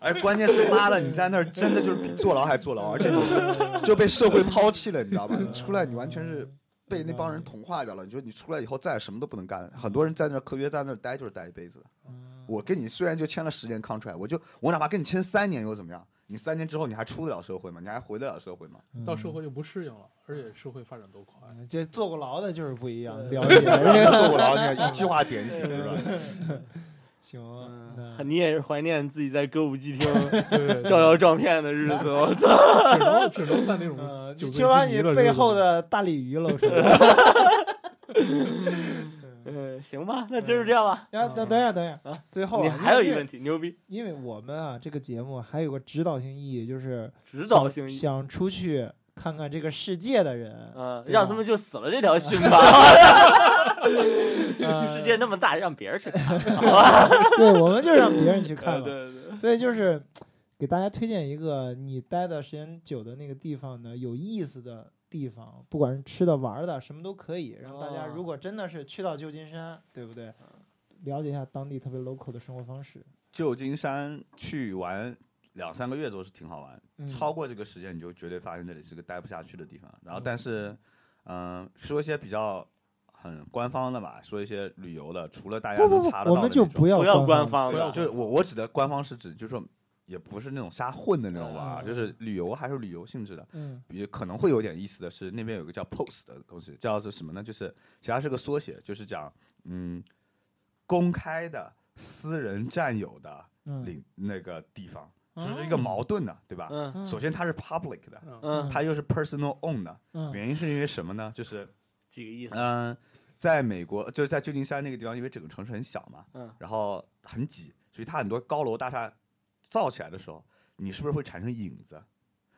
而关键是妈的，你在那儿真的就是比坐牢还坐牢，而且你就被社会抛弃了，你知道吧？你出来你完全是被那帮人同化掉了。你说你出来以后再什么都不能干，很多人在那儿合约在那儿待就是待一辈子。我跟你虽然就签了十年 contract，我就我哪怕跟你签三年又怎么样？你三年之后你还出得了社会吗？你还回得了社会吗？到社会就不适应了，而且社会发展多快。这坐过牢的就是不一样，对了解这个坐过牢，你看一句话点醒是吧？<laughs> 行。你也是怀念自己在歌舞伎町对对对 <laughs> 照妖照片的日子，我操！只能只能在那种 <laughs> 就听完你背后的大鲤鱼露出来。<laughs> 嗯，行吧，那就是这样吧。然后等等一下，等一下啊，最后啊你还有一个问题，牛逼，因为我们啊，这个节目还有个指导性意义，就是指导性意义。想出去看看这个世界的人，让他们就死了这条心吧。呃 <laughs> 世界那么大，让别人去看。<laughs> 对，我们就让别人去看嘛。对对，所以就是给大家推荐一个你待的时间久的那个地方呢，有意思的地方，不管是吃的、玩的，什么都可以。让大家哦如果真的是去到旧金山，对不对？了解一下当地特别 local 的生活方式。旧金山去玩两三个月都是挺好玩，嗯。超过这个时间你就绝对发现那里是个待不下去的地方。然后，嗯。但是，嗯、说一些比较很官方的吧，说一些旅游的，除了大家不不不能查，得我们就不要不要官官方的，就是我我指的官方是指就是说也不是那种瞎混的那种玩儿，嗯。就是旅游还是旅游性质的。嗯。比可能会有点意思的是，那边有个叫 POST 的东西，叫做什么呢？就是其实它是个缩写，就是讲嗯公开的私人占有的嗯。领那个地方，这是一个矛盾的，对吧？嗯首先它是 public 的，嗯，它又是 personal own 的，嗯原因是因为什么呢？就是几个意思？嗯、在美国就是在旧金山那个地方，因为整个城市很小嘛，嗯然后很挤，所以它很多高楼大厦造起来的时候，你是不是会产生影子？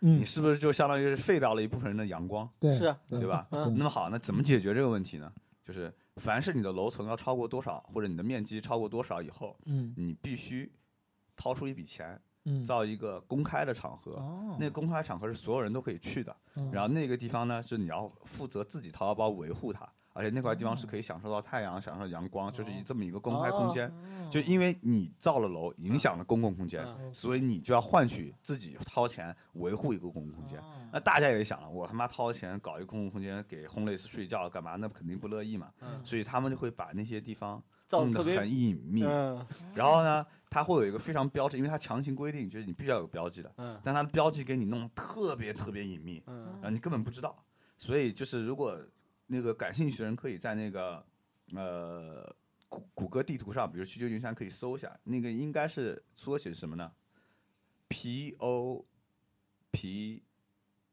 嗯你是不是就相当于是废掉了一部分人的阳光，对是啊对吧？嗯那么好，那怎么解决这个问题呢？就是凡是你的楼层要超过多少，或者你的面积超过多少以后，嗯你必须掏出一笔钱，嗯造一个公开的场合。哦那个公开场合是所有人都可以去的，嗯然后那个地方呢，是你要负责自己掏腰包维护它，而且那块地方是可以享受到太阳、享受到阳光，就是以这么一个公开空间。就因为你造了楼，影响了公共空间，嗯所以你就要换取自己掏钱维护一个公共空间。那大家也想了，我他妈掏钱搞一个公共空间给 homeless 睡觉干嘛？那肯定不乐意嘛。嗯所以他们就会把那些地方造得特别很隐秘。嗯然后呢，它会有一个非常标志，因为它强行规定就是你必须要有标记的，嗯但它的标记给你弄得特别特别隐秘，嗯然后你根本不知道。所以就是如果那个感兴趣的人可以在那个呃谷谷歌地图上，比如去旧金山可以搜一下，那个应该是缩写是什么呢？P O P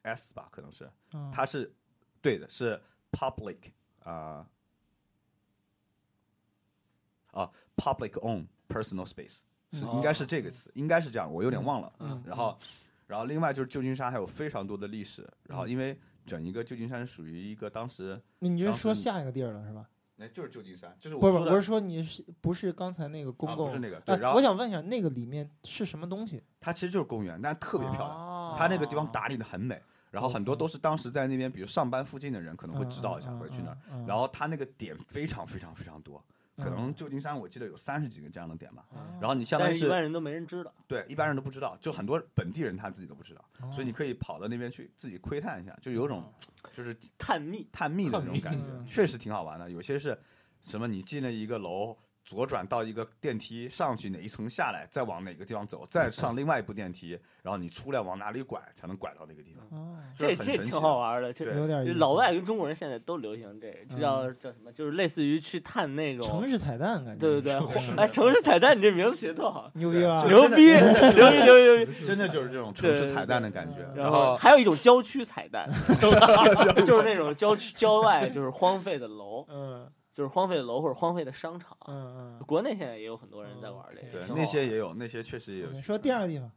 S 吧，可能是，嗯它是对的，是 public 啊、啊 public own personal space 是嗯应该是这个词，应该是这样，我有点忘了。嗯然后，然后另外就是旧金山还有非常多的历史，然后因为整一个旧金山属于一个当时，那你是说下一个地儿了是吧？那就是旧金山，就是不是，我是说你是不是刚才那个公啊共？不是那个，对，哎然后我想问一下，那个里面是什么东西？它其实就是公园，但特别漂亮，亮它那个地方打理的很美，然后很多都是当时在那边，比如上班附近的人可能会知道一下，会去那儿。儿然后它那个点非常非常非常多，可能嗯旧金山我记得有三十几个这样的点吧。哦然后你相当于是一般人都没人知道。对一般人都不知道，就很多本地人他自己都不知道，哦所以你可以跑到那边去自己窥探一下，就有种就是探秘，探秘的那种感觉确实挺好玩的。有些是什么你进了一个楼。左转到一个电梯上去哪一层下来，再往哪个地方走，再上另外一部电梯，然后你出来往哪里拐才能拐到那个地方，哦，这这挺好玩的。其实有点老外跟中国人现在都流行这个，这叫嗯叫什么？就是类似于去探那种城市彩蛋感觉。对对对，哎，城市彩蛋，你这名字起的特好，牛逼吧？牛逼，牛逼，牛逼，牛逼。真的就是这种城市彩蛋的感觉。然后还有一种郊区彩蛋，<laughs> 就是那种郊区郊外，就是荒废的楼，嗯就是荒废的楼或者荒废的商场。嗯嗯。国内现在也有很多人在玩这个，对那些也有，那些确实也有。你说第二个地方，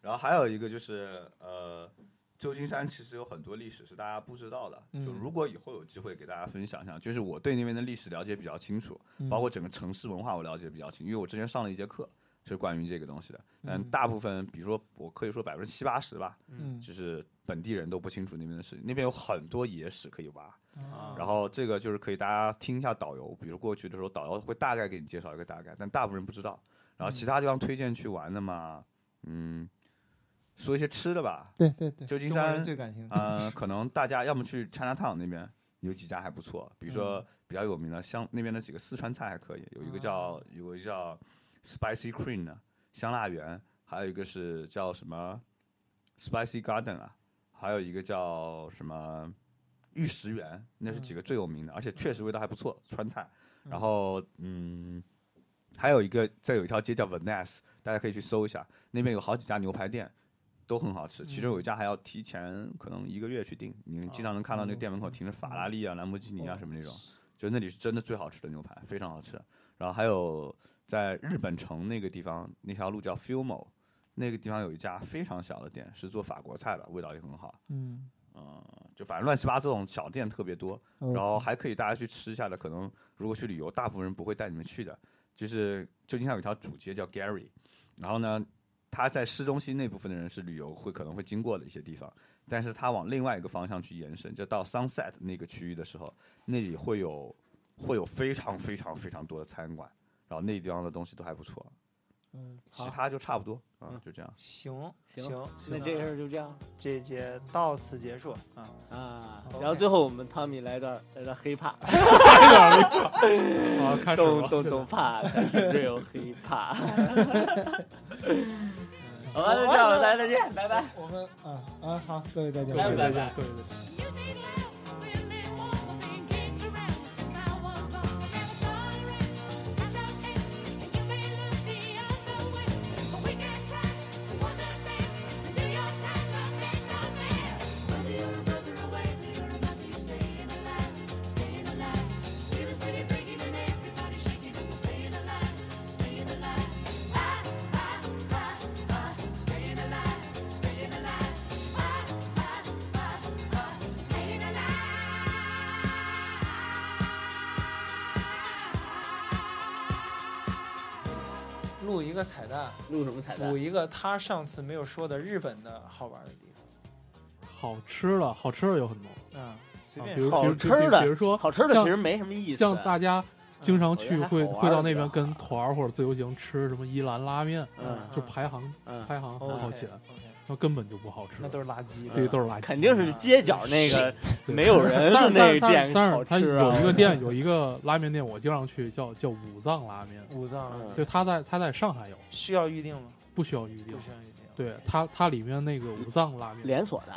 然后还有一个就是呃，旧金山其实有很多历史是大家不知道的。就嗯如果以后有机会给大家分享一下，就是我对那边的历史了解比较清楚，嗯包括整个城市文化我了解比较清，因为我之前上了一节课是关于这个东西的。但嗯大部分，比如说我可以说百分之七八十吧，嗯就是本地人都不清楚那边的事情。那边有很多野史可以挖，啊。然后这个就是可以大家听一下导游，比如过去的时候，导游会大概给你介绍一个大概，但大部分人不知道。然后其他地方推荐去玩的嘛，嗯，说一些吃的吧，对对对，旧金山最感兴趣。呃，可能大家要么去 Chinatown 那边有几家还不错，比如说比较有名的，像那边的几个四川菜还可以，有一个叫有个叫 Spicy Cream 的香辣园，还有一个是叫什么 Spicy Garden 啊，还有一个叫什么玉石园，那是几个最有名的，而且确实味道还不错，川菜。然后嗯，还有一个再有一条街叫 Venice，大家可以去搜一下，那边有好几家牛排店。都很好吃，其中有一家还要提前可能一个月去订，你经常能看到那个店门口停着法拉利啊、兰博基尼啊什么那种，就那里是真的最好吃的牛排，非常好吃。然后还有在日本城那个地方，那条路叫 Fumo，那个地方有一家非常小的店，是做法国菜的，味道也很好。嗯，嗯，就反正乱七八糟这种小店特别多，哦然后还可以大家去吃一下的。可能如果去旅游，大部分人不会带你们去的。就是旧金山有一条主街叫 Gary，然后呢，它在市中心那部分的人是旅游会可能会经过的一些地方，但是它往另外一个方向去延伸，就到 Sunset 那个区域的时候，那里会有会有非常非常非常多的餐馆，然后那地方的东西都还不错，嗯，其好，他就差不多啊嗯，就这样。行行行，那这个事儿就这样这一节到此结束啊。啊。然后最后我们汤米来段来段黑怕，<laughs> 好，开始 <laughs> 咚吧。咚咚怕，才是 real 黑怕。<laughs> 好吧，就这样，大家再见，拜拜。我们啊啊好，各位再见，拜拜各位再见拜各位再见。Music 录什么彩蛋补？一个他上次没有说的日本的好玩的地方好吃的，好吃的有很多方啊，随啊，便比如说好比如吃的比如说好吃的其实没什么意思。像大家经常去会会到那边跟团或者自由行吃什么伊兰拉面，嗯就排行嗯，排行很好起来，那根本就不好吃那，都是垃圾。对，都是垃圾，肯定是街角那个没有人的那个店但是它好吃啊。有一个店 <laughs> 有一个拉面店，我经常去，叫叫五藏拉面。五藏嗯对，它在它在上海有，需要预定吗？不需要预定不。需要预定。对它它里面那个五藏拉面连锁的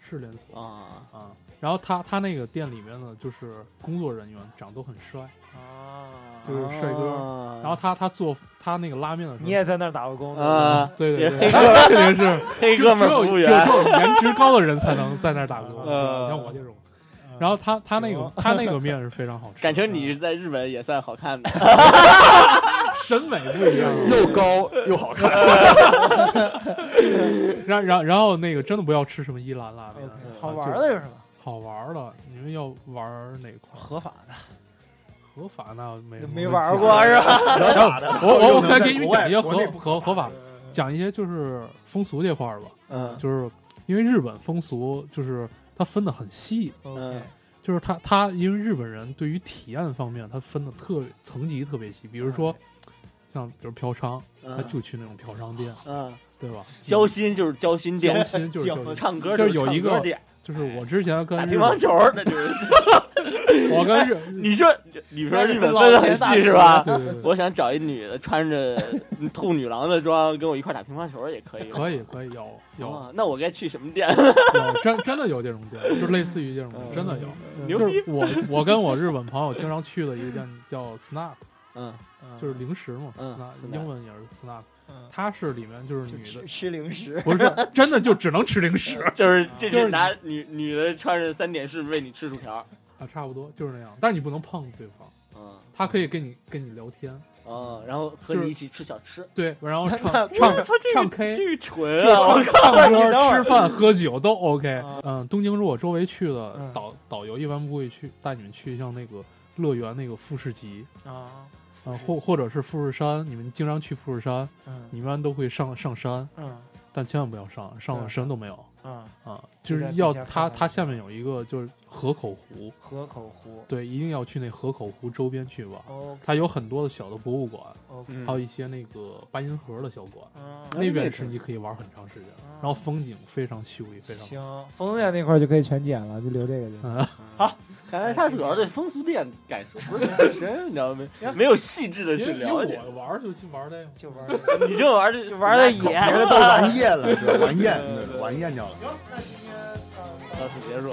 是连锁啊，啊，然后他他那个店里面呢，就是工作人员长得都很帅，啊，就是帅哥。啊然后他他做他那个拉面的时候，你也在那儿打过工啊，对对对，也黑 <laughs> 哥肯定是 <laughs> 黑哥们儿服务员只有只有颜值高的人才能在那儿打工，嗯像我这种。然后他他那个他那个面是非常好吃，感情你在日本也算好看的。<laughs> 审美不一样。又高又好看。然然然后那个真的不要吃什么伊兰拉面好玩的有什么？好玩的，你们要玩哪块？合法的，合法那没没玩过是吧？<laughs> 吧？我我我再给你们讲一些合合合法，讲一些就是风俗这块儿吧，嗯。就是因为日本风俗就是它分的很细，OK，就是他他因为日本人对于体验方面，他分的特层级特别细，比如说像比如嫖娼，他嗯。就去那种嫖娼店，嗯，对吧？交心就是交心交店，心就是交心，唱歌就是有一个唱歌店，就是我之前跟打日，乒乓球那就是。<laughs> 我跟日，你说你说日本分的很细是吧？对对对，我想找一女的穿着 <laughs> 兔女郎的装跟我一块打乒乓球也可以。可以可以有有啊，那我该去什么店？有真真的有这种店，<laughs> 就类似于这种店，真的有。牛逼就是！我我跟我日本朋友经常去的一个店叫 Snack，嗯就是零食嘛嗯，Snack snack 英文也是 Snack，嗯。它是里面就是女的。吃，零食，不是真的就只能吃零食。<laughs> 就是这就是是拿女女的穿着三点式喂你吃薯条。啊，差不多就是那样，但是你不能碰对方。嗯。他可以跟你跟你聊天，嗯，然后和你一起吃小吃。对，然后那唱 <laughs> 那唱操，这唱个 K，这个纯啊！我唱唱歌、你等会儿。吃饭、喝酒都 OK 啊。嗯，东京如果周围去的嗯。导导游一般不会去带你们去像那个乐园那个富士急，啊，啊，或或者是富士山，你们经常去富士山，嗯你们一般都会上上山，嗯但千万不要上，上了对什么都没有嗯，啊，就是要它它下面有一个就是河口湖，河口湖对，一定要去那河口湖周边去玩。，OK 它有很多的小的博物馆还有一些那个八音盒的小馆，嗯，那边是你可以玩很长时间，嗯然后风景非常秀丽，非常好。行，风店那块就可以全剪了，就留这个就。<laughs> 嗯，看来他主要对风俗店感受不是很 <laughs> 深，<laughs> <laughs> 你知道没？没有细致的去了解。我玩就去玩儿这个。就玩这个。你就玩意儿就玩的野别的都玩厌了？玩厌玩厌掉了。行，那今天呃到此结束。